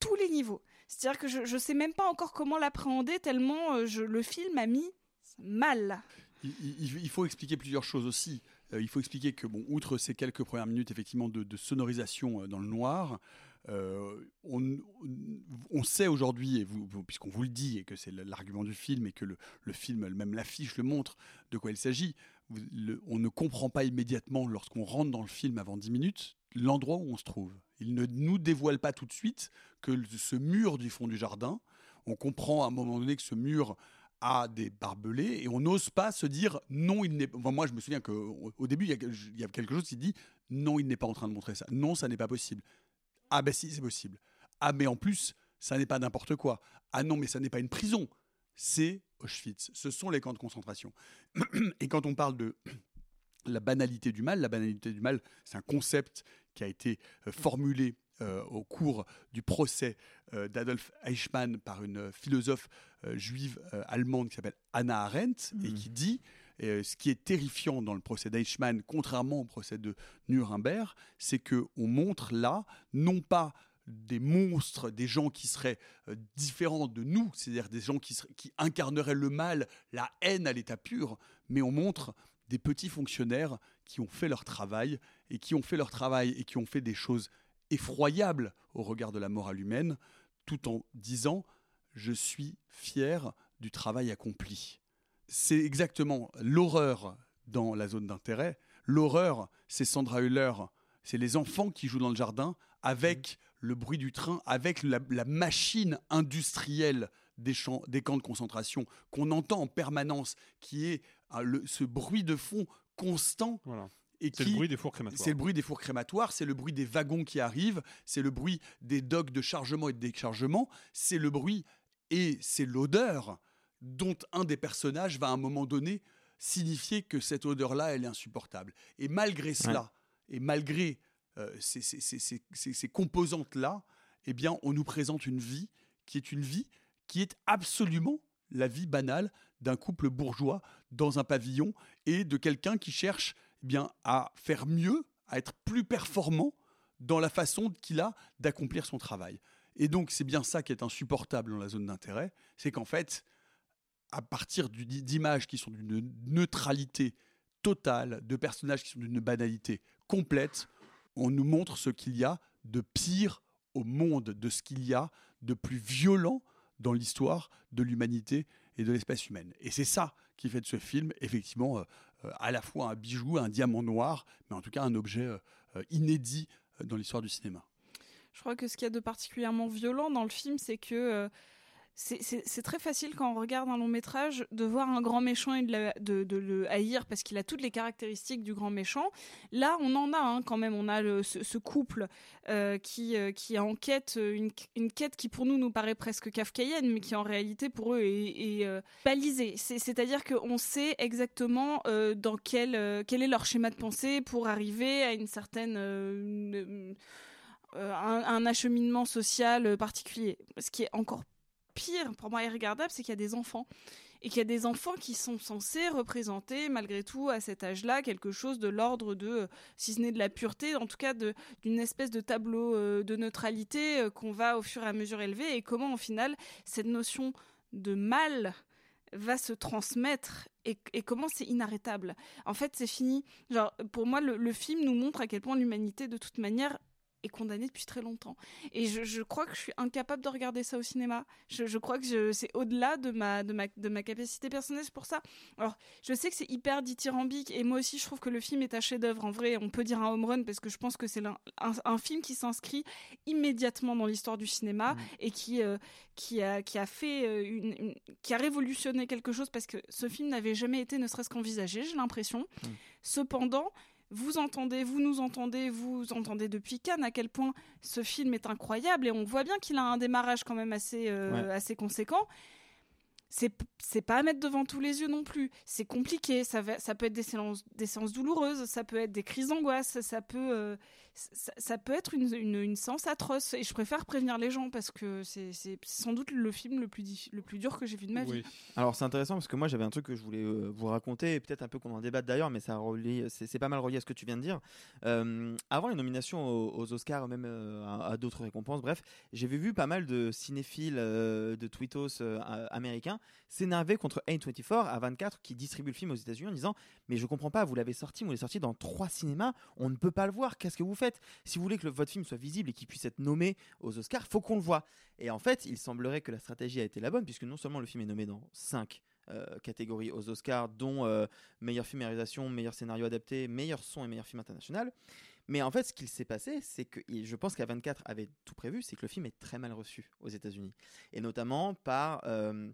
tous les niveaux. C'est-à-dire que je, je sais même pas encore comment l'appréhender tellement euh, le film a mis mal. Il, faut expliquer plusieurs choses aussi. Euh, il faut expliquer que, bon, outre ces quelques premières minutes effectivement de, sonorisation euh, dans le noir, on, sait aujourd'hui, puisqu'on vous le dit, et que c'est l'argument du film, et que le, le film, même l'affiche le montre, de quoi il s'agit, on ne comprend pas immédiatement, lorsqu'on rentre dans le film avant 10 minutes, l'endroit où on se trouve. Il ne nous dévoile pas tout de suite que ce mur du fond du jardin, on comprend à un moment donné que ce mur a des barbelés et on n'ose pas se dire non, il n'est pas. Moi, je me souviens qu'au au début, il y a quelque chose qui dit non, il n'est pas en train de montrer ça. Non, ça n'est pas possible. Ah, ben si, c'est possible. Ah, mais en plus, ça n'est pas n'importe quoi. Ah non, mais ça n'est pas une prison. C'est Auschwitz. Ce sont les camps de concentration. Et quand on parle de la banalité du mal, la banalité du mal, c'est un concept qui a été euh, formulé euh, au cours du procès euh, d'Adolf Eichmann par une philosophe euh, juive allemande qui s'appelle Hannah Arendt et qui dit ce qui est terrifiant dans le procès d'Eichmann, contrairement au procès de Nuremberg, c'est que on montre là non pas des monstres, des gens qui seraient différents de nous, c'est-à-dire des gens qui, seraient- qui incarneraient le mal, la haine à l'état pur, mais on montre des petits fonctionnaires qui ont fait leur travail et qui ont fait leur travail et qui ont fait des choses effroyables au regard de la morale humaine, tout en disant je suis fier du travail accompli. C'est exactement l'horreur dans la zone d'intérêt. L'horreur, c'est Sandra Hüller, c'est les enfants qui jouent dans le jardin avec le bruit du train, avec la, la machine industrielle des, champs, des camps de concentration qu'on entend en permanence, qui est le- ce bruit de fond constant. Et C'est le bruit des fours crématoires. C'est le bruit des fours crématoires, c'est le bruit des wagons qui arrivent, c'est le bruit des docks de chargement et de déchargement, c'est le bruit et c'est l'odeur dont un des personnages va à un moment donné signifier que cette odeur-là, elle est insupportable. Et malgré cela, et malgré euh, ces, ces- ces- ces- ces- ces composantes-là, eh bien, on nous présente une vie qui est une vie qui est absolument la vie banale d'un couple bourgeois dans un pavillon et de quelqu'un qui cherche eh bien, à faire mieux, à être plus performant dans la façon qu'il a d'accomplir son travail. Et donc, c'est bien ça qui est insupportable dans la zone d'intérêt, c'est qu'en fait, à partir d'images qui sont d'une neutralité totale, de personnages qui sont d'une banalité complète, on nous montre ce qu'il y a de pire au monde, de ce qu'il y a de plus violent dans l'histoire de l'humanité et de l'espèce humaine. Et c'est ça qui fait de ce film, effectivement, euh, euh, à la fois un bijou, un diamant noir, mais en tout cas un objet euh, inédit dans l'histoire du cinéma. Je crois que ce qu'il y a de particulièrement violent dans le film, c'est que c'est- très facile quand on regarde un long métrage de voir un grand méchant et de, le haïr parce qu'il a toutes les caractéristiques du grand méchant. Là, on en a hein, quand même. On a ce, couple euh, qui, euh, qui est en quête, euh, une, une quête qui pour nous nous paraît presque kafkaïenne, mais qui en réalité pour eux est, est, euh, balisée. C'est- C'est-à-dire qu'on sait exactement dans quel, quel est leur schéma de pensée pour arriver à une certaine un, un acheminement social particulier. Ce qui est encore pire, pour moi, irregardable, c'est qu'il y a des enfants. et qu'il y a des enfants qui sont censés représenter malgré tout à cet âge-là quelque chose de l'ordre de, euh, si ce n'est de la pureté, en tout cas d'une espèce de tableau euh, de neutralité euh, qu'on va au fur et à mesure élever et comment au final cette notion de mal va se transmettre et, et comment c'est inarrêtable. En fait, c'est fini. Genre, pour moi, le, le film nous montre à quel point l'humanité, de toute manière, est condamnée depuis très longtemps. Et je, je crois que je suis incapable de regarder ça au cinéma. Je, je crois que c'est au-delà de ma, de, ma, de ma capacité personnelle pour ça. Alors, je sais que c'est hyper dithyrambique et moi aussi, je trouve que le film est un chef-d'œuvre. En vrai, on peut dire un home run parce que je pense que c'est un, un film qui s'inscrit immédiatement dans l'histoire du cinéma et qui, euh, qui, a, qui a fait euh, une, une- qui a révolutionné quelque chose parce que ce film n'avait jamais été ne serait-ce qu'envisagé, j'ai l'impression. Cependant, vous entendez, vous nous entendez, vous entendez depuis Cannes à quel point ce film est incroyable et on voit bien qu'il a un démarrage quand même assez, euh, Ouais. assez conséquent. C'est c'est pas à mettre devant tous les yeux non plus. C'est compliqué. Ça, va- ça peut être des séances, des séances douloureuses, ça peut être des crises d'angoisse, ça peut, euh, ça, ça peut être une, une, une séance atroce. Et je préfère prévenir les gens parce que c'est c'est sans doute le film le plus, le plus dur que j'ai vu de ma vie. Alors c'est intéressant parce que moi j'avais un truc que je voulais euh, vous raconter et peut-être un peu qu'on en débatte d'ailleurs, mais ça relie- c'est c'est pas mal relié à ce que tu viens de dire. Euh, avant les nominations aux, aux Oscars, même euh, à, à d'autres récompenses, bref, j'avais vu pas mal de cinéphiles de tweetos américains s'énerver contre A24 à 24 qui distribue le film aux États-Unis en disant mais je comprends pas, vous l'avez sorti, vous l'avez sorti dans trois cinémas, on ne peut pas le voir, qu'est-ce que vous faites? Si vous voulez que votre film soit visible et qu'il puisse être nommé aux Oscars, faut qu'on le voit. Et en fait, il semblerait que la stratégie a été la bonne puisque non seulement le film est nommé dans cinq euh, catégories aux Oscars, dont euh, meilleur film et réalisation, meilleur scénario adapté, meilleur son et meilleur film international. Mais en fait, ce qu'il s'est passé, c'est que je pense qu'à 24 avait tout prévu, c'est que le film est très mal reçu aux États-Unis, et notamment par euh,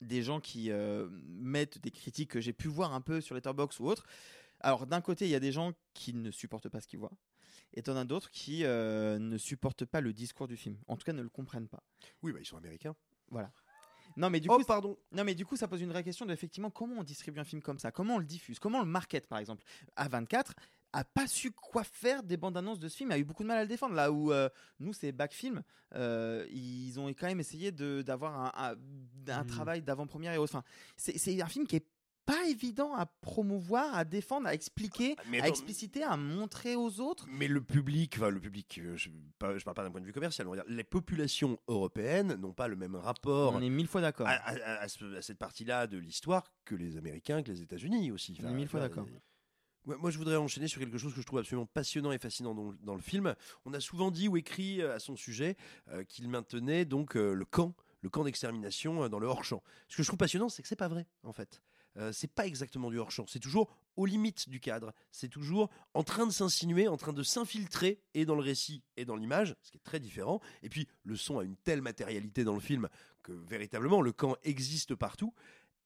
des gens qui euh, mettent des critiques que j'ai pu voir un peu sur Letterboxd ou autre. Alors d'un côté, il y a des gens qui ne supportent pas ce qu'ils voient, et t'en as d'autres qui euh, ne supportent pas le discours du film, en tout cas ne le comprennent pas. Oui, bah, ils sont américains. Voilà. Non mais du Oh, coup, pardon. Non mais du coup, ça pose une vraie question de effectivement comment on distribue un film comme ça, comment on le diffuse, comment on le market par exemple? A24 a pas su quoi faire des bandes annonces de ce film, a eu beaucoup de mal à le défendre. Là où euh, nous c'est Backfilm, euh, ils ont quand même essayé d'avoir un, un- un travail d'avant-première et autres. Enfin, c'est c'est un film qui est pas évident à promouvoir, à défendre, à expliquer, Ah, mais à expliciter, à montrer aux autres. Mais le public, enfin le public, euh, je, pas- je parle pas d'un point de vue commercial, on va dire, les populations européennes n'ont pas le même rapport. On est mille fois d'accord. À, à- à ce- à cette partie-là de l'histoire que les Américains, que les États-Unis aussi. On est mille fois voilà, d'accord. Ouais, Moi, je voudrais enchaîner sur quelque chose que je trouve absolument passionnant et fascinant dans, dans le film. On a souvent dit ou écrit euh, à son sujet euh, qu'il maintenait donc euh, le camp, le camp d'extermination euh, dans le hors-champ. Ce que je trouve passionnant, c'est que c'est pas vrai, en fait. Euh, c'est pas exactement du hors-champ. C'est toujours aux limites du cadre. C'est toujours en train de s'insinuer, en train de s'infiltrer et dans le récit et dans l'image, ce qui est très différent. Et puis, le son a une telle matérialité dans le film que véritablement, le camp existe partout.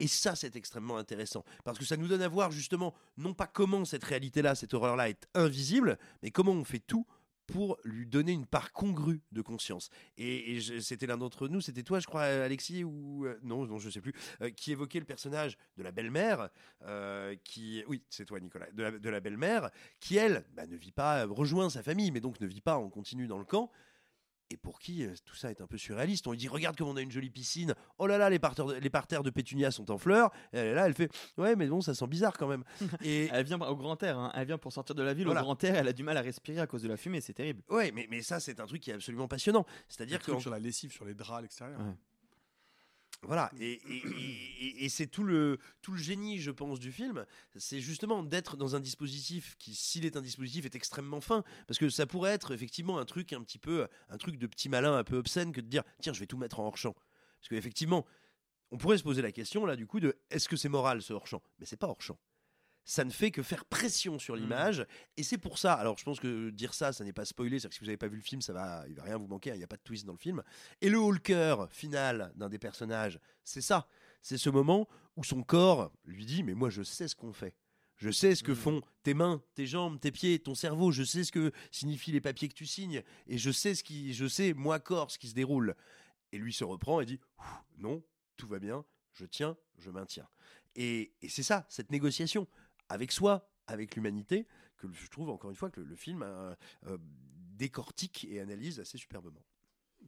Et ça, c'est extrêmement intéressant. Parce que ça nous donne à voir justement, non pas comment cette réalité-là, cette horreur-là est invisible, mais comment on fait tout pour lui donner une part congrue de conscience. Et, c'était l'un d'entre nous, c'était toi, je crois, Alexis, ou euh, non, non, je sais plus, euh, qui évoquait le personnage de la belle-mère, euh, qui, oui, c'est toi, Nicolas, de la, belle-mère, qui elle, bah, ne vit pas, rejoint sa famille, mais donc ne vit pas en continu dans le camp. Et pour qui euh, tout ça est un peu surréaliste. On lui dit Regarde comme on a une jolie piscine. Oh là là, les parterres de, les parterres de pétunia sont en fleurs. Et elle est là, elle fait Ouais, mais bon, ça sent bizarre quand même. Et Elle vient au grand air, hein. elle vient pour sortir de la ville Voilà. au grand air, elle a du mal à respirer à cause de la fumée, c'est terrible. Ouais, mais, mais ça, c'est un truc qui est absolument passionnant. C'est-à-dire que. sur la lessive, sur les draps à l'extérieur. Voilà, et, et- et- et- et c'est tout le, tout le génie, je pense, du film, c'est justement d'être dans un dispositif qui, s'il est un dispositif, est extrêmement fin, parce que ça pourrait être effectivement un truc un petit peu, un truc de petit malin un peu obscène que de dire, tiens, je vais tout mettre en hors-champ. Parce qu'effectivement, on pourrait se poser la question, là, du coup, de est-ce que c'est moral ce hors-champ Mais c'est pas hors-champ. Ça ne fait que faire pression sur l'image, et c'est pour ça. Alors, je pense que dire ça, ça n'est pas spoilé. C'est-à-dire que si vous n'avez pas vu le film, ça va, il va rien vous manquer. hein, Il n'y a pas de twist dans le film. Et le cœur final d'un des personnages, c'est ça. C'est ce moment où son corps lui dit, mais moi, je sais ce qu'on fait. Je sais ce que font tes mains, tes jambes, tes pieds, ton cerveau. Je sais ce que signifient les papiers que tu signes, et je sais ce qui, je sais moi corps ce qui se déroule. Et lui se reprend et dit, non, tout va bien, je tiens, je maintiens. Et, et c'est ça, cette négociation avec soi, avec l'humanité, que je trouve encore une fois que le, film euh, euh, décortique et analyse assez superbement.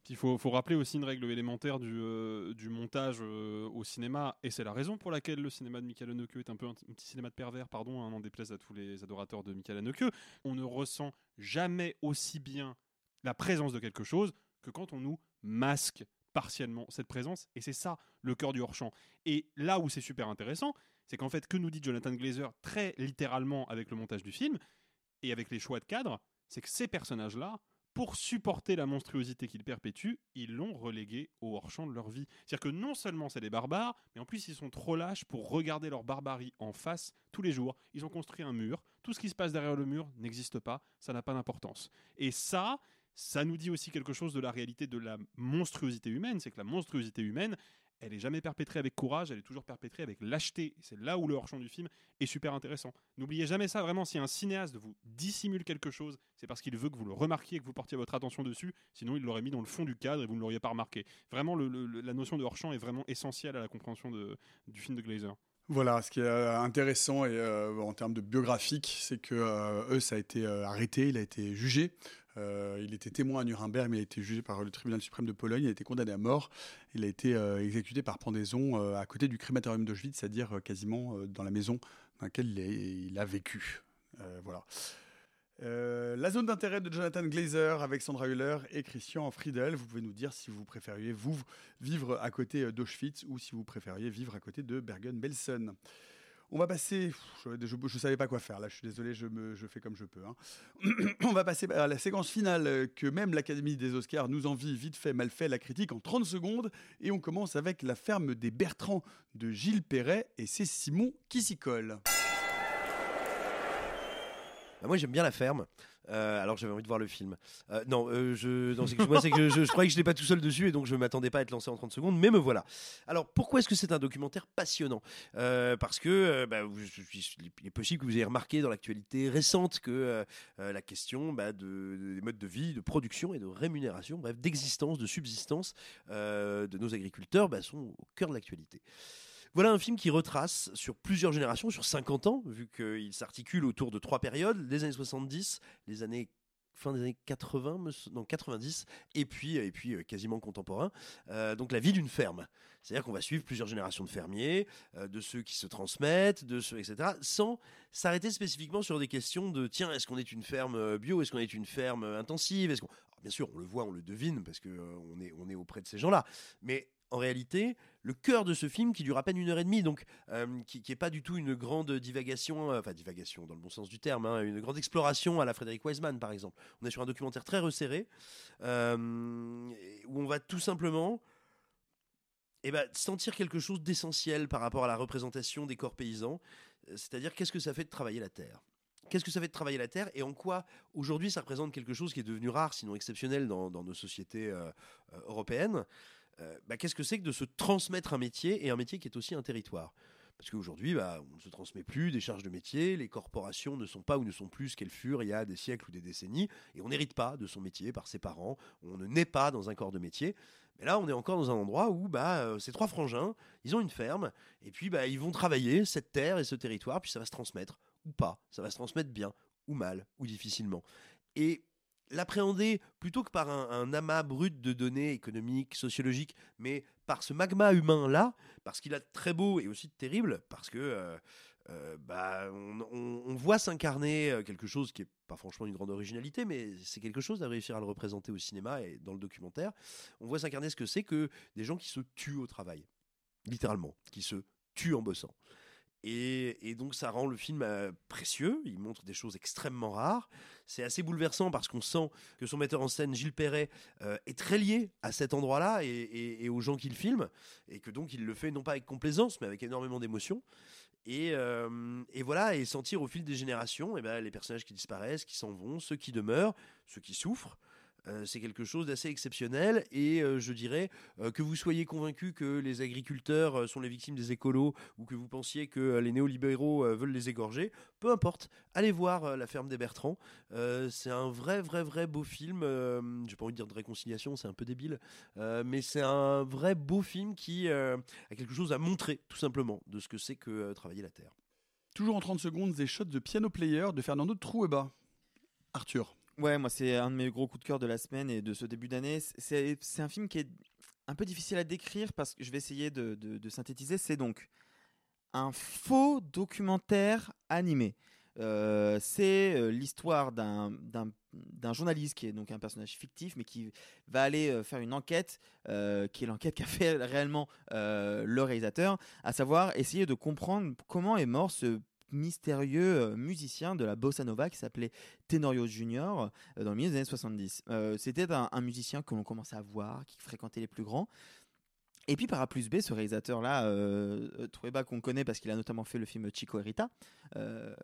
Il faut, rappeler aussi une règle élémentaire du, euh, montage au cinéma, et c'est la raison pour laquelle le cinéma de Michael Haneke est un peu un, petit cinéma de pervers, pardon, un n'en déplaise à tous les adorateurs de Michael Haneke. On ne ressent jamais aussi bien la présence de quelque chose que quand on nous masque partiellement cette présence, et c'est ça le cœur du hors-champ. Et là où c'est super intéressant, c'est qu'en fait, que nous dit Jonathan Glazer très littéralement avec le montage du film, et avec les choix de cadre, c'est que ces personnages-là, pour supporter la monstruosité qu'ils perpétuent, ils l'ont relégué au hors-champ de leur vie. C'est-à-dire que non seulement c'est des barbares, mais en plus ils sont trop lâches pour regarder leur barbarie en face tous les jours. Ils ont construit un mur, tout ce qui se passe derrière le mur n'existe pas, ça n'a pas d'importance. Et ça, ça nous dit aussi quelque chose de la réalité de la monstruosité humaine, c'est que la monstruosité humaine, elle est jamais perpétrée avec courage, elle est toujours perpétrée avec lâcheté. C'est là où le hors-champ du film est super intéressant. N'oubliez jamais ça, vraiment, si un cinéaste vous dissimule quelque chose, c'est parce qu'il veut que vous le remarquiez, que vous portiez votre attention dessus, sinon il l'aurait mis dans le fond du cadre et vous ne l'auriez pas remarqué. Vraiment, la notion de hors-champ est vraiment essentielle à la compréhension du film de Glazer. Voilà, ce qui est euh, intéressant et, euh, en termes de biographique, c'est que euh, Eus a été euh, arrêté, il a été jugé. Euh, il était témoin à Nuremberg, mais il a été jugé par le tribunal suprême de Pologne. Il a été condamné à mort. Il a été euh, exécuté par pendaison euh, à côté du crématorium d'Auschwitz, c'est-à-dire quasiment dans la maison dans laquelle il, il a vécu. Voilà. La zone d'intérêt de Jonathan Glazer avec Sandra Hüller et Christian Friedel. Vous pouvez nous dire si vous préfériez vous vivre à côté d'Auschwitz ou si vous préfériez vivre à côté de Bergen-Belsen. On va passer. Je ne savais pas quoi faire là, je suis désolé, je, fais comme je peux. hein. On va passer à la séquence finale euh, que même l'Académie des Oscars nous envie vite fait, mal fait, la critique en 30 secondes. Et on commence avec La ferme des Bertrands de Gilles Perret et c'est Simon qui s'y colle. Bah, moi j'aime bien la ferme. Euh, alors j'avais envie de voir le film. Euh, non, euh, je, non, moi c'est que je, je, croyais que je n'étais pas tout seul dessus et donc je m'attendais pas à être lancé en 30 secondes, mais me voilà. Alors pourquoi est-ce que c'est un documentaire passionnant? Euh, Parce que euh, bah, il est possible que vous ayez remarqué dans l'actualité récente que la question bah, de, de- des modes de vie, de production et de rémunération, bref d'existence, de subsistance de nos agriculteurs sont au cœur de l'actualité. Voilà un film qui retrace sur plusieurs générations, sur 50 ans, vu qu'il s'articule autour de trois périodes, les années 70, les années fin des années 80, me s- non 90, et puis, et puis euh, quasiment contemporain. Euh, donc la vie d'une ferme. C'est-à-dire qu'on va suivre plusieurs générations de fermiers, euh, de ceux qui se transmettent, de ceux, etc., sans s'arrêter spécifiquement sur des questions de tiens, est-ce qu'on est une ferme bio, est-ce qu'on est une ferme intensive, est-ce qu'on... Bien sûr, on le voit, on le devine, parce qu'on on est, on est auprès de ces gens-là. Mais en réalité, le cœur de ce film qui dure à peine une heure et demie, donc euh, qui n'est pas du tout une grande divagation, euh, enfin divagation dans le bon sens du terme, hein, une grande exploration à la Frédéric Wiseman par exemple. On est sur un documentaire très resserré euh, où on va tout simplement eh ben, sentir quelque chose d'essentiel par rapport à la représentation des corps paysans, c'est-à-dire qu'est-ce que ça fait de travailler la terre? Qu'est-ce que ça fait de travailler la terre et en quoi aujourd'hui ça représente quelque chose qui est devenu rare, sinon exceptionnel dans, nos sociétés européennes? Euh, bah, Qu'est-ce que c'est que de se transmettre un métier et un métier qui est aussi un territoire? Parce qu'aujourd'hui, bah, on ne se transmet plus des charges de métier, les corporations ne sont pas ou ne sont plus ce qu'elles furent il y a des siècles ou des décennies, et on n'hérite pas de son métier par ses parents, on ne naît pas dans un corps de métier. Mais là, on est encore dans un endroit où bah, euh, ces trois frangins, ils ont une ferme, et puis bah, ils vont travailler cette terre et ce territoire, puis ça va se transmettre, ou pas, ça va se transmettre bien, ou mal, ou difficilement. Et l'appréhender plutôt que par un, amas brut de données économiques, sociologiques, mais par ce magma humain-là, parce qu'il a de très beau et aussi de terrible, parce que euh, euh, bah, on, voit s'incarner euh, quelque chose qui est pas franchement une grande originalité, mais c'est quelque chose à réussir à le représenter au cinéma et dans le documentaire. On voit s'incarner ce que c'est que des gens qui se tuent au travail, littéralement, qui se tuent en bossant. Et, donc ça rend le film euh, précieux, il montre des choses extrêmement rares. C'est assez bouleversant parce qu'on sent que son metteur en scène, Gilles Perret, euh, est très lié à cet endroit-là et, aux gens qu'il filme, et que donc il le fait non pas avec complaisance, mais avec énormément d'émotion. Et, euh, et voilà, et sentir au fil des générations eh ben, les personnages qui disparaissent, qui s'en vont, ceux qui demeurent, ceux qui souffrent. Euh, c'est quelque chose d'assez exceptionnel et euh, je dirais euh, que vous soyez convaincu que les agriculteurs sont les victimes des écolos ou que vous pensiez que les néolibéraux veulent les égorger, peu importe, allez voir La ferme des Bertrands. C'est un vrai, vrai, vrai beau film. J'ai pas envie de dire de réconciliation, c'est un peu débile, mais c'est un vrai beau film qui a quelque chose à montrer, tout simplement, de ce que c'est que travailler la terre. Toujours en 30 secondes, des shots de piano player de Fernando Trueba. Arthur. Ouais, moi c'est un de mes gros coups de cœur de la semaine et de ce début d'année. C'est un film qui est un peu difficile à décrire parce que je vais essayer de, de- synthétiser. C'est donc un faux documentaire animé. Euh, c'est euh, l'histoire d'un journaliste qui est donc un personnage fictif, mais qui va aller euh, faire une enquête, qui est l'enquête qu'a fait réellement le réalisateur, à savoir essayer de comprendre comment est mort ce mystérieux euh, musicien de la bossa nova qui s'appelait Tenorio Junior euh, dans le milieu des années 70. Euh, C'était un, un musicien que l'on commençait à voir, qui fréquentait les plus grands. Et puis par A plus B, ce réalisateur-là, euh, euh, Trueba, qu'on connaît parce qu'il a notamment fait le film Chico Erita, euh,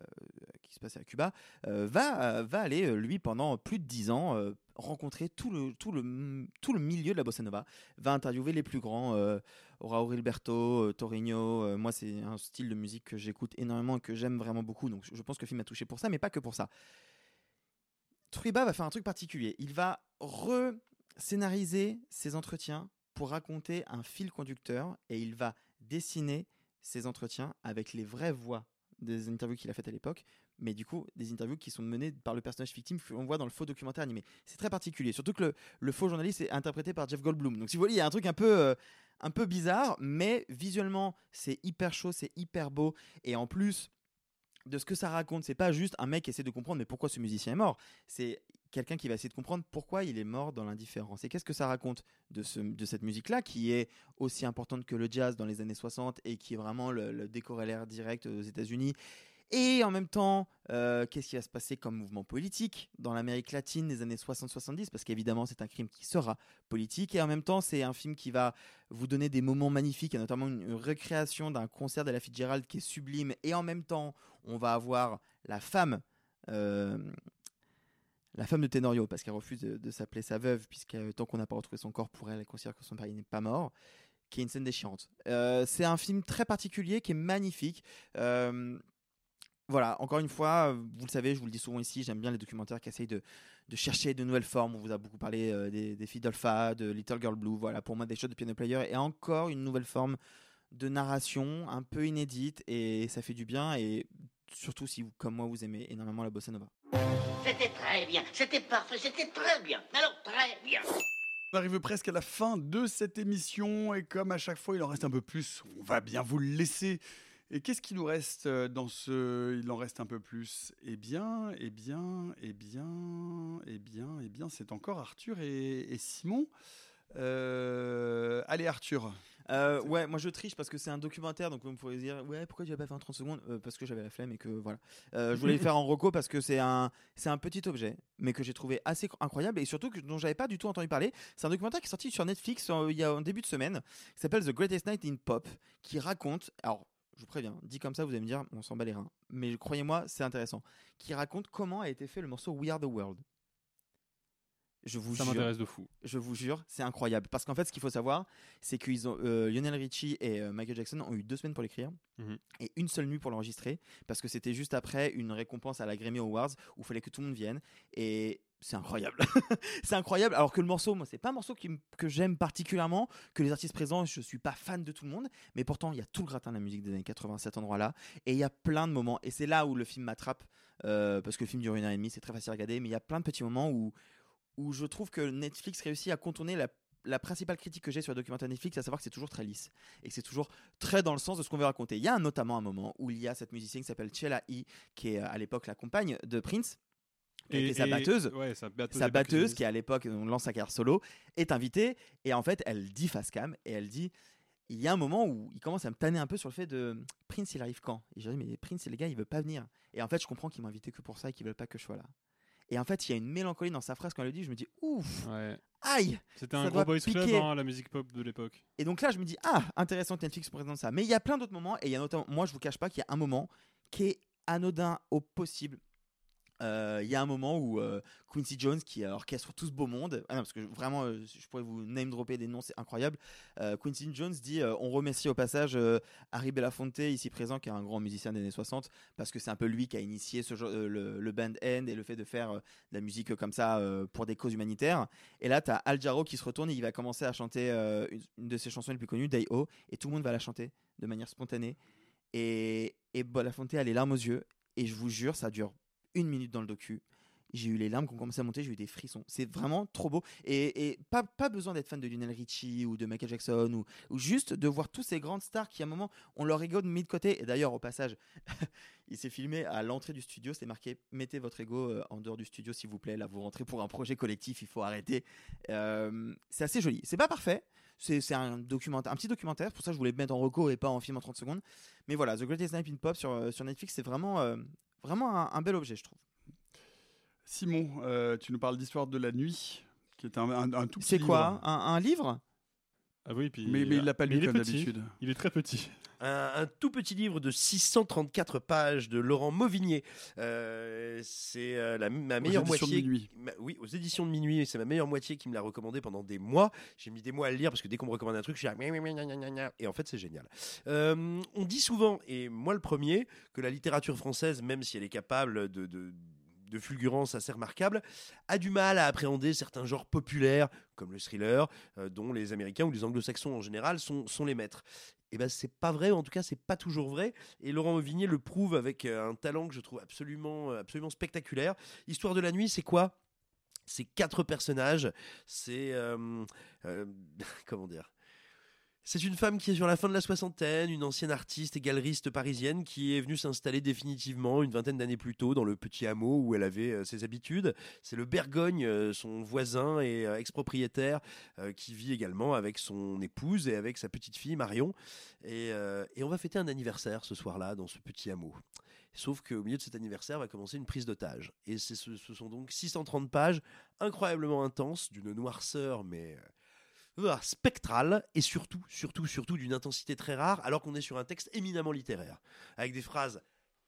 qui se passait à Cuba, euh, va, va aller, lui, pendant plus de dix ans, rencontrer tout le, tout, le, tout le milieu de la bossa nova, va interviewer les plus grands, euh, euh, Torino. moi, c'est un style de musique que j'écoute énormément et que j'aime vraiment beaucoup, donc je pense que le film m'a touché pour ça, mais pas que pour ça. Trueba va faire un truc particulier. Il va re-scénariser ses entretiens pour raconter un fil conducteur et il va dessiner ses entretiens avec les vraies voix des interviews qu'il a faites à l'époque, mais du coup des interviews qui sont menées par le personnage victime qu'on voit dans le faux documentaire animé. C'est très particulier, surtout que le, faux journaliste est interprété par Jeff Goldblum. Donc si vous voyez, il y a un truc un peu, euh, un peu bizarre, mais visuellement c'est hyper chaud, c'est hyper beau, et en plus de ce que ça raconte, c'est pas juste un mec qui essaie de comprendre mais pourquoi ce musicien est mort. C'est quelqu'un qui va essayer de comprendre pourquoi il est mort dans l'indifférence. Et qu'est-ce que ça raconte de, ce, de cette musique-là, qui est aussi importante que le jazz dans les années 60 et qui est vraiment le, le décorrélaire direct aux États-Unis? Et en même temps, euh, qu'est-ce qui va se passer comme mouvement politique dans l'Amérique latine des années 60-70 Parce qu'évidemment, c'est un crime qui sera politique. Et en même temps, c'est un film qui va vous donner des moments magnifiques, et notamment une, une recréation d'un concert de la Fitzgerald qui est sublime. Et en même temps, on va avoir la femme. euh, la femme de Tenorio, parce qu'elle refuse de, s'appeler sa veuve, puisque euh, tant qu'on n'a pas retrouvé son corps pour elle, elle considère que son mari n'est pas mort, qui est une scène déchirante. Euh, c'est un film très particulier, qui est magnifique. Euh, voilà, encore une fois, vous le savez, je vous le dis souvent ici, j'aime bien les documentaires qui essayent de, chercher de nouvelles formes. On vous a beaucoup parlé des, des filles de Little Girl Blue, voilà, pour moi des choses de piano player, et encore une nouvelle forme de narration un peu inédite, et ça fait du bien, et surtout si vous, comme moi, vous aimez énormément la bossa nova. C'était très bien, c'était parfait, c'était très bien. Alors très bien. On arrive presque à la fin de cette émission et comme à chaque fois il en reste un peu plus, on va bien vous le laisser. Et qu'est-ce qu'il nous reste euh, dans ce Il en reste un peu plus? Eh bien, eh bien, eh bien, eh bien, eh bien, c'est encore Arthur et, et Simon. Euh, allez Arthur. Euh, ouais, moi je triche parce que c'est un documentaire, donc vous pourrez dire ouais pourquoi tu l'as pas fait en 30 secondes? Euh, Parce que j'avais la flemme et que voilà. Euh, je voulais le faire en reco parce que c'est un c'est un petit objet, mais que j'ai trouvé assez incroyable et surtout que, dont j'avais pas du tout entendu parler. C'est un documentaire qui est sorti sur Netflix il y a un début de semaine, qui s'appelle The Greatest Night in Pop, qui raconte alors je vous préviens, dit comme ça, vous allez me dire, on s'en bat les reins. Mais croyez-moi, c'est intéressant. Qui raconte comment a été fait le morceau We Are the World. Je vous Ça jure. m'intéresse de fou. Je vous jure, c'est incroyable. Parce qu'en fait, ce qu'il faut savoir, c'est que euh, Lionel Richie et euh, Michael Jackson ont eu deux semaines pour l'écrire Mhm. et une seule nuit pour l'enregistrer. Parce que c'était juste après une récompense à la Grammy Awards où il fallait que tout le monde vienne. Et c'est incroyable. c'est incroyable. Alors que le morceau, moi, c'est pas un morceau qui que j'aime particulièrement, que les artistes présents, je suis pas fan de tout le monde. Mais pourtant, il y a tout le gratin de la musique des années 80 à cet endroit-là. Et il y a plein de moments. Et c'est là où le film m'attrape. euh, parce que le film dure une heure et demie, c'est très facile à regarder. Mais il y a plein de petits moments où, où je trouve que Netflix réussit à contourner la, la principale critique que j'ai sur le documentaire Netflix, à savoir que c'est toujours très lisse et que c'est toujours très dans le sens de ce qu'on veut raconter. Il y a notamment un moment où il y a cette musicienne qui s'appelle Chela E, qui est euh, à l'époque la compagne de Prince. Et- était sa et- batteuse, ouais, sa batteuse sa batteuse qui à l'époque lance sa carrière solo, est invitée et en fait elle dit face cam et elle dit il y a un moment où il commence à me tanner un peu sur le fait de Prince il arrive quand? Et j'ai dit mais Prince les gars il veut pas venir et en fait je comprends qu'ils m'ont invité que pour ça et qu'ils veulent pas que je sois là. Et en fait, il y a une mélancolie dans sa phrase quand elle le dit. Je me dis, ouf, aïe C'était un gros boys club, hein, la musique pop de l'époque. Et donc là, je me dis, ah, intéressant que Netflix présente ça. Mais il y a plein d'autres moments, et il y a notamment, moi, je vous cache pas qu'il y a un moment qui est anodin au possible. Euh, Il y a un moment où euh, Quincy Jones, qui orchestre tout ce beau monde, ah parce que vraiment, euh, je pourrais vous name dropper des noms, c'est incroyable. Quincy Jones dit On remercie au passage Harry Belafonte, ici présent, qui est un grand musicien des années 60, parce que c'est un peu lui qui a initié le, band end et le fait de faire de la musique comme ça pour des causes humanitaires. Et là, tu as Al Jarreau qui se retourne et il va commencer à chanter une, de ses chansons les plus connues, Day O, et tout le monde va la chanter de manière spontanée. Et Belafonte a les larmes aux yeux, et je vous jure, ça dure une minute dans le docu. J'ai eu les larmes qui ont commencé à monter, j'ai eu des frissons. C'est vraiment trop beau. Et, et pas, pas besoin d'être fan de Lionel Richie ou de Michael Jackson ou, ou juste de voir tous ces grandes stars qui, à un moment, ont leur ego mis de côté. Et d'ailleurs, au passage, il s'est filmé à l'entrée du studio. C'est marqué Mettez votre ego euh, en dehors du studio, s'il vous plaît. Là, vous rentrez pour un projet collectif, il faut arrêter. Euh, c'est assez joli. C'est pas parfait. C'est un, documentaire, un petit documentaire. Pour ça, je voulais le mettre en reco et pas en film en 30 secondes. Mais voilà, The Greatest Night in Pop sur, euh, sur Netflix, c'est vraiment, euh, vraiment un, un bel objet, je trouve. Simon, euh, tu nous parles d'Histoire de la nuit, qui est un, un- un tout petit C'est quoi livre. un, un livre? Ah oui, puis. Mais- mais il l'a pas lu comme d'habitude. Il est très petit. Un, un tout petit livre de 634 pages de Laurent Mauvigné. Euh, c'est euh, la, ma meilleure éditions de moitié. Minuit. ma- oui, aux éditions de minuit. C'est ma meilleure moitié qui me l'a recommandé pendant des mois. J'ai mis des mois à le lire parce que dès qu'on me recommande un truc, je suis là, et en fait c'est génial. Euh, on dit souvent, et moi le premier, que la littérature française, même si elle est capable de, de de fulgurance assez remarquable, a du mal à appréhender certains genres populaires, comme le thriller, euh, dont les Américains ou les Anglo-Saxons en général sont, sont les maîtres. Et ben c'est pas vrai, ou en tout cas c'est pas toujours vrai. Et Laurent Auvigné le prouve avec euh, un talent que je trouve absolument, euh, absolument spectaculaire. Histoire de la nuit, c'est quoi? C'est quatre personnages. C'est comment dire? C'est une femme qui est sur la fin de la soixantaine, une ancienne artiste et galeriste parisienne qui est venue s'installer définitivement une vingtaine d'années plus tôt dans le petit hameau où elle avait euh, ses habitudes. C'est le Bergogne, euh, son voisin et euh, ex-propriétaire, qui vit également avec son épouse et avec sa petite fille Marion. Et, on va fêter un anniversaire ce soir-là dans ce petit hameau. Sauf qu'au milieu de cet anniversaire va commencer une prise d'otage. Et ce, sont donc 630 pages incroyablement intenses, d'une noirceur, mais spectrale, et surtout, surtout, surtout d'une intensité très rare, alors qu'on est sur un texte éminemment littéraire, avec des phrases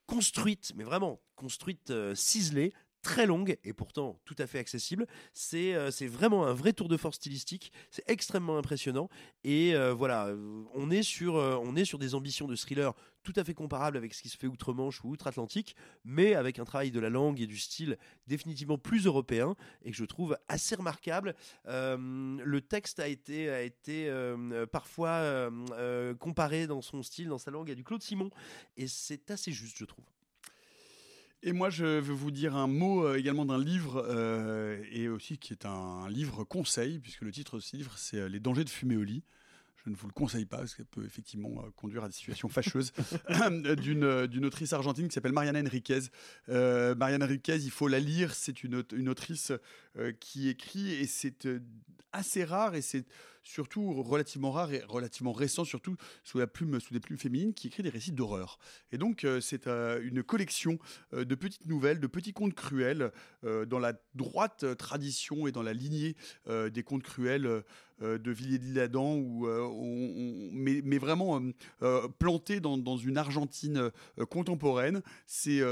construites, mais vraiment construites, euh, ciselées, très longues et pourtant tout à fait accessibles. C'est euh, vraiment un vrai tour de force stylistique. C'est extrêmement impressionnant. Et euh, voilà, euh, on est, sur, euh, on est sur des ambitions de thriller tout à fait comparables avec ce qui se fait outre-Manche ou outre-Atlantique, mais avec un travail de la langue et du style définitivement plus européen et que je trouve assez remarquable. Le texte a été, a été parfois comparé dans son style, dans sa langue, à du Claude Simon. Et c'est assez juste, je trouve. Et moi, je veux vous dire un mot euh, également d'un livre, euh, et aussi qui est un, livre conseil, puisque le titre de ce livre, c'est euh, Les dangers de fumer au lit. Je ne vous le conseille pas, parce qu'elle peut effectivement euh, conduire à des situations fâcheuses, d'une d'une autrice argentine qui s'appelle Mariana Enriquez. Mariana Enriquez, il faut la lire, c'est une, une autrice qui écrit, et c'est assez rare, et c'est surtout relativement rare et relativement récent, surtout sous, la plume, sous des plumes féminines, qui écrit des récits d'horreur. Et donc, euh, c'est euh, une collection euh, de petites nouvelles, de petits contes cruels, dans la droite tradition et dans la lignée des contes cruels de euh, on- on- mais, vraiment planté dans, une Argentine contemporaine. C'est-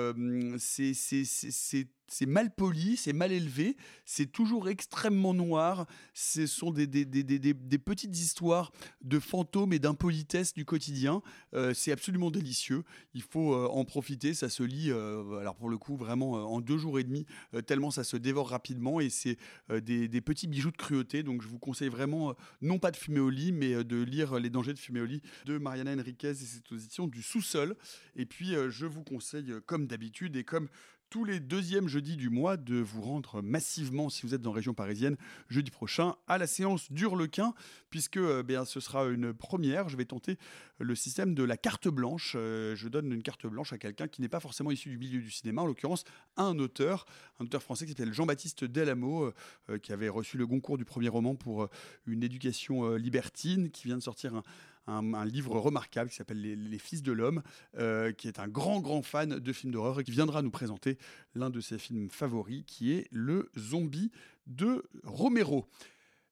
c'est- mal poli, c'est mal élevé, c'est toujours extrêmement noir. Ce sont des, des, des- des- petites histoires de fantômes et d'impolitesse du quotidien. Euh, c'est absolument délicieux. Il faut euh, en profiter. Ça se lit, euh, alors pour le coup, vraiment en deux jours et demi, tellement ça se dévore rapidement. Et c'est des, petits bijoux de cruauté. Donc je vous conseille vraiment, non pas de fumer au lit, mais de lire Les dangers de fumer au lit de Mariana Enriquez et cette édition du sous-sol. Et puis je vous conseille, comme d'habitude et comme tous les deuxièmes jeudis du mois de vous rendre massivement, si vous êtes la région parisienne, jeudi prochain à la séance d'Hurlequin, puisque euh, bien, ce sera une première. Je vais tenter le système de la carte blanche. Euh, je donne une carte blanche à quelqu'un qui n'est pas forcément issu du milieu du cinéma, en l'occurrence un auteur, un auteur français qui s'appelle Jean-Baptiste Delamo, euh, qui avait reçu le Goncourt du premier roman pour une éducation libertine, qui vient de sortir un, un- livre remarquable qui s'appelle Les, Les Fils de l'Homme, euh, qui est un grand, grand fan de films d'horreur et qui viendra nous présenter l'un de ses films favoris, qui est Le Zombie de Romero.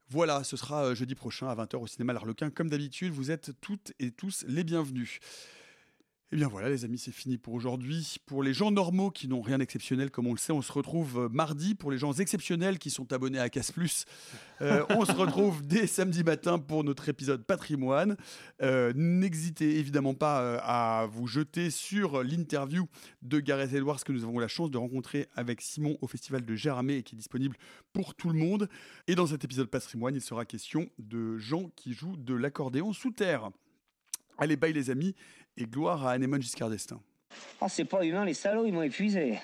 Voilà, ce sera euh, jeudi prochain à 20h au cinéma L'Arlequin. Comme d'habitude, vous êtes toutes et tous les bienvenus. Eh bien voilà les amis, c'est fini pour aujourd'hui. Pour les gens normaux qui n'ont rien d'exceptionnel, comme on le sait, on se retrouve euh, mardi. Pour les gens exceptionnels qui sont abonnés à Casse Plus, euh, on se retrouve dès samedi matin pour notre épisode patrimoine. Euh, N'hésitez évidemment pas à vous jeter sur l'interview de Gareth Edwards que nous avons la chance de rencontrer avec Simon au festival de Géramé et qui est disponible pour tout le monde. Et dans cet épisode patrimoine, il sera question de gens qui jouent de l'accordéon sous terre. Allez, bye les amis, et gloire à Anémone Giscard d'Estaing. Ah, c'est pas humain, les salauds, ils m'ont épuisé.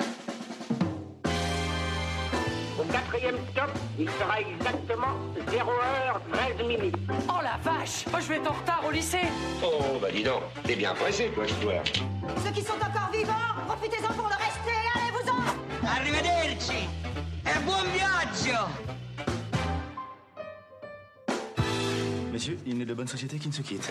quatrième stop, il sera exactement 0h13 minutes. Oh la vache Moi je vais être en retard au lycée Oh, bah dis donc, t'es bien pressé, toi, je dois. Ceux qui sont encore vivants, profitez-en pour le rester, allez-vous-en Arrivederci e buon viaggio Messieurs, il n'est de bonne société qui ne se quitte.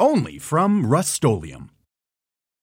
Only from Rust